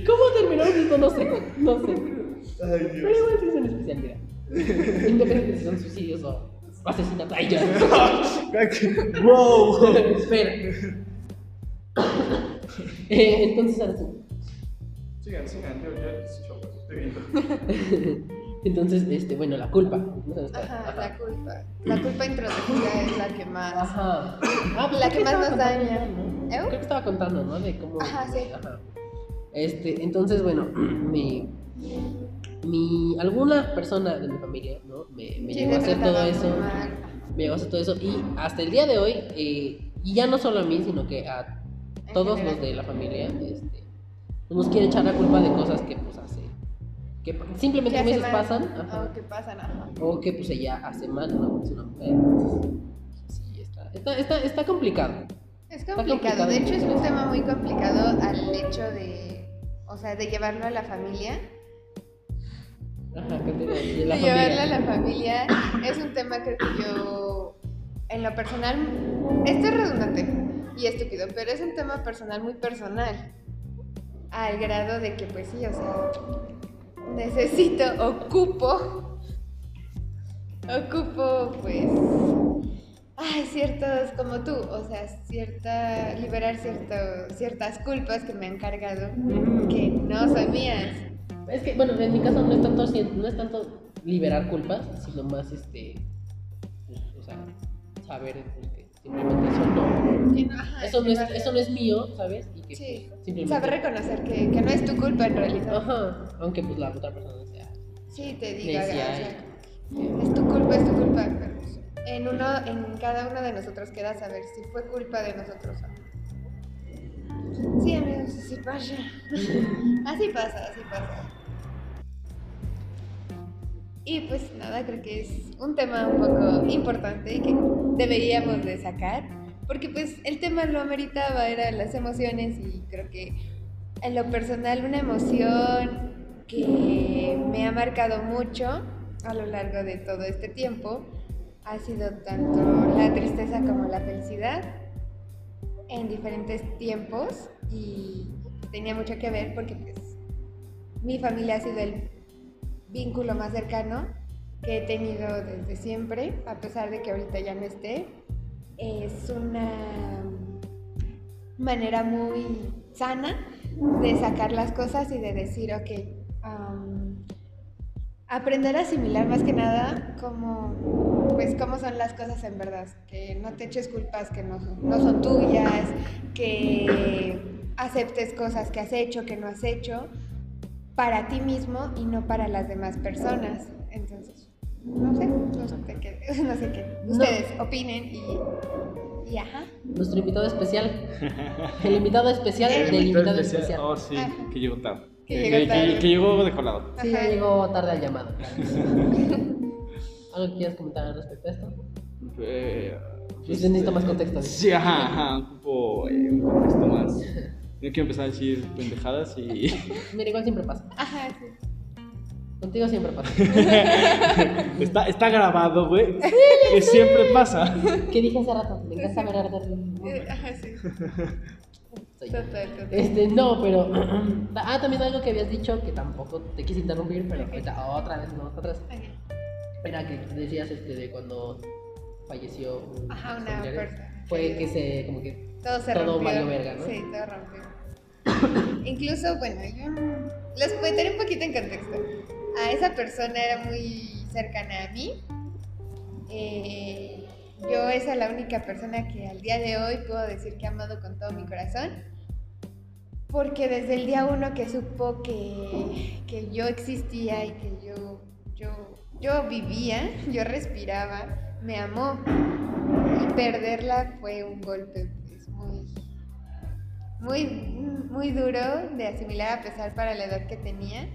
[SPEAKER 1] ¿Cómo terminamos esto? No sé. No sé. Pero igual sí es un especial, mira. Independiente de si son suicidios o asesinatos. Ay, ya. [LAUGHS]
[SPEAKER 3] ¡Wow!
[SPEAKER 1] Espera. [LAUGHS] Eh, entonces, ahora sí.
[SPEAKER 3] Sigan, sigan, yo ya estoy viendo. [LAUGHS]
[SPEAKER 1] Entonces, este, bueno, la culpa. No.
[SPEAKER 2] Ajá, la culpa. La culpa introducida es la que más.
[SPEAKER 1] Ajá. Ah, pues
[SPEAKER 2] La que más nos daña.
[SPEAKER 1] ¿no?
[SPEAKER 2] ¿Eh?
[SPEAKER 1] Creo que estaba contando, ¿no? De cómo.
[SPEAKER 2] Ajá, sí.
[SPEAKER 1] Ajá. Este, entonces, bueno, [CLEARS THROAT] mi. Mi. Alguna persona de mi familia, ¿no? Me, me
[SPEAKER 2] Sí,
[SPEAKER 1] llegó a hacer todo eso.
[SPEAKER 2] mal.
[SPEAKER 1] Me llegó a hacer todo eso. Y hasta el día de hoy, eh, y ya no solo a mí, sino que a todos los de la familia, este, nos quiere echar la culpa de cosas que, pues, hace. Que simplemente
[SPEAKER 2] ¿Qué
[SPEAKER 1] como dices, pasan. ajá.
[SPEAKER 2] O que pasan, ajá.
[SPEAKER 1] O que pues ella hace mal, ¿no? Es una mujer. entonces, Sí, está, está, está, está complicado.
[SPEAKER 2] Es
[SPEAKER 1] complicado.
[SPEAKER 2] complicado. De hecho, es un tema muy complicado al hecho de. O sea, de llevarlo a la familia.
[SPEAKER 1] Ajá, continúa. De
[SPEAKER 2] de
[SPEAKER 1] la
[SPEAKER 2] llevarla a
[SPEAKER 1] familia.
[SPEAKER 2] la familia es un tema creo que yo en lo personal esto es redundante y estúpido pero es un tema personal muy personal al grado de que pues sí o sea necesito ocupo ocupo pues ay ciertos como tú o sea cierta liberar cierto, ciertas culpas que me han cargado que no son mías.
[SPEAKER 1] Es que, bueno, en mi caso no es tanto, no es tanto liberar culpas, sino más, este, pues, o sea, saber simplemente eso no,
[SPEAKER 2] Que no- ajá,
[SPEAKER 1] eso no, es, eso no es mío, ¿sabes? Y que
[SPEAKER 2] Sí,
[SPEAKER 1] pues, simplemente...
[SPEAKER 2] saber reconocer que, que no es tu culpa en realidad.
[SPEAKER 1] Ajá, aunque pues la otra persona sea...
[SPEAKER 2] Sí, te diga, es tu culpa, es tu culpa. pero pues, en uno, en cada uno de nosotros queda saber si fue culpa de nosotros o no. Sí, amigos, [LAUGHS] así pasa. así pasa, así pasa. Y pues nada, creo que es un tema un poco importante que deberíamos de sacar, porque pues el tema lo ameritaba, eran las emociones y creo que en lo personal una emoción que me ha marcado mucho a lo largo de todo este tiempo ha sido tanto la tristeza como la felicidad en diferentes tiempos y tenía mucho que ver porque pues mi familia ha sido el vínculo más cercano que he tenido desde siempre, a pesar de que ahorita ya no esté. Es una manera muy sana de sacar las cosas y de decir, ok, aprender a asimilar más que nada cómo, pues, cómo son las cosas en verdad, que no te eches culpas que no son tuyas, que aceptes cosas que has hecho, que no has hecho, para ti mismo y no para las demás personas. Entonces, no sé, no sé qué, [LAUGHS] no sé qué.
[SPEAKER 1] No.
[SPEAKER 2] Ustedes opinen y, y ajá.
[SPEAKER 1] Nuestro invitado especial. El invitado especial
[SPEAKER 2] El
[SPEAKER 1] del invitado especial.
[SPEAKER 3] Oh, sí,
[SPEAKER 2] Ah.
[SPEAKER 3] que llegó tarde.
[SPEAKER 2] Que
[SPEAKER 3] Que,
[SPEAKER 2] llegó
[SPEAKER 3] que-
[SPEAKER 2] tarde.
[SPEAKER 3] que llegó de colado.
[SPEAKER 1] Sí,
[SPEAKER 2] Ajá.
[SPEAKER 1] llegó tarde al llamado. [LAUGHS] [LAUGHS] ¿Algo que quieras comentar respecto a esto?
[SPEAKER 3] Eh,
[SPEAKER 1] Pues necesito más contexto.
[SPEAKER 3] Sí, ajá, ajá, ocupo eh, un contexto más. No quiero empezar a decir pendejadas y. [LAUGHS]
[SPEAKER 1] Mira, igual siempre pasa.
[SPEAKER 2] Ajá, sí.
[SPEAKER 1] Contigo siempre pasa. [LAUGHS]
[SPEAKER 3] está, está grabado, güey. Que siempre pasa.
[SPEAKER 1] ¿Qué dije hace rato? Me encanta ver arder.
[SPEAKER 2] Eh, Ajá, sí.
[SPEAKER 1] Soy yo.
[SPEAKER 2] Total, total.
[SPEAKER 1] Este, no, pero. [CLEARS THROAT] ah, también algo que habías dicho que tampoco te quise interrumpir, pero ahorita otra vez, no, otra vez. Era que decías este, de cuando falleció un
[SPEAKER 2] Ajá, una persona.
[SPEAKER 1] Fue que se, como que.
[SPEAKER 2] Todo se
[SPEAKER 1] Todo
[SPEAKER 2] rompió.
[SPEAKER 1] valió verga, ¿no?
[SPEAKER 2] Sí, todo rompió. Incluso, bueno, yo les meteré un poquito en contexto. A esa persona era muy cercana a mí. Eh, yo es a la única persona que al día de hoy puedo decir que he amado con todo mi corazón. Porque desde el día uno que supo que, que yo existía y que yo, yo, yo vivía, yo respiraba, me amó. Y perderla fue un golpe muy, muy duro de asimilar a pesar para la edad que tenía.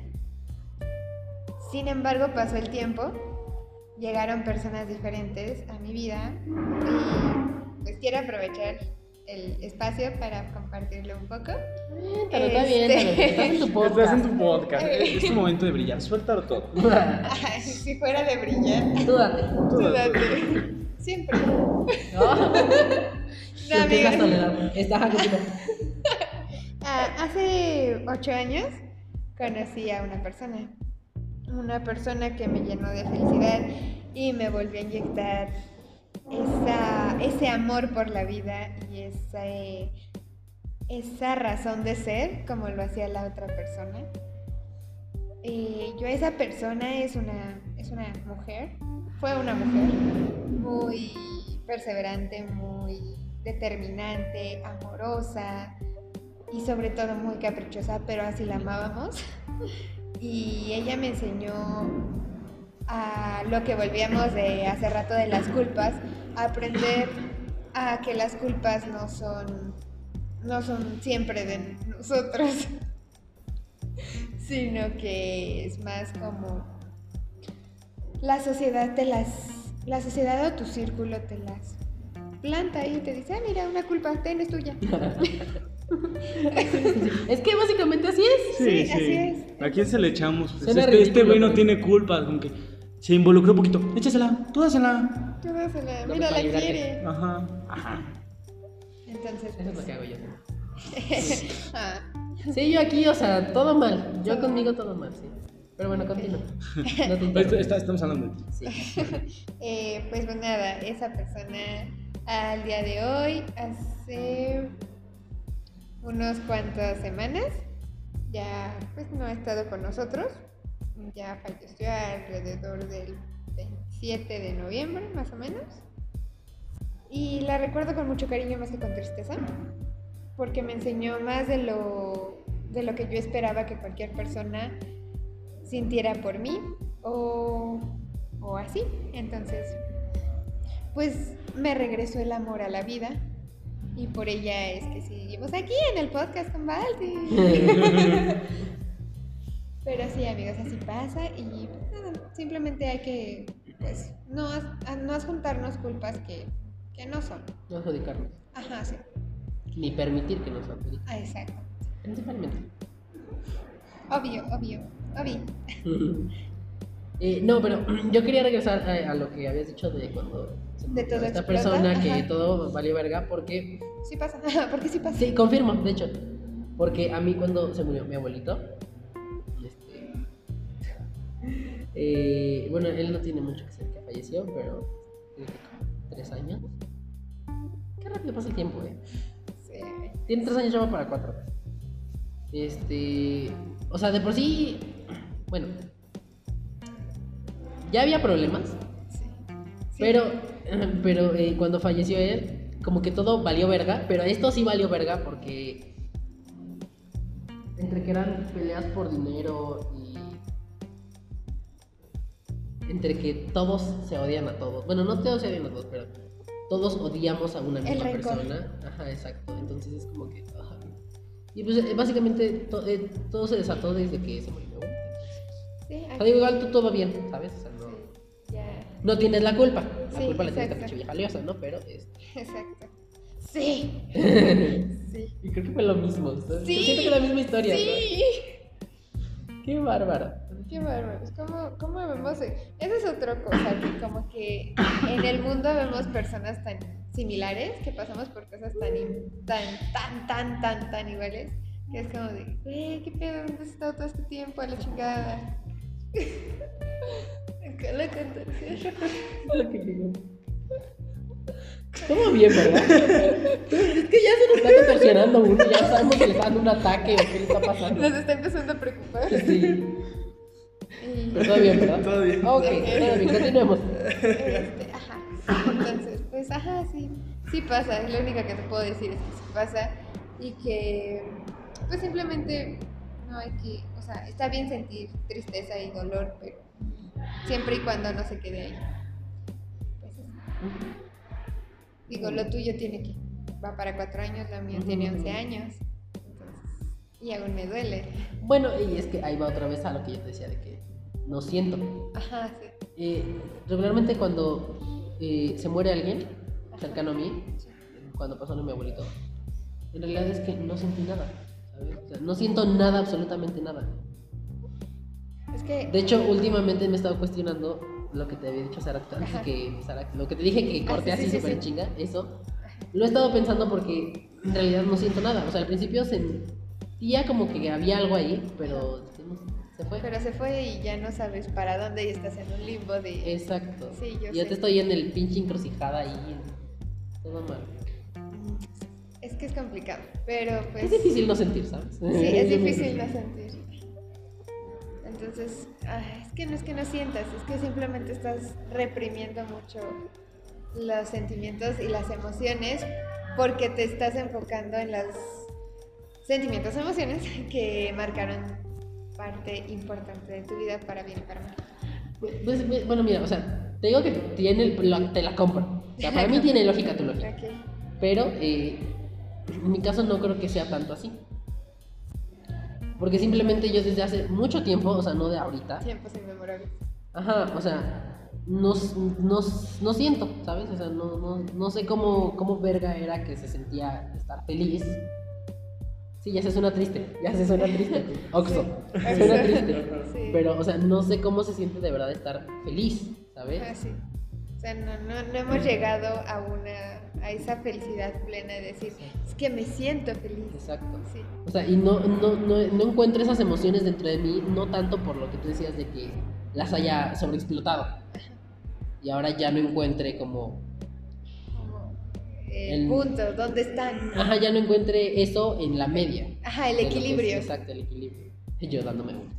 [SPEAKER 2] Sin embargo, pasó el tiempo, llegaron personas diferentes a mi vida y pues quiero aprovechar el espacio para compartirlo un poco.
[SPEAKER 1] Pero está bien,
[SPEAKER 2] Este-
[SPEAKER 1] estás en tu [LAUGHS]
[SPEAKER 3] Estás
[SPEAKER 1] podcast.
[SPEAKER 3] en tu podcast. Es tu momento de brillar. Suéltalo todo. [LAUGHS]
[SPEAKER 2] Ay, si fuera de brillar,
[SPEAKER 1] Tú date.
[SPEAKER 3] Tú date.
[SPEAKER 2] Siempre.
[SPEAKER 1] No. [LAUGHS]
[SPEAKER 2] No,
[SPEAKER 1] Empiezas a
[SPEAKER 2] amigos.
[SPEAKER 1] tolerar. Está a continuar.
[SPEAKER 2] Ah, hace ocho años conocí a una persona. Una persona que me llenó de felicidad y me volvió a inyectar esa, ese amor por la vida y esa, esa razón de ser como lo hacía la otra persona. Eh, yo esa persona es una, es una mujer, fue una mujer muy perseverante, muy determinante, amorosa y sobre todo muy caprichosa, pero así la amábamos. [LAUGHS] Y ella me enseñó a lo que volvíamos de hace rato de las culpas, a aprender a que las culpas no son, no son siempre de nosotros, [LAUGHS] sino que es más como la sociedad te las, la sociedad o tu círculo te las planta y te dice, ah, mira, una culpa, ten, es tuya. [LAUGHS]
[SPEAKER 1] Es que básicamente así es.
[SPEAKER 2] Sí, así es.
[SPEAKER 3] ¿A quién se le echamos? Pues este, este güey no tiene culpa, como que se involucró un poquito. Échasela, tú dásela.
[SPEAKER 2] Tú dásela, mira, la quiere.
[SPEAKER 3] Ajá, ajá.
[SPEAKER 2] Entonces,
[SPEAKER 1] Eso es lo
[SPEAKER 2] pues,
[SPEAKER 1] que hago yo. [LAUGHS]
[SPEAKER 2] ah,
[SPEAKER 1] Sí, yo aquí, o sea, todo mal. Yo conmigo todo mal, sí. Pero bueno, continúa. [LAUGHS] No
[SPEAKER 3] estamos hablando de ti.
[SPEAKER 1] Sí.
[SPEAKER 2] eh, pues bueno, nada, esa persona al día de hoy, hace unos cuantas semanas, ya pues no ha estado con nosotros. Ya falleció alrededor del 27 de noviembre, más o menos. Y la recuerdo con mucho cariño más que con tristeza, porque me enseñó más de lo, de lo que yo esperaba que cualquier persona sintiera por mí o, o así. Entonces, pues me regresó el amor a la vida y por ella es que seguimos aquí en el podcast con Balti. [LAUGHS] Pero sí, amigos, así pasa y pues, nada, simplemente hay que, pues, no, no adjuntarnos culpas que, que no son.
[SPEAKER 1] No adjudicarnos.
[SPEAKER 2] Ajá, sí.
[SPEAKER 1] Ni permitir que nos adjudiquen.
[SPEAKER 2] Ah, exacto.
[SPEAKER 1] Principalmente.
[SPEAKER 2] Obvio, obvio, obvio. [LAUGHS]
[SPEAKER 1] Eh, no, pero [CLEARS THROAT] yo quería regresar a, a lo que habías dicho de cuando
[SPEAKER 2] De todo
[SPEAKER 1] esta
[SPEAKER 2] explota,
[SPEAKER 1] persona que
[SPEAKER 2] ajá.
[SPEAKER 1] todo valió verga porque
[SPEAKER 2] Sí pasa, [LAUGHS] porque sí pasa.
[SPEAKER 1] sí confirmo de hecho porque a mí cuando se murió mi abuelito este, [LAUGHS] eh, bueno él no tiene mucho que ser que falleció pero tiene como tres años qué rápido pasa el tiempo eh
[SPEAKER 2] Sí.
[SPEAKER 1] tiene tres años ya va para cuatro este o sea de por sí bueno ya había problemas
[SPEAKER 2] Sí.
[SPEAKER 1] Pero, [CLEARS THROAT] pero eh, cuando falleció él, como que todo valió verga, pero esto sí valió verga porque entre que eran peleas por dinero y entre que todos se odian a todos. Bueno, no todos se odian a todos, pero todos odiamos a una misma persona. Ajá, exacto. Entonces es como que... ajá. Y pues eh, básicamente to- eh, todo se desató desde que se murió.
[SPEAKER 2] Sí,
[SPEAKER 1] O sea, digo, igual tú todo bien, ¿sabes? O sea. No tienes la culpa. La
[SPEAKER 2] Sí,
[SPEAKER 1] culpa la tiene esta pinche vieja liosa, ¿no? Pero este...
[SPEAKER 2] Exacto. Sí. [LAUGHS] Sí.
[SPEAKER 1] Y creo que fue lo mismo. ¿sabes?
[SPEAKER 2] Sí.
[SPEAKER 1] Siento que es la misma historia.
[SPEAKER 2] Sí.
[SPEAKER 1] ¿sabes? Qué bárbaro.
[SPEAKER 2] Qué bárbaros. ¿Cómo, ¿Cómo vemos? Esa es otra cosa, que como que en el mundo vemos personas tan similares, que pasamos por cosas tan, tan, tan, tan, tan, tan iguales, que es como de, güey, ¿qué pedo? ¿Dónde has estado todo este tiempo? A la chingada. La
[SPEAKER 1] digo. Todo bien, ¿verdad? es que ya se nos está contorsionando uno, ya sabemos que le está dando un ataque o qué le está pasando.
[SPEAKER 2] Nos está empezando a preocupar.
[SPEAKER 1] Sí. Pero todo bien, ¿verdad?
[SPEAKER 3] Todo bien.
[SPEAKER 1] Ok, todo bien, continuemos.
[SPEAKER 2] Este, ajá. Entonces, pues, ajá, sí, sí pasa. Es lo único que te puedo decir es que sí pasa y que, pues, simplemente no hay que, o sea, está bien sentir tristeza y dolor, pero siempre y cuando no se quede ahí. Pues, eso. digo, lo tuyo tiene que, va para cuatro años, la mía tiene 11 años, entonces, y aún me duele.
[SPEAKER 1] Bueno, y es que ahí va otra vez a lo que yo te decía de que no siento.
[SPEAKER 2] Ajá, sí.
[SPEAKER 1] Eh, regularmente cuando eh, se muere alguien cercano a mí,
[SPEAKER 2] sí.
[SPEAKER 1] cuando pasó lo de mi abuelito, en realidad es que no sentí nada, ¿sabes? O sea, no siento nada, absolutamente nada.
[SPEAKER 2] Es que,
[SPEAKER 1] De hecho, últimamente me he estado cuestionando lo que te había dicho Sara, antes que Sara, lo que te dije que
[SPEAKER 2] Ah,
[SPEAKER 1] corté
[SPEAKER 2] sí, sí,
[SPEAKER 1] así
[SPEAKER 2] sí,
[SPEAKER 1] súper
[SPEAKER 2] sí.
[SPEAKER 1] chinga, eso. Lo he estado pensando porque en realidad no siento nada. O sea, al principio sentía como que había algo ahí, pero se fue.
[SPEAKER 2] pero se fue y ya no sabes para dónde y estás en un limbo de...
[SPEAKER 1] Exacto.
[SPEAKER 2] Sí, yo
[SPEAKER 1] ya
[SPEAKER 2] sé.
[SPEAKER 1] te estoy en el pinche encrucijada ahí. Todo mal.
[SPEAKER 2] Que es complicado, pero pues...
[SPEAKER 1] Es difícil no sentir, ¿sabes?
[SPEAKER 2] Sí, es [LAUGHS] difícil no sentir. Entonces, ay, es que no es que no sientas, es que simplemente estás reprimiendo mucho los sentimientos y las emociones porque te estás enfocando en los sentimientos emociones [LAUGHS] que marcaron parte importante de tu vida para bien y para mal.
[SPEAKER 1] Pues, pues, bueno, mira, o sea, te digo que tiene, el- te la compro. O sea, para mí [LAUGHS] tiene lógica tu lógica.
[SPEAKER 2] Ok.
[SPEAKER 1] Pero eh, en mi caso no creo que sea tanto así. Porque simplemente yo desde hace mucho tiempo, o sea, no de ahorita,
[SPEAKER 2] Tiempos inmemorables.
[SPEAKER 1] ajá, o sea, no, no, no siento, ¿sabes? O sea, no, no, no sé cómo, cómo verga era que se sentía estar feliz Sí, ya se suena triste, ya se suena triste. [LAUGHS] Oxo, [LAUGHS]
[SPEAKER 2] Sí.
[SPEAKER 1] suena triste.
[SPEAKER 2] Sí.
[SPEAKER 1] Pero, o sea, no sé cómo se siente de verdad estar feliz, ¿sabes?
[SPEAKER 2] Ah, sí. O sea, no, no, no hemos llegado a una a esa felicidad plena de decir, es que me siento feliz.
[SPEAKER 1] Exacto.
[SPEAKER 2] Sí.
[SPEAKER 1] O sea, y no, no, no, no encuentro esas emociones dentro de mí, no tanto por lo que tú decías de que las haya sobreexplotado. Y ahora ya no encuentre como...
[SPEAKER 2] Como el
[SPEAKER 1] El-
[SPEAKER 2] punto, ¿dónde están?
[SPEAKER 1] Ajá, ya no encuentre eso en la media.
[SPEAKER 2] Ajá, el
[SPEAKER 1] de lo que es-
[SPEAKER 2] equilibrio.
[SPEAKER 1] exacto, el equilibrio. Yo dándome vueltas.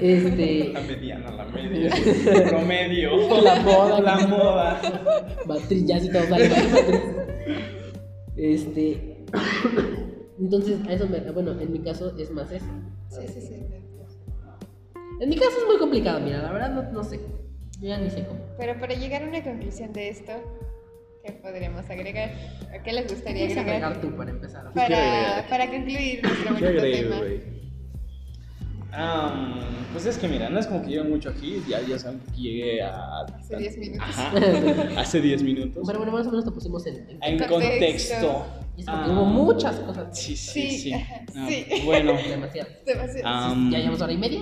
[SPEAKER 1] Este...
[SPEAKER 3] La mediana, la media. [LAUGHS] Promedio.
[SPEAKER 1] La moda.
[SPEAKER 3] La moda.
[SPEAKER 1] Matriz, ya si todo sale mal, matriz. Este. Entonces, a eso me. Bueno, en mi caso es más eso.
[SPEAKER 2] Sí, sí, sí.
[SPEAKER 1] En mi caso es muy complicado, mira, la verdad no, no sé. Yo ya ni sé cómo.
[SPEAKER 2] Pero para llegar a una conclusión de esto, ¿qué podríamos agregar? ¿A qué les gustaría
[SPEAKER 1] ¿Quieres
[SPEAKER 2] agregar?
[SPEAKER 1] agregar tú para empezar?
[SPEAKER 2] Para, para concluir nuestro
[SPEAKER 3] ¿Qué
[SPEAKER 2] bonito tema.
[SPEAKER 3] güey? Am, pues es que mira, no es como que llevo mucho aquí, ya, ya saben que llegué a...
[SPEAKER 2] Hace 10 minutos.
[SPEAKER 3] Ajá, [LAUGHS] hace 10 minutos.
[SPEAKER 1] Bueno, bueno, más o menos lo pusimos en. en-
[SPEAKER 3] En
[SPEAKER 2] Contexto.
[SPEAKER 3] contexto.
[SPEAKER 1] y es porque
[SPEAKER 3] Ah,
[SPEAKER 1] hubo muchas cosas.
[SPEAKER 3] Sí, sí,
[SPEAKER 2] Sí,
[SPEAKER 3] sí.
[SPEAKER 2] ajá,
[SPEAKER 3] Ah,
[SPEAKER 2] sí.
[SPEAKER 3] Bueno. [LAUGHS]
[SPEAKER 2] Demasiado.
[SPEAKER 3] am,
[SPEAKER 1] Ya llevamos hora y media.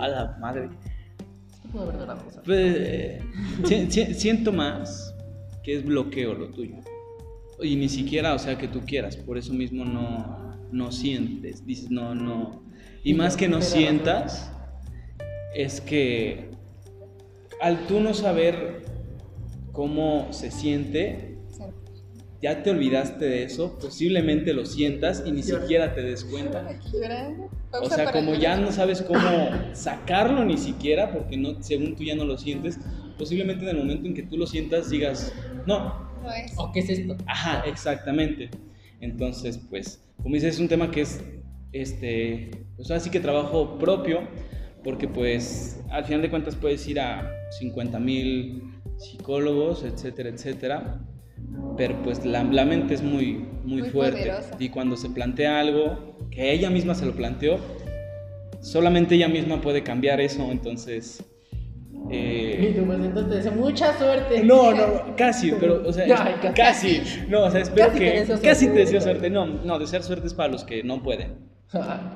[SPEAKER 3] A la madre.
[SPEAKER 1] Haber.
[SPEAKER 3] Pues, eh, si- si- siento más que es bloqueo lo tuyo. Y ni siquiera, o sea, que tú quieras. Por eso mismo no, no sientes. Dices, no, no. Y más que no sientas, es que al tú no saber cómo se siente, ya te olvidaste de eso, posiblemente lo sientas y ni siquiera te des cuenta. [LAUGHS] O sea, como ya no sabes cómo sacarlo ni siquiera, porque no, según tú ya no lo sientes, posiblemente en el momento en que tú lo sientas digas, no,
[SPEAKER 2] No es.
[SPEAKER 1] ¿O qué es esto?
[SPEAKER 3] ajá, exactamente. Entonces, pues, como dices, es un tema que es, este, pues así que trabajo propio, porque pues al final de cuentas puedes ir a 50 mil psicólogos, etcétera, etcétera. Pero pues la, la mente es muy, muy,
[SPEAKER 2] Muy
[SPEAKER 3] fuerte.
[SPEAKER 2] poderosa.
[SPEAKER 3] Y cuando se plantea algo, que ella misma se lo planteó, solamente ella misma puede cambiar eso. Entonces...
[SPEAKER 1] Y
[SPEAKER 3] eh,
[SPEAKER 1] tú, pues entonces te deseo mucha suerte.
[SPEAKER 3] no, no, casi, pero, o sea, [LAUGHS]
[SPEAKER 1] Ay,
[SPEAKER 3] es-
[SPEAKER 1] casi.
[SPEAKER 3] casi. No, o sea, espero
[SPEAKER 1] Casi te
[SPEAKER 3] que.
[SPEAKER 1] deseo
[SPEAKER 3] Casi te
[SPEAKER 1] suerte.
[SPEAKER 3] deseo suerte. No, no, desear suerte es para los que no pueden.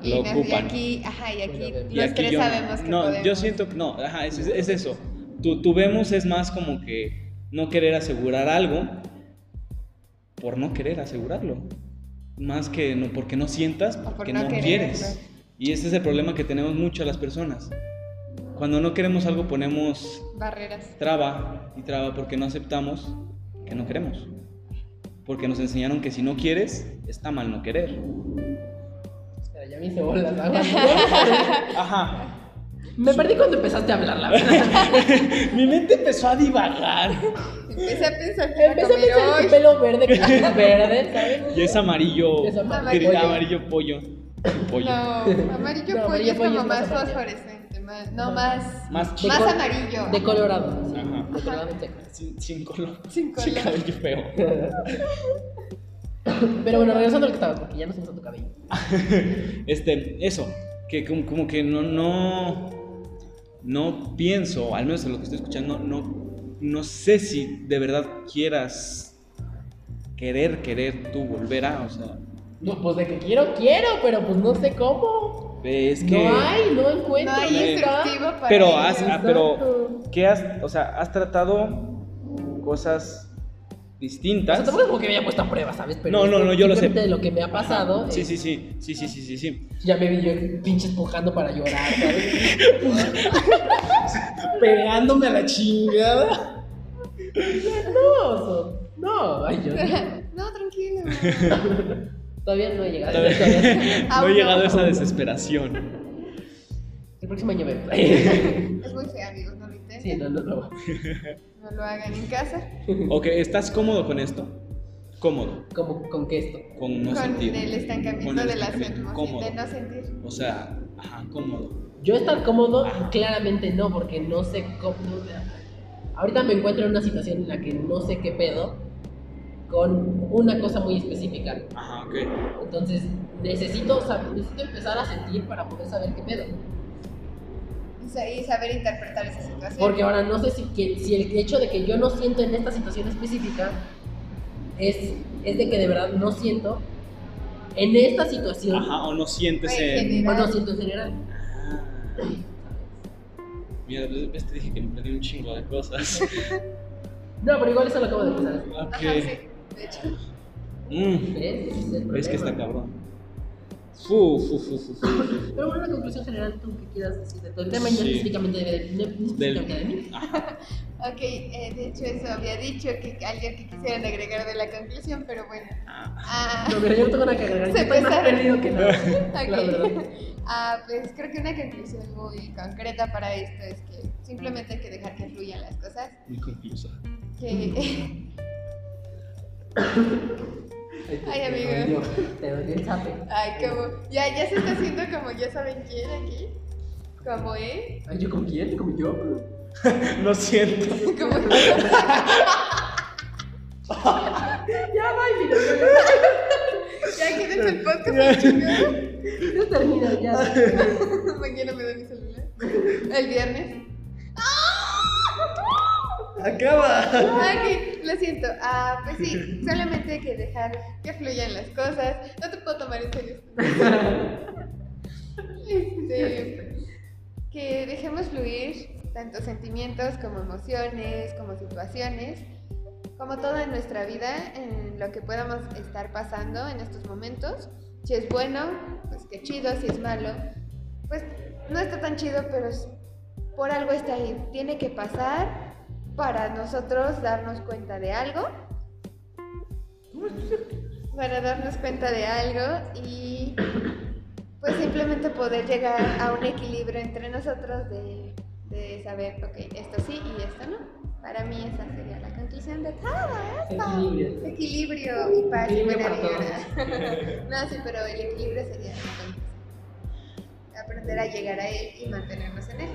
[SPEAKER 2] Y, [LAUGHS]
[SPEAKER 3] lo
[SPEAKER 2] y
[SPEAKER 3] ocupan.
[SPEAKER 2] aquí, ajá, y aquí
[SPEAKER 1] Bueno,
[SPEAKER 2] los
[SPEAKER 3] Y aquí
[SPEAKER 2] tres
[SPEAKER 3] yo no.
[SPEAKER 2] sabemos que
[SPEAKER 3] No,
[SPEAKER 2] podemos.
[SPEAKER 3] yo siento que no, ajá, es, es eso. Tu, tu vemos es más como que no querer asegurar algo por no querer asegurarlo. Más que no, porque no sientas,
[SPEAKER 2] O por
[SPEAKER 3] porque
[SPEAKER 2] no
[SPEAKER 3] no,
[SPEAKER 2] querer,
[SPEAKER 3] quieres.
[SPEAKER 2] claro.
[SPEAKER 3] Y ese es el problema que tenemos mucho las personas. Cuando no queremos algo ponemos
[SPEAKER 2] Barreras.
[SPEAKER 3] traba y traba porque no aceptamos que no queremos. Porque nos enseñaron que si no quieres, está mal no querer.
[SPEAKER 1] Espera, ya me hice bolas. [LAUGHS]
[SPEAKER 3] Ajá.
[SPEAKER 1] Me perdí cuando empezaste a hablar, la verdad. [LAUGHS]
[SPEAKER 3] Mi mente empezó a divagar.
[SPEAKER 2] Empecé a pensar que
[SPEAKER 1] Empecé a pensar en
[SPEAKER 2] hoy.
[SPEAKER 1] tu pelo verde, que [LAUGHS] es verde, ¿sabes?
[SPEAKER 3] Y es amarillo.
[SPEAKER 1] Es
[SPEAKER 2] amarillo.
[SPEAKER 3] Pollo. Amarillo pollo. Pollo.
[SPEAKER 2] No, amarillo
[SPEAKER 1] No,
[SPEAKER 2] pollo
[SPEAKER 1] amarillo
[SPEAKER 2] es
[SPEAKER 1] pollo
[SPEAKER 2] como
[SPEAKER 1] es más
[SPEAKER 2] fosforescente. Más, no, más.
[SPEAKER 3] Más
[SPEAKER 1] De
[SPEAKER 2] Más amarillo.
[SPEAKER 1] De colorado.
[SPEAKER 3] Ajá.
[SPEAKER 1] De colorado.
[SPEAKER 3] Sin, sin color.
[SPEAKER 2] Sin
[SPEAKER 3] Sin
[SPEAKER 2] color.
[SPEAKER 3] cabello feo. [COUGHS]
[SPEAKER 1] Pero bueno, regresando a lo que estabas, porque ya no se usa tu cabello. [LAUGHS]
[SPEAKER 3] Este, eso. Que como, como que no, no. No pienso, al menos en lo que estoy escuchando, no, no sé si de verdad quieras querer, querer tú volver a, o sea.
[SPEAKER 1] No, pues de que quiero, quiero, pero pues no sé cómo.
[SPEAKER 3] Es que.
[SPEAKER 1] No hay, no encuentro.
[SPEAKER 2] No hay instructivo para.
[SPEAKER 3] Pero has, ah, pero ¿qué has, o sea, has tratado cosas
[SPEAKER 1] O
[SPEAKER 3] distintas?
[SPEAKER 1] sea, tampoco es como que me haya puesto a prueba, ¿sabes? Pero
[SPEAKER 3] No, no, no, yo lo sé.
[SPEAKER 1] de lo que me ha pasado.
[SPEAKER 3] Sí,
[SPEAKER 1] es-
[SPEAKER 3] sí, sí, sí, sí, sí, sí, sí.
[SPEAKER 1] Ya me vi yo pinche empujando para llorar, ¿sabes? [LAUGHS] Pegándome a la chingada. No, oso. No, ay, yo no. [LAUGHS]
[SPEAKER 2] Tranquilo. [LAUGHS]
[SPEAKER 1] Todavía no he llegado.
[SPEAKER 3] Todavía-
[SPEAKER 1] Todavía-
[SPEAKER 3] No he llegado a esa desesperación.
[SPEAKER 1] El próximo año vemos.
[SPEAKER 2] Es muy feo, amigos, no
[SPEAKER 1] Sí, no, no, no.
[SPEAKER 2] No lo hagan en casa.
[SPEAKER 3] Ok, ¿estás cómodo con esto? Cómodo,
[SPEAKER 1] Como con que esto.
[SPEAKER 3] con no
[SPEAKER 2] con
[SPEAKER 3] sentir.
[SPEAKER 2] el estancamiento
[SPEAKER 3] Con el
[SPEAKER 2] de las
[SPEAKER 3] estancamiento, cómodo.
[SPEAKER 2] De no sentir.
[SPEAKER 3] O sea, ajá, cómodo.
[SPEAKER 1] Yo estar cómodo,
[SPEAKER 3] Ajá.
[SPEAKER 1] claramente no, porque no sé cómo. Ahorita me encuentro en una situación en la que no sé qué pedo con una cosa muy específica.
[SPEAKER 3] Ajá, ok.
[SPEAKER 1] Entonces, necesito, sab- necesito empezar a sentir para poder saber qué pedo.
[SPEAKER 2] Y sa- Y saber interpretar esa situación.
[SPEAKER 1] Porque ahora no sé si, que- si el hecho de que yo no siento en esta situación específica es, es de que de verdad no siento en esta situación,
[SPEAKER 3] Ajá, o no sientes en...
[SPEAKER 2] general.
[SPEAKER 1] o no siento en general.
[SPEAKER 3] Mira, ves, te dije que me perdí un chingo de cosas. [LAUGHS]
[SPEAKER 1] No, pero igual eso lo acabo de pensar.
[SPEAKER 3] ok.
[SPEAKER 2] Ajá, sí, de hecho.
[SPEAKER 3] Mm,
[SPEAKER 1] ¿Ves? Es
[SPEAKER 3] que está cabrón. Fu, fu, fu, fu, fu.
[SPEAKER 1] Pero bueno, una conclusión general, tú que quieras decir de todo el tema, y no
[SPEAKER 3] Sí.
[SPEAKER 1] específicamente de, mí. [LAUGHS]
[SPEAKER 2] Ok, eh, de hecho eso había dicho que alguien que quisieran agregar de la conclusión, pero bueno.
[SPEAKER 3] Ah,
[SPEAKER 2] Ah,
[SPEAKER 1] No, mira, yo tengo que agregar. Estoy más perdido que nada. [LAUGHS] La.
[SPEAKER 2] Ah, pues creo que una conclusión muy concreta para esto es que simplemente hay que dejar que fluyan las cosas.
[SPEAKER 3] muy conclusa.
[SPEAKER 2] Que [LAUGHS] Ay, amigo.
[SPEAKER 1] Te doy el zape.
[SPEAKER 2] Ay, como. Ya, ya se está haciendo como ya saben quién aquí. Como, ¿eh?
[SPEAKER 1] Ay, ¿yo con quién? ¿Con yo? [LAUGHS]
[SPEAKER 3] Lo siento.
[SPEAKER 2] Como. [LAUGHS]
[SPEAKER 1] Ya, bye, mira.
[SPEAKER 2] Ya quieres el podcast al chingado.
[SPEAKER 1] Ya termina, ya. [LAUGHS]
[SPEAKER 2] Mañana me da mi celular. El viernes.
[SPEAKER 3] Acaba.
[SPEAKER 2] Ok, lo siento. Ah, pues sí, solamente hay que dejar que fluyan las cosas. No te puedo tomar en serio. Este, que dejemos fluir tanto sentimientos como emociones, como situaciones, como todo en nuestra vida, en lo que podamos estar pasando en estos momentos. Si es bueno, pues qué chido, si es malo, pues no está tan chido, pero por algo está ahí. Tiene que pasar para nosotros darnos cuenta de algo. Para darnos cuenta de algo y pues simplemente poder llegar a un equilibrio entre nosotros de, de saber, ok, esto sí y esto no. Para mí esa sería la conclusión de todo esto.
[SPEAKER 1] Equilibrio.
[SPEAKER 2] Equilibrio y paz y
[SPEAKER 1] Equilibrio
[SPEAKER 2] buena
[SPEAKER 1] para
[SPEAKER 2] vibra. [LAUGHS] no, sí, pero el equilibrio sería entonces, aprender a llegar a él y mantenernos en él.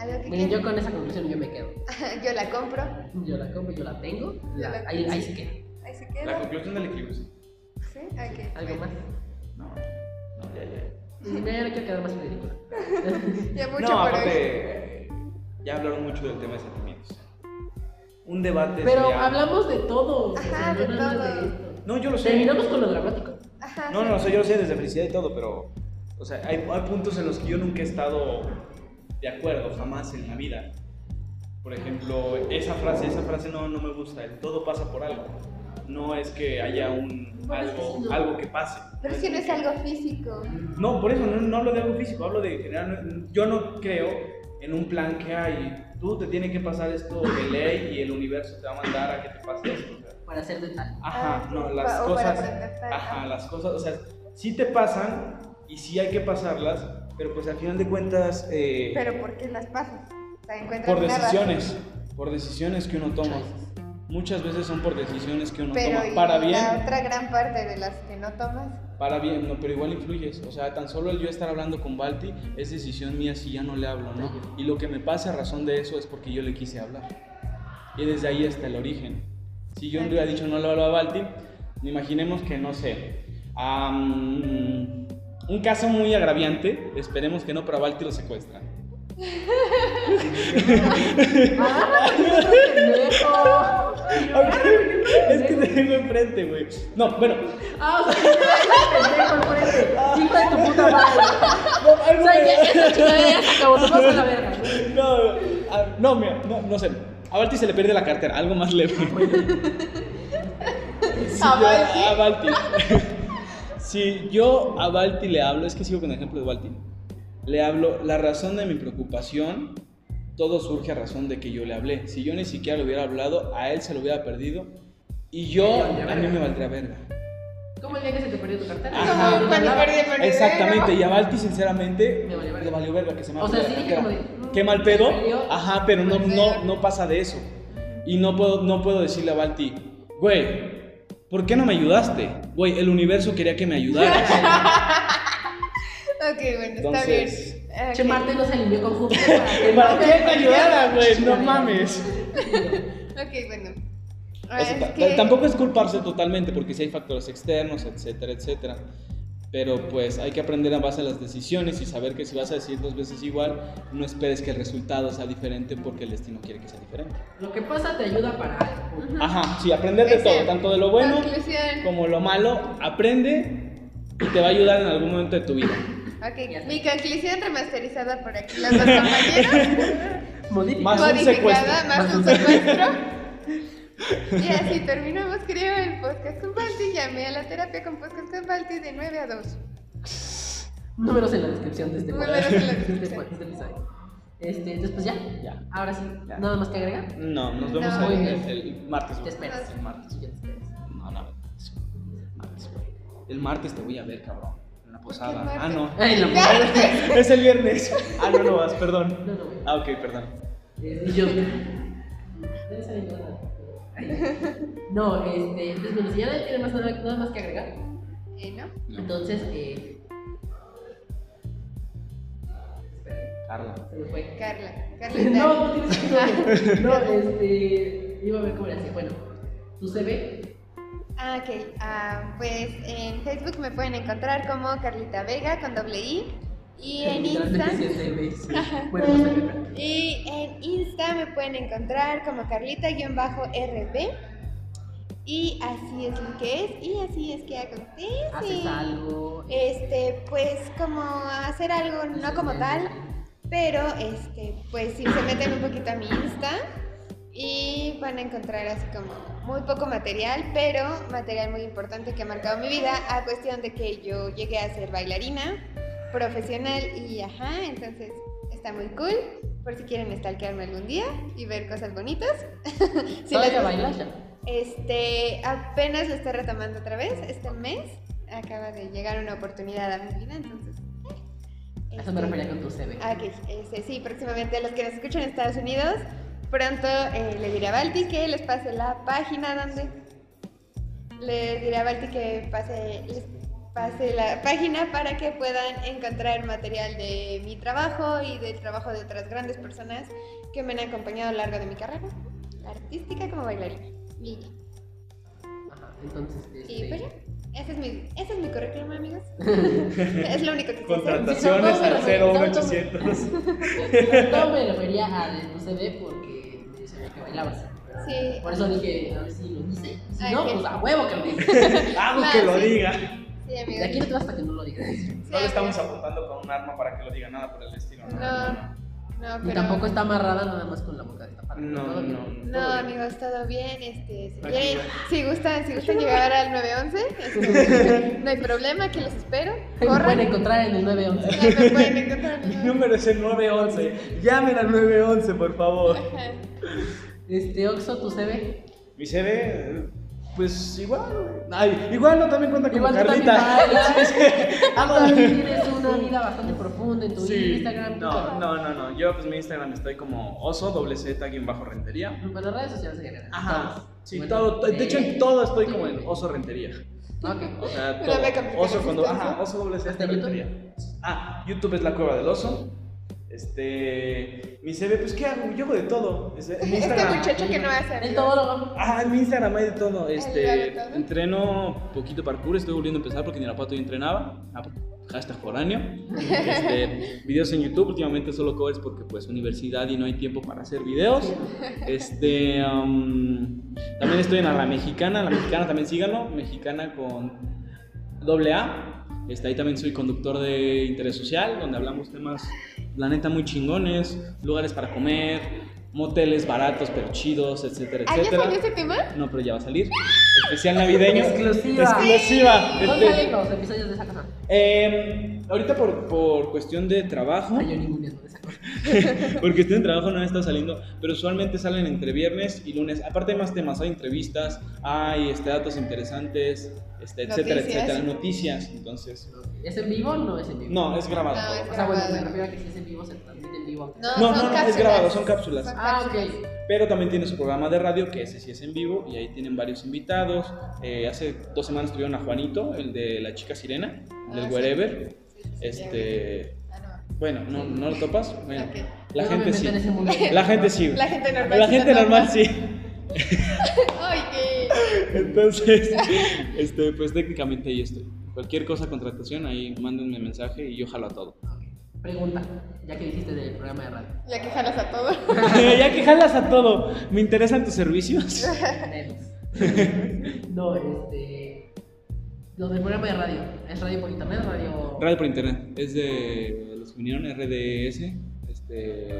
[SPEAKER 2] ¿Algo que
[SPEAKER 1] Miren, yo con esa conclusión yo me quedo. [LAUGHS]
[SPEAKER 2] Yo la compro.
[SPEAKER 1] Yo la compro, yo la tengo. La-
[SPEAKER 2] la-
[SPEAKER 1] ahí, ahí se queda.
[SPEAKER 2] Ahí se
[SPEAKER 3] La
[SPEAKER 2] queda.
[SPEAKER 3] conclusión del equilibrio, sí.
[SPEAKER 2] ¿Sí? Ok.
[SPEAKER 1] ¿Algo más?
[SPEAKER 3] No, no, ya, ya.
[SPEAKER 1] No, ya no quiero quedar más en ridículo. [LAUGHS]
[SPEAKER 2] Ya mucho
[SPEAKER 3] no,
[SPEAKER 2] por hoy.
[SPEAKER 3] aparte, ya hablaron mucho del tema de sentimientos. Un debate.
[SPEAKER 1] Pero
[SPEAKER 3] sería-
[SPEAKER 1] hablamos de todo.
[SPEAKER 2] Ajá,
[SPEAKER 1] o sea,
[SPEAKER 2] de
[SPEAKER 1] no
[SPEAKER 2] todo.
[SPEAKER 1] de.
[SPEAKER 3] No, yo lo sé.
[SPEAKER 1] Terminamos con lo dramático.
[SPEAKER 2] Ajá.
[SPEAKER 3] No,
[SPEAKER 2] sí.
[SPEAKER 3] no, o sea, yo lo sé desde felicidad y todo, pero. O sea, hay, hay puntos en los que yo nunca he estado de acuerdo, jamás en la vida. Por ejemplo, esa frase, esa frase no, no me gusta. El todo pasa por algo. No es que haya un
[SPEAKER 1] Bueno,
[SPEAKER 3] algo,
[SPEAKER 1] sí, no.
[SPEAKER 3] algo que pase.
[SPEAKER 2] Pero que no es algo físico.
[SPEAKER 3] No, por eso no, no hablo de algo físico, hablo de general. Yo no creo en un plan que hay. Tú te tiene que pasar esto de ley y el universo te va a mandar a que te pase esto. o sea.
[SPEAKER 1] Para hacer de tal.
[SPEAKER 3] Ajá,
[SPEAKER 2] Ah,
[SPEAKER 3] no, las
[SPEAKER 2] o para
[SPEAKER 3] cosas.
[SPEAKER 2] tal.
[SPEAKER 3] Ajá, las cosas, o sea, sí te pasan y sí hay que pasarlas, pero pues al final de cuentas, eh,
[SPEAKER 2] Pero ¿por qué las pasas?
[SPEAKER 3] Por
[SPEAKER 2] razón.
[SPEAKER 3] decisiones, por decisiones que uno toma. Muchas veces son por decisiones que uno
[SPEAKER 2] Pero
[SPEAKER 3] toma.
[SPEAKER 2] ¿y
[SPEAKER 3] Para
[SPEAKER 2] la
[SPEAKER 3] bien,
[SPEAKER 2] otra gran parte de las que no tomas.
[SPEAKER 3] para bien, no, pero igual influyes. O sea, tan solo el yo estar hablando con Balti es decisión mía si ya no le hablo, ¿no? Y lo que me pasa a razón de eso es porque yo le quise hablar. Y desde ahí está el origen. Si yo no hubiera dicho no le hablo a Balti, imaginemos que, no sé, am, un caso muy agraviante, esperemos que no, pero a Balti lo secuestran.
[SPEAKER 1] ¡Ah!
[SPEAKER 3] Es que te tengo enfrente, güey. No, bueno.
[SPEAKER 1] ¡Ah! O sea. Hijo de tu puta madre.
[SPEAKER 3] No,
[SPEAKER 1] O sea, ya ya se acabó. Nos vamos a la verga.
[SPEAKER 3] No, no, mira, no, no sé. A Balti se le pierde la cartera, algo más leve. Si
[SPEAKER 2] ¿A Balti?
[SPEAKER 3] a Balti. Si yo a Balti le hablo, es que sigo con el ejemplo de Balti. Le hablo, la razón de mi preocupación, todo surge a razón de que yo le hablé. Si yo ni siquiera le hubiera hablado, a él se lo hubiera perdido. Y yo, a mí me valdría verga.
[SPEAKER 1] ¿Cómo el día que se te perdió tu cartera?
[SPEAKER 3] Ajá.
[SPEAKER 2] Cuando perdí el monedero.
[SPEAKER 3] Exactamente, y a Balti sinceramente
[SPEAKER 1] Me valió verga.
[SPEAKER 3] le valió verga que se me
[SPEAKER 1] O sea, sí dije como de, mm,
[SPEAKER 3] Qué mal pedo. Ajá, pero no, no, no pasa de eso. Y no puedo, no puedo decirle a Balti, güey, ¿por qué no me ayudaste? Güey, el universo quería que me ayudaras. [LAUGHS]
[SPEAKER 2] Ok, bueno, está
[SPEAKER 3] Entonces,
[SPEAKER 2] bien. Ok.
[SPEAKER 1] Che, Marte no se alineó con Júpiter [LAUGHS] para que
[SPEAKER 3] ¿Para
[SPEAKER 1] no
[SPEAKER 3] qué
[SPEAKER 1] te-
[SPEAKER 3] me ayudara, güey? No mames.
[SPEAKER 2] Ok, bueno.
[SPEAKER 3] O sea,
[SPEAKER 2] Es
[SPEAKER 3] ta-
[SPEAKER 2] que-
[SPEAKER 3] Tampoco es culparse totalmente porque si hay factores externos, etcétera, etcétera. Pero pues hay que aprender a base de las decisiones y saber que si vas a decir dos veces igual, no esperes que el resultado sea diferente porque el destino quiere que sea diferente.
[SPEAKER 1] Lo que pasa te ayuda para algo.
[SPEAKER 3] Ajá, sí, aprender de todo, tanto de lo bueno como lo malo, aprende y te va a ayudar en algún momento de tu vida.
[SPEAKER 2] Ok, mi conclusión remasterizada por aquí, los dos [LAUGHS] compañeros.
[SPEAKER 1] Modifica.
[SPEAKER 3] Más un
[SPEAKER 2] modificada,
[SPEAKER 3] secuestro.
[SPEAKER 2] más un secuestro. Y así terminamos, creo, el podcast con Balti. Llamé a la terapia con podcast con Balti de 9 a 2.
[SPEAKER 1] Números en la descripción de este
[SPEAKER 2] Números en la
[SPEAKER 1] de este-
[SPEAKER 2] descripción.
[SPEAKER 1] de este episodio. Este, después ya.
[SPEAKER 3] Ya.
[SPEAKER 1] Ahora sí.
[SPEAKER 3] Ya.
[SPEAKER 1] Nada más que agregar.
[SPEAKER 3] No, nos vemos
[SPEAKER 2] No.
[SPEAKER 3] el, el- el martes.
[SPEAKER 1] Te esperas.
[SPEAKER 3] El martes.
[SPEAKER 1] Ya te esperas.
[SPEAKER 3] No, no, martes. El martes te voy a ver, cabrón. En la posada. Ah, no.
[SPEAKER 1] Ay, la [LAUGHS]
[SPEAKER 3] es el viernes. Ah, no, no vas, perdón.
[SPEAKER 1] No, no, güey.
[SPEAKER 3] Ah, ok, perdón.
[SPEAKER 1] Eh, Y yo. No, este. Entonces, bueno, si ya nadie tiene más nada, nada más que agregar.
[SPEAKER 2] Eh, ¿No?
[SPEAKER 1] Entonces, eh. espera,
[SPEAKER 3] Carla.
[SPEAKER 1] se me fue.
[SPEAKER 2] Carla. [LAUGHS] Carlita.
[SPEAKER 1] No, no tienes que No, este. Iba a ver cómo era así. Bueno, tu CV.
[SPEAKER 2] Ah, ok. Ah, pues en Facebook me pueden encontrar como Carlita Vega con doble I. Y en Insta. Y en Insta me pueden encontrar como Carlita-RB. Y así es lo que es. Y así es que acontece.
[SPEAKER 1] Haces algo.
[SPEAKER 2] Este, pues como hacer algo, no como tal, pero este, pues si se meten un poquito a mi Insta y van a encontrar así como muy poco material, pero material muy importante que ha marcado mi vida a cuestión de que yo llegué a ser bailarina profesional y ajá, entonces está muy cool por si quieren stalkearme algún día y ver cosas bonitas. [LAUGHS] Si
[SPEAKER 1] ¿Todavía
[SPEAKER 2] les-
[SPEAKER 1] bailas ya?
[SPEAKER 2] este, apenas lo estoy retomando otra vez este mes. Acaba de llegar una oportunidad a mi vida, entonces. eh,
[SPEAKER 1] eso me
[SPEAKER 2] este,
[SPEAKER 1] refería con tu CV.
[SPEAKER 2] Ah, ok, este, sí, próximamente a los que nos escuchan en Estados Unidos, pronto eh, le diré a Balti que les pase la página donde. Le diré a Balti que pase, les pase la página para que puedan encontrar material de mi trabajo y del trabajo de otras grandes personas que me han acompañado a lo largo de mi carrera artística como bailarina. Y,
[SPEAKER 1] Ajá, entonces.
[SPEAKER 2] y
[SPEAKER 1] Este,
[SPEAKER 2] pues ya, ese es mi, ese es mi currículum, amigos. [LAUGHS] es lo único que sé hacer.
[SPEAKER 3] Contrataciones
[SPEAKER 1] no, no,
[SPEAKER 3] al
[SPEAKER 1] no, no, no,
[SPEAKER 3] 01800.
[SPEAKER 1] No me refería a de tu CV porque yo sabía que bailabas.
[SPEAKER 2] Sí.
[SPEAKER 1] Por eso dije, a ver si lo dice. Y Si
[SPEAKER 2] Ay,
[SPEAKER 1] no, pues a huevo que lo dice.
[SPEAKER 2] No, [LAUGHS]
[SPEAKER 3] que lo
[SPEAKER 2] sí.
[SPEAKER 3] diga.
[SPEAKER 2] Sí,
[SPEAKER 1] De aquí no te vas hasta que no lo digas.
[SPEAKER 3] No le estamos apuntando con un arma para que lo diga nada por el estilo.
[SPEAKER 2] No, no,
[SPEAKER 1] Y
[SPEAKER 2] pero.
[SPEAKER 1] tampoco está amarrada nada más con la boca destapada.
[SPEAKER 3] No, no.
[SPEAKER 2] No,
[SPEAKER 3] bien.
[SPEAKER 2] amigos, todo bien. Este, si, quieren- si gustan, si gustan llegar al 911, este, [LAUGHS] no hay problema, aquí los espero. [LAUGHS]
[SPEAKER 1] Ahí me
[SPEAKER 2] Corran.
[SPEAKER 1] pueden encontrar en el 911.
[SPEAKER 2] Ahí me pueden encontrar. [LAUGHS]
[SPEAKER 3] Mi número es el 911. Llamen al 911, por favor.
[SPEAKER 1] Este, Oxo, tu CV.
[SPEAKER 3] Mi CV, pues igual. güey. Ay, igual no también cuenta como
[SPEAKER 1] Igual tú también
[SPEAKER 3] Carlita. [LAUGHS] Sí, sí.
[SPEAKER 1] Ah, [LAUGHS] también tienes una vida bastante profunda en tu
[SPEAKER 3] Sí.
[SPEAKER 1] Instagram.
[SPEAKER 3] No, no, no, no. Yo, pues mi Instagram estoy como oso, doble Z, guion bajo rentería.
[SPEAKER 1] Bueno, redes sociales en general.
[SPEAKER 3] Ajá.
[SPEAKER 1] todas.
[SPEAKER 3] Sí,
[SPEAKER 1] Bueno,
[SPEAKER 3] todo. De hecho, en
[SPEAKER 1] eh,
[SPEAKER 3] todo estoy como en oso rentería.
[SPEAKER 1] Ok.
[SPEAKER 3] O sea, todo. Oso
[SPEAKER 2] la
[SPEAKER 3] cuando.
[SPEAKER 2] existencia.
[SPEAKER 3] Ajá, oso doble Z rentería. Ah, YouTube es la cueva del oso. Este. Mi CV, pues, ¿qué hago? Yo hago de todo. Es- En mi
[SPEAKER 2] Este
[SPEAKER 3] Instagram.
[SPEAKER 2] muchacho que no hace.
[SPEAKER 1] El todólogo.
[SPEAKER 3] Ah, en mi Instagram hay de todo.
[SPEAKER 2] ¿Hay
[SPEAKER 3] Este,
[SPEAKER 2] de todo?
[SPEAKER 3] entreno poquito parkour, estoy volviendo a empezar porque ni la pato yo entrenaba. Ah, hashtag foráneo. Este, [LAUGHS] videos en YouTube, últimamente solo covers porque pues universidad y no hay tiempo para hacer videos. Este, um, también estoy en la mexicana, la mexicana también síganlo, mexicana con doble A. Este, ahí también soy conductor de interés social, donde hablamos temas, la neta, muy chingones, lugares para comer, moteles baratos pero chidos, etcétera,
[SPEAKER 2] ¿Ah, ya
[SPEAKER 3] etcétera.
[SPEAKER 2] salió ese tema?
[SPEAKER 3] No, pero ya va a salir. Especial navideño.
[SPEAKER 1] Exclusiva.
[SPEAKER 3] Exclusiva.
[SPEAKER 1] ¿Dónde
[SPEAKER 3] Este,
[SPEAKER 1] salen los episodios de esa cosa?
[SPEAKER 3] eh, ahorita por, por cuestión de trabajo,
[SPEAKER 1] Ay, yo ninguno de esa cosa. [LAUGHS]
[SPEAKER 3] por cuestión de trabajo no han estado saliendo, pero usualmente salen entre viernes y lunes. Aparte hay más temas, hay entrevistas, hay este, datos interesantes, este, etcétera,
[SPEAKER 2] Noticias.
[SPEAKER 3] etcétera, noticias. Entonces,
[SPEAKER 1] ¿Es en vivo o no es en vivo?
[SPEAKER 3] no, es grabado.
[SPEAKER 2] No, es
[SPEAKER 1] O sea, bueno, me
[SPEAKER 2] grabado.
[SPEAKER 1] refiero a que si es en vivo se en vivo.
[SPEAKER 2] No,
[SPEAKER 3] No,
[SPEAKER 2] son
[SPEAKER 3] no, no, es
[SPEAKER 2] cápsulas.
[SPEAKER 3] grabado, son cápsulas.
[SPEAKER 1] Ah, ok.
[SPEAKER 3] Pero también tiene su programa de radio, que ese sí es en vivo, y ahí tienen varios invitados. Eh, hace dos semanas tuvieron a Juanito, el de la chica sirena, del
[SPEAKER 2] Ah, sí.
[SPEAKER 3] Wherever.
[SPEAKER 2] Sí, sí, sí,
[SPEAKER 3] Este,
[SPEAKER 2] Ah, no.
[SPEAKER 3] bueno, ¿no, ¿no lo topas? Bueno,
[SPEAKER 2] Ok.
[SPEAKER 3] la gente sí. La gente sí.
[SPEAKER 2] La gente normal.
[SPEAKER 3] La gente normal sí. [LAUGHS]
[SPEAKER 2] Ay, qué.
[SPEAKER 3] Entonces, [LAUGHS] este, pues técnicamente ahí estoy. Cualquier cosa, contratación, ahí mándenme mensaje y yo jalo a todo.
[SPEAKER 1] Pregunta, ya que dijiste del programa de radio.
[SPEAKER 2] Ya que jalas a todo. [LAUGHS]
[SPEAKER 3] ya que jalas a todo, ¿me interesan tus servicios? [LAUGHS]
[SPEAKER 1] no, este. Lo del programa de radio. ¿Es radio por internet o radio.?
[SPEAKER 3] Radio por internet. Es de los que vinieron RDS. Este.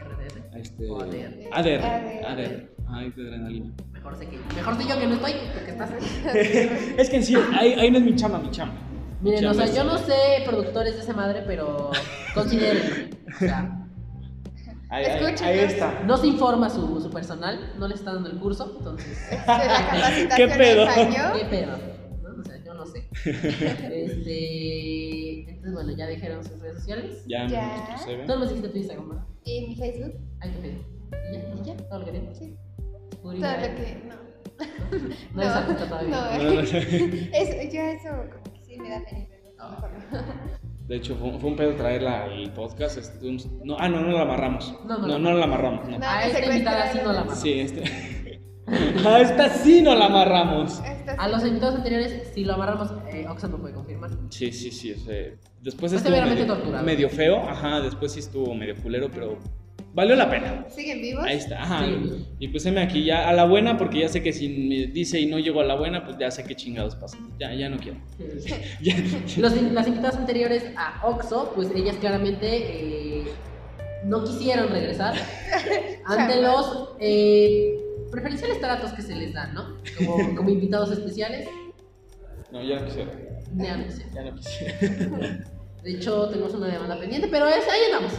[SPEAKER 1] RDS.
[SPEAKER 3] Este.
[SPEAKER 1] O ADR.
[SPEAKER 3] ADR.
[SPEAKER 2] ADR.
[SPEAKER 3] ADR. Ay, de adrenalina.
[SPEAKER 1] Mejor sé que. Mejor sé yo que no estoy, porque estás. [LAUGHS]
[SPEAKER 3] es que en sí, ahí, ahí no es mi chama, mi chama.
[SPEAKER 1] Miren, o sea, yo no sé productores de esa madre, pero [LAUGHS] consideren. O sea,
[SPEAKER 3] Ahí, ahí,
[SPEAKER 2] Escúchenos.
[SPEAKER 3] ahí está.
[SPEAKER 1] no se informa su, su personal, no le está dando el curso, entonces. [LAUGHS]
[SPEAKER 2] La capacitación
[SPEAKER 3] ¿Qué pedo?
[SPEAKER 1] ¿Qué pedo? ¿No? O sea, yo no sé. [LAUGHS] Este. Entonces, bueno, ya dijeron sus redes sociales.
[SPEAKER 3] Ya,
[SPEAKER 2] Ya.
[SPEAKER 1] Tú no me dijiste tu Instagram, ¿verdad?
[SPEAKER 2] Y mi Facebook.
[SPEAKER 1] Ay, tu Facebook. ¿Y ya? ¿Y ya? ¿Todo lo que tienes?
[SPEAKER 2] Sí. Todo lo que. No.
[SPEAKER 1] No todavía.
[SPEAKER 2] No,
[SPEAKER 3] No, no, no.
[SPEAKER 2] Eso, ya eso como que sí me da pena. pero
[SPEAKER 1] Ah. [LAUGHS]
[SPEAKER 3] De hecho, fue, fue un pedo traerla al podcast. estuvimos- No, ah, no, no la amarramos.
[SPEAKER 1] No,
[SPEAKER 3] No,
[SPEAKER 1] no
[SPEAKER 3] no,
[SPEAKER 1] la-
[SPEAKER 3] amarramos. No.
[SPEAKER 2] No.
[SPEAKER 1] A esta invitada sí no la amamos.
[SPEAKER 3] Sí, este. [LAUGHS] A esta sí no la amarramos.
[SPEAKER 2] Esta
[SPEAKER 1] A
[SPEAKER 2] sí.
[SPEAKER 1] los invitados anteriores, si lo amarramos, eh, Oxan no puede confirmar.
[SPEAKER 3] Sí, sí, sí. o sea, después
[SPEAKER 1] Fue
[SPEAKER 3] estuvo medio,
[SPEAKER 1] torturado.
[SPEAKER 3] medio feo. Ajá, después sí estuvo medio culero, pero valió la pena.
[SPEAKER 2] ¿Siguen vivos?
[SPEAKER 3] Ahí está, ajá.
[SPEAKER 1] Sí.
[SPEAKER 3] Y pues heme aquí ya a la buena, porque ya sé que si me dice y no llego a la buena, pues ya sé qué chingados pasa. Ya, ya no quiero. [LAUGHS] Ya.
[SPEAKER 1] Los, las invitadas anteriores a Oxo, pues ellas claramente eh, no quisieron regresar [LAUGHS] ante los eh, preferenciales tratos que se les dan, ¿no? Como, como invitados especiales.
[SPEAKER 3] No, ya no quisiera.
[SPEAKER 1] Ya no sé.
[SPEAKER 3] Ya no quisiera. [LAUGHS]
[SPEAKER 1] De hecho, tenemos una demanda pendiente, pero es, ahí andamos.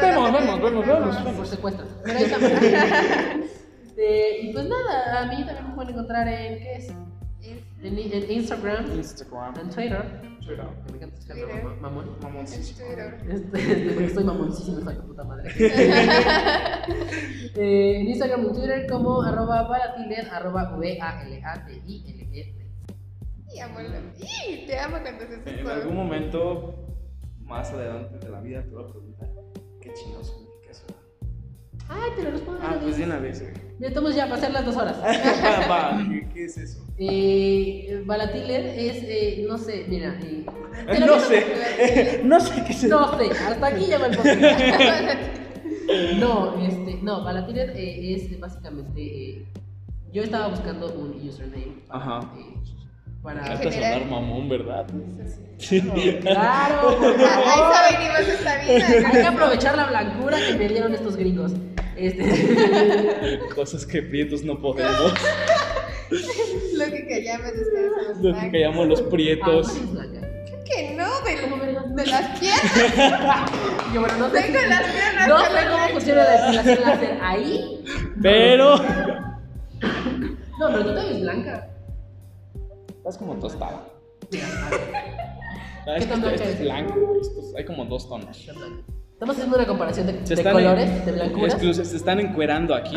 [SPEAKER 3] Vemos, vemos, vemos, vemos.
[SPEAKER 1] Por secuestro. Pero ahí estamos. [LAUGHS] Eh, y pues nada, a mí también me pueden encontrar en, ¿qué es? En, en Instagram,
[SPEAKER 3] Instagram.
[SPEAKER 1] en Twitter.
[SPEAKER 3] Twitter.
[SPEAKER 1] Me encanta
[SPEAKER 2] Twitter.
[SPEAKER 1] mamón. mamón.
[SPEAKER 3] Mamoncísimo.
[SPEAKER 1] Este, este, porque soy mamoncísimo, tu puta madre. [LAUGHS] Eh, en Instagram y Twitter como arroba balatiled, arroba V-A-L-A-T-I-L-E-D.
[SPEAKER 2] Y amor, y te amo cuando haces
[SPEAKER 3] En algún momento más adelante de la vida te voy a preguntar qué chingados significa eso.
[SPEAKER 1] Ay, te lo respondo.
[SPEAKER 3] Ah, pues de una vez. güey.
[SPEAKER 1] Ya estamos ya, pasar las dos horas. [LAUGHS]
[SPEAKER 3] Va, ¿qué, es eso?
[SPEAKER 1] Eh, Balatiled es, eh, no sé, mira. eh, lo
[SPEAKER 3] No sé, [LAUGHS] no sé qué es eso.
[SPEAKER 1] No sé, hasta aquí el podcast. [LAUGHS] No, este, no, Balatiled eh, es básicamente. eh, yo estaba buscando un username. para,
[SPEAKER 3] Ajá.
[SPEAKER 1] eh, para.
[SPEAKER 3] Trata de sonar mamón, ¿verdad?
[SPEAKER 1] Claro, por
[SPEAKER 2] A a
[SPEAKER 1] favor.
[SPEAKER 2] eso venimos esta vida.
[SPEAKER 1] Hay que aprovechar la blancura que me dieron estos gringos. Este. [LAUGHS]
[SPEAKER 3] Cosas que prietos no podemos. [LAUGHS]
[SPEAKER 2] Lo que callamos es
[SPEAKER 3] Lo que callamos los
[SPEAKER 1] Ah,
[SPEAKER 3] prietos.
[SPEAKER 1] eres blanca.
[SPEAKER 2] Que no,
[SPEAKER 1] ¿Cómo
[SPEAKER 2] de, de las piernas. [LAUGHS]
[SPEAKER 1] Yo, bueno, no sé.
[SPEAKER 2] Tengo las piernas.
[SPEAKER 1] No sé cómo funciona la depilación láser ahí.
[SPEAKER 3] Pero.
[SPEAKER 1] No, pero tú te ves blanca.
[SPEAKER 3] Estás como tostada. [LAUGHS] Ah,
[SPEAKER 1] ¿Qué
[SPEAKER 3] esto,
[SPEAKER 1] blanca
[SPEAKER 3] esto es
[SPEAKER 1] es?
[SPEAKER 3] blanco. hay como dos tonos.
[SPEAKER 1] Estamos haciendo una comparación de, de colores,
[SPEAKER 3] en-
[SPEAKER 1] de blancuras.
[SPEAKER 3] Se están encuerando aquí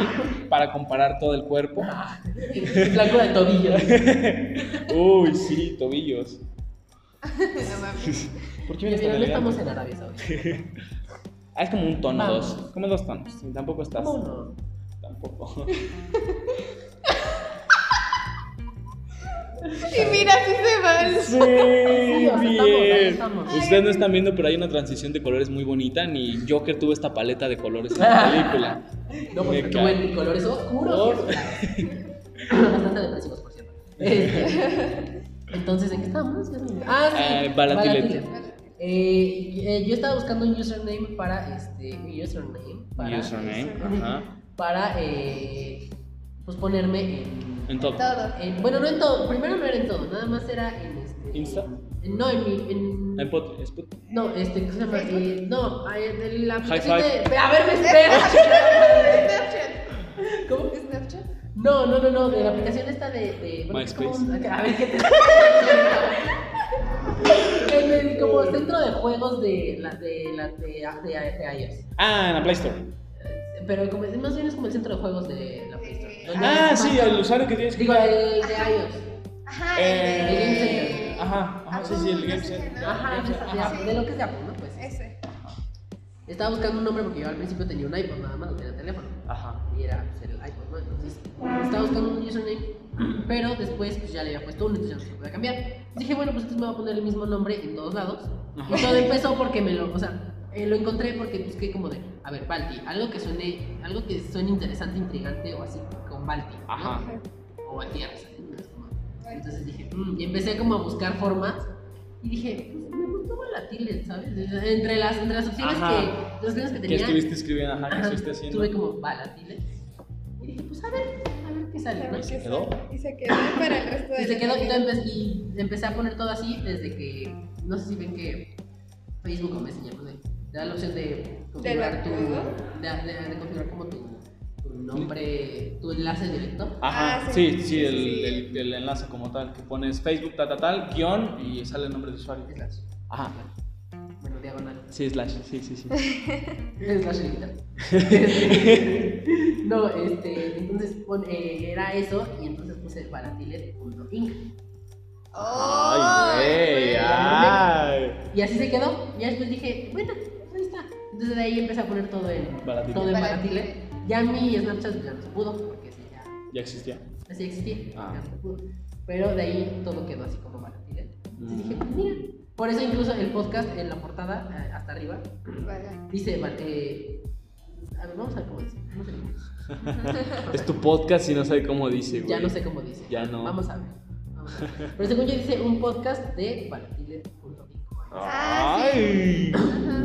[SPEAKER 3] para comparar todo el cuerpo. [LAUGHS]
[SPEAKER 1] Blancura de tobillo. [LAUGHS]
[SPEAKER 3] Uy, sí, tobillos.
[SPEAKER 2] No mames.
[SPEAKER 3] ¿Por qué vienes tan
[SPEAKER 1] no estamos en Arabia Saudita.
[SPEAKER 3] Ah, es como un tono,
[SPEAKER 1] Vamos.
[SPEAKER 3] dos. Como dos tonos. Sí, tampoco estás. Tampoco.
[SPEAKER 2] Y mira, sí se van.
[SPEAKER 3] Sí,
[SPEAKER 1] Sí, estamos,
[SPEAKER 3] bien.
[SPEAKER 1] estamos.
[SPEAKER 3] Ustedes no están viendo, pero hay una transición de colores muy bonita. Ni Joker tuvo esta paleta de colores en la [LAUGHS] película.
[SPEAKER 1] No, porque en colores oscuros. Bastante [LAUGHS] depresivos, por cierto. Este, Entonces, ¿en qué estábamos? Ah, sí.
[SPEAKER 3] Eh, Balatiled.
[SPEAKER 1] Eh, eh, yo estaba buscando un username para este. Un username. Para,
[SPEAKER 3] Username, ajá.
[SPEAKER 1] Para eh, pues ponerme en,
[SPEAKER 3] En todo.
[SPEAKER 2] Todo.
[SPEAKER 1] en- Bueno, no en todo. Primero no era en todo. Nada más era en este.
[SPEAKER 3] Insta.
[SPEAKER 1] en- no, en mi. En,
[SPEAKER 3] En pot- Spot-
[SPEAKER 1] no, este, ¿qué se llama? Eh, no, en la aplicación de. A ver, me espera.
[SPEAKER 2] Snapchat.
[SPEAKER 1] ¿Cómo?
[SPEAKER 2] ¿Snapchat?
[SPEAKER 1] No, no, no, no, de la aplicación esta de. de es
[SPEAKER 3] MySpace.
[SPEAKER 1] a ver, ¿qué te. [LAUGHS] En el como centro de juegos de la de la de, de, de iOS.
[SPEAKER 3] Ah, en la Play Store.
[SPEAKER 1] Eh, Pero como, más bien es como el centro de juegos de la
[SPEAKER 3] Ah, sí, el usuario que tienes que.
[SPEAKER 1] Digo, el de iOS.
[SPEAKER 2] Ajá,
[SPEAKER 3] Eh,
[SPEAKER 2] el de-
[SPEAKER 1] Game Center.
[SPEAKER 3] Ajá, ajá, sí, sí, el Game Center.
[SPEAKER 1] Ajá, de, lo que es de Apple, ¿no? Pues.
[SPEAKER 2] Ese.
[SPEAKER 1] estaba buscando un nombre porque yo al principio tenía un iPod nada más, no tenía teléfono.
[SPEAKER 3] Ajá.
[SPEAKER 1] Y era pues, el iPod, ¿no? Entonces estaba buscando un username, pero después pues ya le había puesto uno, entonces ya no se podía cambiar. Dije, bueno, pues entonces me voy a poner el mismo nombre en todos lados.
[SPEAKER 3] Ajá.
[SPEAKER 1] Y todo empezó porque me lo, o sea, eh, lo encontré porque busqué como de, a ver, Balti, algo que suene, algo que suene interesante, intrigante o así, con Balti, ¿no?
[SPEAKER 3] Ajá.
[SPEAKER 1] O Baltierras. Entonces dije, mm, y empecé como a buscar formas y dije, pues me gustó Balatiles, ¿sabes? Entre las, entre las opciones
[SPEAKER 3] Ajá.
[SPEAKER 1] que, las opciones que
[SPEAKER 3] ¿Qué
[SPEAKER 1] tenía.
[SPEAKER 3] estuviste escribiendo? Ajá, ¿qué estuviste haciendo?
[SPEAKER 1] Tuve como balatiles. Y dije, pues a ver, a ver qué sale. ¿no?
[SPEAKER 2] qué
[SPEAKER 3] quedó?
[SPEAKER 2] Y se quedó para el resto de
[SPEAKER 1] Y se
[SPEAKER 2] la
[SPEAKER 1] quedó, y,
[SPEAKER 2] vida.
[SPEAKER 1] todo empe- y empecé a poner todo así desde que, no sé si ven que Facebook o Messenger, no sé, te da la opción de configurar tu,
[SPEAKER 2] archivo?
[SPEAKER 1] de, de- de configurar como tu, tu nombre, tu enlace directo.
[SPEAKER 3] Ajá,
[SPEAKER 2] Ah,
[SPEAKER 3] sí,
[SPEAKER 2] sí,
[SPEAKER 3] sí,
[SPEAKER 2] sí,
[SPEAKER 3] el,
[SPEAKER 2] sí.
[SPEAKER 3] el- el enlace como tal, que pones Facebook, tal, tal, tal, guion y sale el nombre de usuario.
[SPEAKER 1] Slash.
[SPEAKER 3] Ajá,
[SPEAKER 1] Bueno, diagonal.
[SPEAKER 3] sí, slash, sí, sí, sí. [LAUGHS]
[SPEAKER 1] Slash literal. [LAUGHS] no, este, entonces pon- eh, era eso y entonces puse balatiles.inc.
[SPEAKER 2] ¡Ay,
[SPEAKER 3] Ay, güey, ay.
[SPEAKER 1] Y así se quedó. Y ya después dije, bueno, ahí está. Entonces de ahí empecé a poner todo en
[SPEAKER 3] Baratile.
[SPEAKER 1] todo en
[SPEAKER 2] Baratile.
[SPEAKER 1] Ya mi Snapchat ya no se pudo, porque sí, ya,
[SPEAKER 3] Ya existía.
[SPEAKER 1] así existía,
[SPEAKER 3] Ah.
[SPEAKER 1] ya no se pudo. Pero de ahí todo quedó así como Baratile. Entonces
[SPEAKER 3] Mm.
[SPEAKER 1] dije, pues mira. Por eso incluso el podcast en la portada, eh, hasta arriba,
[SPEAKER 2] Vale.
[SPEAKER 1] dice, eh, a ver, vamos a ver cómo dice. No sé cómo dice. [LAUGHS]
[SPEAKER 3] Es tu podcast y no sabe cómo dice, güey.
[SPEAKER 1] Ya no sé cómo dice.
[SPEAKER 3] Ya no.
[SPEAKER 1] Vamos a ver. Vamos a ver. Pero según yo dice un podcast de baratile.com.
[SPEAKER 2] Ah,
[SPEAKER 3] Ay,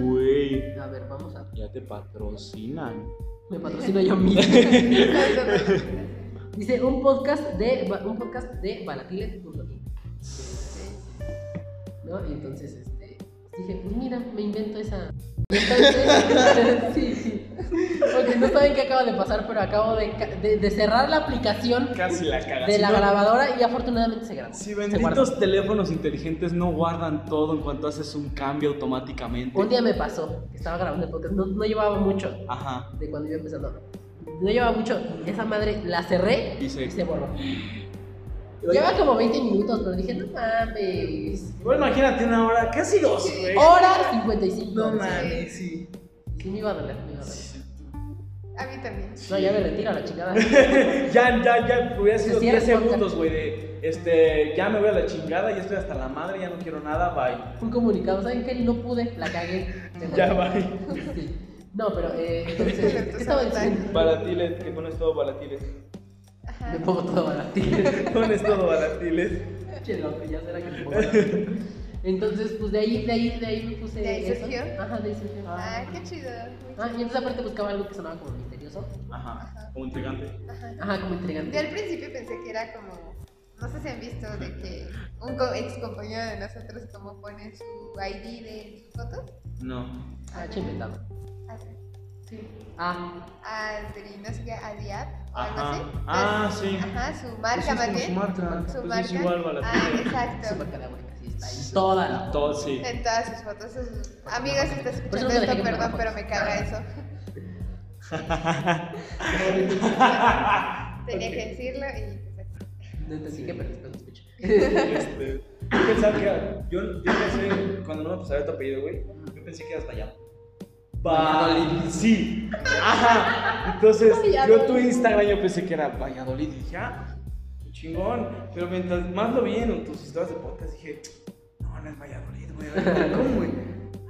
[SPEAKER 3] güey.
[SPEAKER 1] A ver, vamos a ver.
[SPEAKER 3] Ya te patrocinan.
[SPEAKER 1] Me patrocino yo mismo. [LAUGHS] Dice un podcast de un podcast de balatiles.com. [LAUGHS] ¿No? Y entonces este dije, pues mira, me invento esa. Entonces, [LAUGHS] sí, sí. Porque no saben qué acaba de pasar, pero acabo de, ca- de- de cerrar la aplicación
[SPEAKER 3] Casi la cagas.
[SPEAKER 1] de la
[SPEAKER 3] no-
[SPEAKER 1] grabadora y afortunadamente se grabó.
[SPEAKER 3] Si
[SPEAKER 1] Se
[SPEAKER 3] benditos
[SPEAKER 1] guardó.
[SPEAKER 3] teléfonos inteligentes no guardan todo en cuanto haces un cambio automáticamente.
[SPEAKER 1] Un día me pasó que estaba grabando el podcast, no, no llevaba mucho
[SPEAKER 3] Ajá.
[SPEAKER 1] de cuando iba empezando. No llevaba mucho esa madre la cerré
[SPEAKER 3] Y
[SPEAKER 1] y
[SPEAKER 3] se-
[SPEAKER 1] se, borró. Lleva como 20 minutos, pero dije, no mames.
[SPEAKER 3] Igual imagínate una hora, casi dos, güey.
[SPEAKER 1] Hora 55.
[SPEAKER 3] No mames, sí.
[SPEAKER 1] Sí, me iba a doler, me iba a doler.
[SPEAKER 2] A mí también.
[SPEAKER 1] No, ya me retiro a la chingada. [LAUGHS]
[SPEAKER 3] Ya, ya, ya, hubiera sido
[SPEAKER 1] cierra
[SPEAKER 3] 10
[SPEAKER 1] el podcast.
[SPEAKER 3] segundos, güey, de, este, ya me voy a la chingada, ya estoy hasta la madre, ya no quiero nada, bye.
[SPEAKER 1] Un comunicado, ¿saben qué? No pude, la cagué. [LAUGHS]
[SPEAKER 3] Ya, bye.
[SPEAKER 1] Sí. No, pero eh, [LAUGHS] entonces, ¿qué estaba diciendo?
[SPEAKER 3] Balatiles, que pones todo balatiles.
[SPEAKER 2] Ajá.
[SPEAKER 1] Me pongo todo ti. [LAUGHS]
[SPEAKER 3] Pones todo balatiles.
[SPEAKER 1] Che, loco, ya será que me pongo. Entonces, pues de ahí, de ahí, de ahí me puse
[SPEAKER 2] ¿De ahí
[SPEAKER 1] eso.
[SPEAKER 2] surgió?
[SPEAKER 1] Ajá, de ahí surgió.
[SPEAKER 2] Ah, qué chido.
[SPEAKER 1] Ah, y entonces aparte buscaba algo que sonaba como misterioso.
[SPEAKER 3] Ajá, como intrigante.
[SPEAKER 2] Ajá.
[SPEAKER 1] Ajá, como
[SPEAKER 2] Yo
[SPEAKER 1] intrigante.
[SPEAKER 2] al principio pensé que era como, no sé si han visto de que un co- ex compañero de nosotros como pone su ID de sus fotos.
[SPEAKER 3] No.
[SPEAKER 1] Ah, che, inventado.
[SPEAKER 2] Así.
[SPEAKER 1] Sí. Ah,
[SPEAKER 2] Adri, no sé qué, Adiap o algo así.
[SPEAKER 3] Ah,
[SPEAKER 2] Entonces,
[SPEAKER 3] sí.
[SPEAKER 2] Ajá, su
[SPEAKER 3] Pues
[SPEAKER 2] marca más bien.
[SPEAKER 3] Su marca.
[SPEAKER 2] Su
[SPEAKER 3] Pues
[SPEAKER 2] marca.
[SPEAKER 3] es igual
[SPEAKER 2] ah,
[SPEAKER 3] balatiles.
[SPEAKER 1] su
[SPEAKER 2] exacto.
[SPEAKER 1] marca de agua que. Toda la.
[SPEAKER 3] Todo, sí.
[SPEAKER 2] En todas sus fotos. Sus... Amigos, si estás escuchando
[SPEAKER 1] no
[SPEAKER 2] esto,
[SPEAKER 1] que
[SPEAKER 2] perdón, pero me caga eso. [LAUGHS] Tenía que decirlo y pues
[SPEAKER 1] entendí qué, pero después lo escucho. [LAUGHS]
[SPEAKER 3] Este, yo pensaba que era- yo, yo pensé, cuando no me pasaba tu apellido, güey, yo pensé que eras Valladolid.
[SPEAKER 1] Valladolid.
[SPEAKER 3] Sí. Ajá. Entonces, yo tu Instagram yo pensé que era Valladolid y dije, ah, chingón. Pero mientras más lo vi en tus historias de podcast, dije, no, no es Valladolid, güey. ¿Cómo, güey?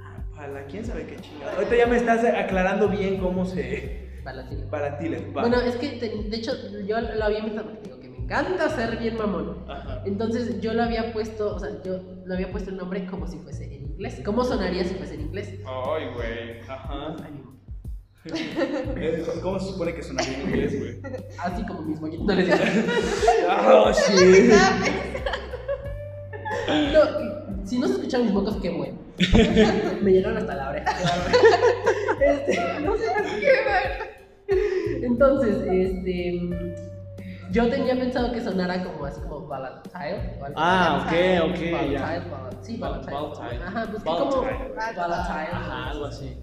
[SPEAKER 3] Ah, Para quién sabe qué chingada. Ahorita ya me estás aclarando bien cómo se.
[SPEAKER 1] Balatile.
[SPEAKER 3] Para ti, les va.
[SPEAKER 1] Bueno, es que te- de hecho yo lo había inventado porque digo que me encanta ser bien mamón.
[SPEAKER 3] Ajá.
[SPEAKER 1] Entonces yo lo había puesto, o sea, yo lo había puesto el nombre como si fuese inglés. ¿Cómo sonaría si fuese en inglés?
[SPEAKER 3] Ay, güey. Ajá. ¿Cómo se supone que suena bien en inglés, güey?
[SPEAKER 1] Así como mismo, no les digo.
[SPEAKER 3] Oh, shit.
[SPEAKER 1] No, si no se escuchan mis mocos, qué bueno. Me llegaron hasta la oreja. qué bárbaro. Este, no sé.
[SPEAKER 2] Qué bueno.
[SPEAKER 1] Entonces, este. Yo tenía pensado que sonara como así como volatile. o algo
[SPEAKER 3] Ah, ok, ok,
[SPEAKER 1] Volatile, vola- sí,
[SPEAKER 3] Vol-
[SPEAKER 1] volatile.
[SPEAKER 3] volatile.
[SPEAKER 1] Ajá, busqué como
[SPEAKER 3] Volatile. Ajá, algo así.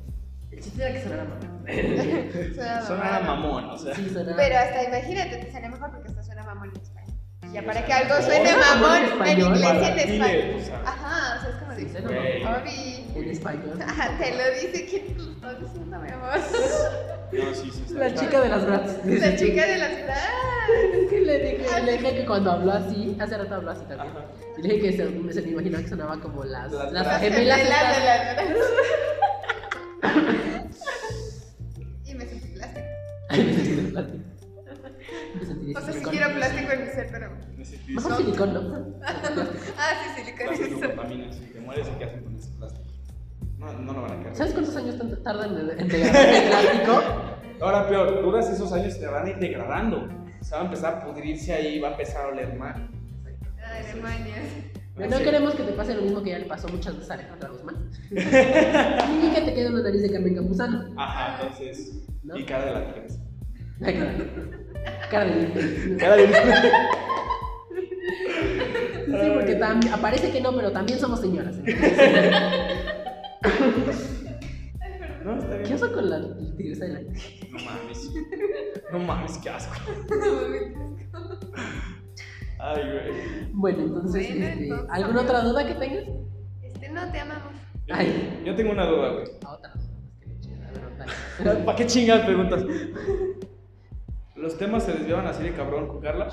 [SPEAKER 1] El chiste era que sonara mamón. [LAUGHS]
[SPEAKER 2] Suena
[SPEAKER 3] Suena
[SPEAKER 2] mamón.
[SPEAKER 3] o sea.
[SPEAKER 1] Sí, sonaba.
[SPEAKER 2] Pero hasta imagínate, te sale mejor porque hasta suena mamón en español. Ya para que algo suene
[SPEAKER 1] mamón
[SPEAKER 2] mamón
[SPEAKER 1] en
[SPEAKER 2] inglés y en español.
[SPEAKER 3] o sea.
[SPEAKER 2] Ajá, o sea, es como
[SPEAKER 1] Sí,
[SPEAKER 2] de.
[SPEAKER 1] suena
[SPEAKER 3] Güey.
[SPEAKER 1] mamón.
[SPEAKER 2] Obi.
[SPEAKER 1] en español. [LAUGHS]
[SPEAKER 2] Ajá, te lo dice. ¿Quién te lo está diciendo, mi amor?
[SPEAKER 3] No, sí, sí. está-
[SPEAKER 1] La chica de las bras.
[SPEAKER 2] La chica de las.
[SPEAKER 1] Es que le dije, le dije que cuando habló así, hace rato habló así también.
[SPEAKER 3] Ajá.
[SPEAKER 1] Y le dije que se, se me imaginaba que sonaba como las,
[SPEAKER 3] Las
[SPEAKER 1] las, gemelas.
[SPEAKER 2] gemelas de
[SPEAKER 1] estas.
[SPEAKER 2] las [LAUGHS] Y me sentí plástico.
[SPEAKER 1] Ay, me sentí plástico. Me sentí de
[SPEAKER 2] O sea, si quiero plástico en mi ser, pero.
[SPEAKER 1] Mejor silicón, ¿no? [LAUGHS]
[SPEAKER 2] Ah, sí, silicón.
[SPEAKER 3] Plástico contamina, si te mueres, ¿y qué hacen con ese plástico? No, no lo van a quedar.
[SPEAKER 1] ¿Sabes cuántos años tardan en, [LAUGHS] degradar el plástico?
[SPEAKER 3] Ahora peor, duras esos años y te van a ir degradando. Se va a empezar a pudrirse ahí, va a empezar a oler mal.
[SPEAKER 2] Ay, demonios.
[SPEAKER 1] No queremos que te pase lo mismo que ya le pasó muchas veces a Alejandra Guzmán. [LAUGHS] y que te quede una nariz de Carmen Campuzano.
[SPEAKER 3] Ajá, entonces.
[SPEAKER 1] ¿No?
[SPEAKER 3] Y cara de la
[SPEAKER 1] claro. Cara de limpio.
[SPEAKER 3] Cara de
[SPEAKER 1] Sí, porque tam- aparece que no, pero también somos señoras. entonces- [LAUGHS]
[SPEAKER 3] No, está
[SPEAKER 1] ¿Qué oso con la tigresa de la.?
[SPEAKER 3] No mames. [LAUGHS] No mames, qué asco. Ay, güey.
[SPEAKER 1] Bueno, entonces,
[SPEAKER 2] Bueno,
[SPEAKER 1] este,
[SPEAKER 2] entonces,
[SPEAKER 1] ¿alguna otra duda que tengas?
[SPEAKER 2] Este, no, te amamos.
[SPEAKER 1] Ay.
[SPEAKER 3] yo tengo una duda, güey.
[SPEAKER 1] A otra. Es que chingada, pero dale.
[SPEAKER 3] ¿Para qué chingas preguntas? ¿Los temas se desviaban así de cabrón con Carla?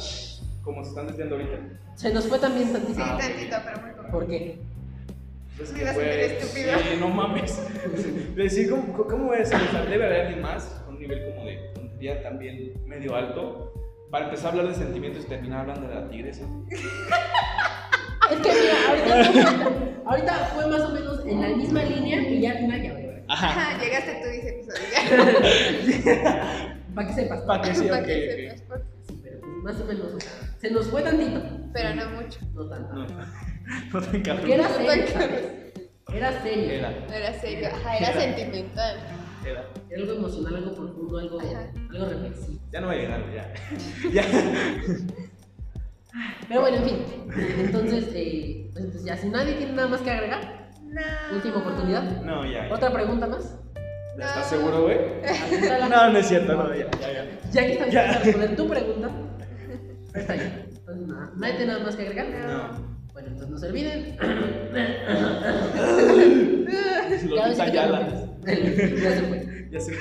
[SPEAKER 3] Como se están desviando ahorita.
[SPEAKER 1] Se nos fue también
[SPEAKER 2] Sí,
[SPEAKER 1] tantísimo.
[SPEAKER 3] Ah,
[SPEAKER 2] tantito, pero muy poco.
[SPEAKER 1] ¿Por qué?
[SPEAKER 3] Pues
[SPEAKER 2] Me
[SPEAKER 3] que fue.
[SPEAKER 2] estúpido.
[SPEAKER 3] Sí, no mames. [LAUGHS] Decir, ¿cómo, cómo es? O sea, debe haber alguien más con un nivel como de tontería también medio alto. Para empezar a hablar de sentimientos y terminar hablando de la tigresa. [LAUGHS]
[SPEAKER 1] Es que mira, ahorita, fue- ahorita fue más o menos en la misma línea y ya al final ya.
[SPEAKER 3] Ajá.
[SPEAKER 2] Ajá, llegaste tú y se episodio.
[SPEAKER 1] Para que sepas.
[SPEAKER 3] Para que sí,
[SPEAKER 2] Para
[SPEAKER 3] ok,
[SPEAKER 2] que
[SPEAKER 3] ok.
[SPEAKER 2] sepas,
[SPEAKER 1] Sí, pero pues, más o menos. se nos fue tantito.
[SPEAKER 2] Pero no mucho.
[SPEAKER 1] No tanto.
[SPEAKER 3] No, [LAUGHS] no te encargo.
[SPEAKER 1] Porque era serio, ¿sabes? Era serio.
[SPEAKER 3] Era,
[SPEAKER 2] No era serio. Ajá, era
[SPEAKER 3] Era.
[SPEAKER 2] sentimental.
[SPEAKER 3] era.
[SPEAKER 1] Era algo emocional, algo profundo, algo,
[SPEAKER 2] Ajá.
[SPEAKER 1] algo reflexivo.
[SPEAKER 3] Ya no va a llegar, ya. [LAUGHS] Ya.
[SPEAKER 1] Pero bueno, en fin. Entonces, eh, pues entonces ya si nadie tiene nada más que agregar,
[SPEAKER 2] No.
[SPEAKER 1] última oportunidad.
[SPEAKER 3] No, ya.
[SPEAKER 1] ¿Otra pregunta más?
[SPEAKER 3] ¿Ya ¿Estás seguro, güey? No, no es cierto, no, ya, ya, ya.
[SPEAKER 1] Ya que estás
[SPEAKER 3] Ya.
[SPEAKER 1] responder tu pregunta, [LAUGHS] está ahí. Entonces, nada, nadie tiene nada más que agregar.
[SPEAKER 3] No.
[SPEAKER 1] Bueno, entonces no se olviden.
[SPEAKER 3] Lo
[SPEAKER 1] Ya
[SPEAKER 3] quita Yala.
[SPEAKER 1] rompes. Ya se fue.
[SPEAKER 3] Ya se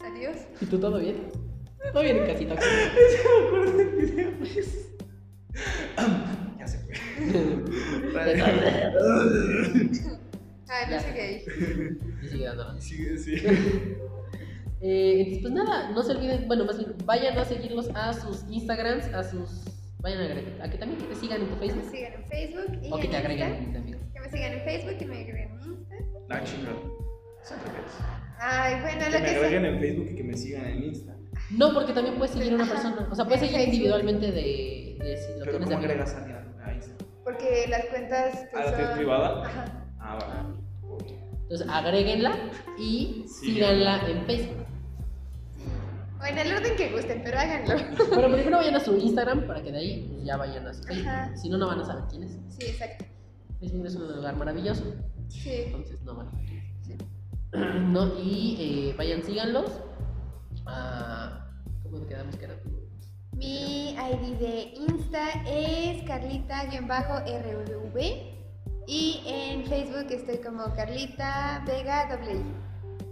[SPEAKER 2] Adiós.
[SPEAKER 1] ¿Y tú todo bien? Todo bien en casita. [LAUGHS] [CLEARS THROAT]
[SPEAKER 3] Ya se fue.
[SPEAKER 1] Ya sabes.
[SPEAKER 2] Ah, no
[SPEAKER 1] Ya.
[SPEAKER 2] sigue ahí.
[SPEAKER 1] Y sigue dándolo.
[SPEAKER 3] Sí, sí. [LAUGHS]
[SPEAKER 1] Eh, entonces, pues nada, no se olviden, bueno, más bien, vayan a seguirlos a sus Instagrams, a sus. Vayan a, agregar- a que también que te sigan en tu
[SPEAKER 2] Que me
[SPEAKER 1] Facebook.
[SPEAKER 2] sigan en Facebook y
[SPEAKER 1] O que
[SPEAKER 2] en
[SPEAKER 1] te agreguen
[SPEAKER 2] Insta.
[SPEAKER 1] en también.
[SPEAKER 2] Que me sigan en Facebook y me agreguen en Insta.
[SPEAKER 3] Ah, chingón.
[SPEAKER 2] Ay, bueno,
[SPEAKER 3] Que
[SPEAKER 2] lo
[SPEAKER 3] me
[SPEAKER 2] que
[SPEAKER 3] agreguen
[SPEAKER 2] sea.
[SPEAKER 3] en Facebook y que me sigan en Insta.
[SPEAKER 1] No, porque también puedes seguir a una persona. O sea, puedes seguir
[SPEAKER 2] Facebook.
[SPEAKER 1] individualmente de, de si lo
[SPEAKER 3] Pero
[SPEAKER 1] tienes de
[SPEAKER 3] ¿cómo
[SPEAKER 1] amigo.
[SPEAKER 3] agregas a a Insta?
[SPEAKER 2] Porque las cuentas que
[SPEAKER 3] ¿A la
[SPEAKER 2] son...
[SPEAKER 3] privada?
[SPEAKER 2] Ajá.
[SPEAKER 3] Ah, vale. Ok.
[SPEAKER 1] Entonces, agréguenla y
[SPEAKER 3] Sí.
[SPEAKER 1] síganla en Facebook.
[SPEAKER 2] O en el orden que gusten, pero háganlo. [LAUGHS]
[SPEAKER 1] Pero primero vayan a su Instagram para que de ahí pues, ya vayan a su Facebook.
[SPEAKER 2] Ajá.
[SPEAKER 1] Si no, no van a saber quién es.
[SPEAKER 2] Sí, exacto.
[SPEAKER 1] Facebook es un lugar maravilloso.
[SPEAKER 2] Sí.
[SPEAKER 1] Entonces, no van a
[SPEAKER 2] sí. [CLEARS THROAT]
[SPEAKER 1] No, y eh, vayan, síganlos. Ah, ¿Cómo quedamos que era?
[SPEAKER 2] Mi ID de Insta es carlita-rv y en Facebook estoy como Carlita Vega W.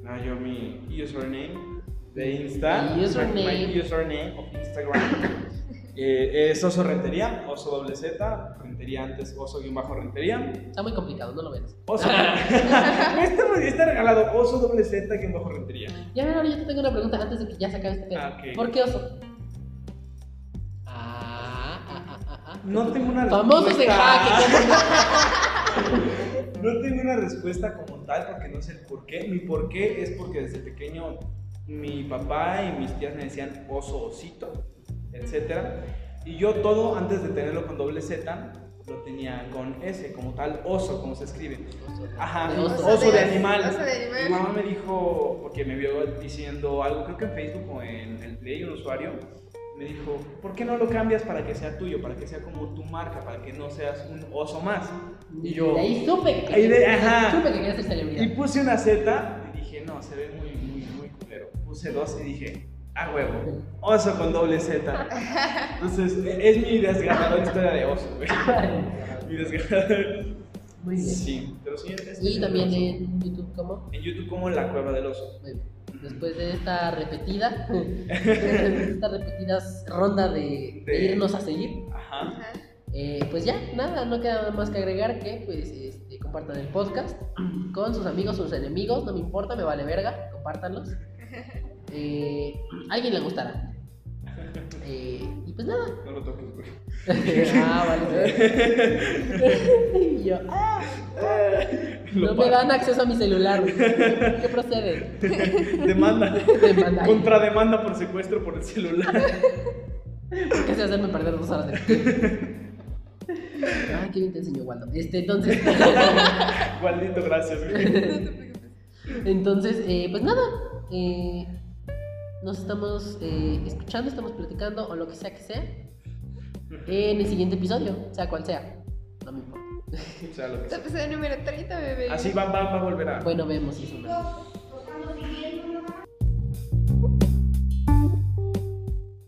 [SPEAKER 3] No, yo mi username de Insta.
[SPEAKER 1] Mi username.
[SPEAKER 3] My, my username of Instagram. [LAUGHS] eh, es oso rentería, oso doble Z, rentería antes, oso guion bajo rentería.
[SPEAKER 1] Está muy complicado, no lo veas.
[SPEAKER 3] Oso. [LAUGHS] este está regalado, oso doble Z guion bajo rentería.
[SPEAKER 1] Ya, ahora yo te tengo una pregunta antes de que ya se acabe este tema.
[SPEAKER 3] Ah.
[SPEAKER 1] ¿Por qué oso? Ah, ah, ah, ah, ah.
[SPEAKER 3] No tengo una
[SPEAKER 1] Famosos en. [LAUGHS]
[SPEAKER 3] No tengo una respuesta como tal porque no sé el por qué. Mi por qué es porque desde pequeño mi papá y mis tías me decían oso, osito, etc. Y yo todo, antes de tenerlo con doble Z, lo tenía con S, como tal, oso, como se escribe. Ajá, oso,
[SPEAKER 1] oso.
[SPEAKER 3] de, animal.
[SPEAKER 2] Oso de animal.
[SPEAKER 3] Mi mamá me dijo, porque me vio diciendo algo, creo que en Facebook o en el Play, un usuario, me dijo, ¿por qué no lo cambias para que sea tuyo, para que sea como tu marca, para que no seas un oso más? Y yo,
[SPEAKER 1] De ahí supe que,
[SPEAKER 3] Ahí de- ajá.
[SPEAKER 1] supe que querías ser celebridad.
[SPEAKER 3] y puse una Z y dije, no, se ve muy. Puse dos y dije, a huevo, oso con doble Z. Entonces, es mi desgarradora historia de oso, güey. [LAUGHS] Mi desgarradora.
[SPEAKER 1] Muy bien.
[SPEAKER 3] Sí, pero sí. este
[SPEAKER 1] Y también en YouTube, ¿cómo?
[SPEAKER 3] En YouTube como La Cueva del Oso.
[SPEAKER 1] Muy bien. Después de esta repetida, de [LAUGHS] esta repetida ronda de, de
[SPEAKER 3] De-
[SPEAKER 1] irnos a seguir,
[SPEAKER 3] Ajá.
[SPEAKER 2] Ajá.
[SPEAKER 1] eh, pues ya, nada, no queda nada más que agregar que pues este, compartan el podcast con sus amigos, sus enemigos, no me importa, me vale verga, compártanlos. [LAUGHS] Eh, a alguien le gustará. Eh, y pues nada.
[SPEAKER 3] No lo toques, güey. [LAUGHS]
[SPEAKER 1] ah, vale. Y yo, ah,
[SPEAKER 3] Lo
[SPEAKER 1] no me dan acceso a mi celular. ¿Qué procede? [LAUGHS]
[SPEAKER 3] Demanda.
[SPEAKER 1] Demanda.
[SPEAKER 3] Contrademanda por secuestro por el celular.
[SPEAKER 1] ¿Por qué se hacerme perder dos horas de Ah, qué bien te enseñó Waldo. Este, entonces. [LAUGHS]
[SPEAKER 3] Gualdito, gracias, güey.
[SPEAKER 1] entonces, eh, pues nada. eh, nos estamos eh, escuchando, estamos platicando o lo que sea que sea. En el siguiente episodio, sea cual sea. No me importa.
[SPEAKER 3] O sea, lo que sea.
[SPEAKER 2] episodio número 30, bebé.
[SPEAKER 3] Así va, va, va a volver a.
[SPEAKER 1] Bueno, vemos si es una.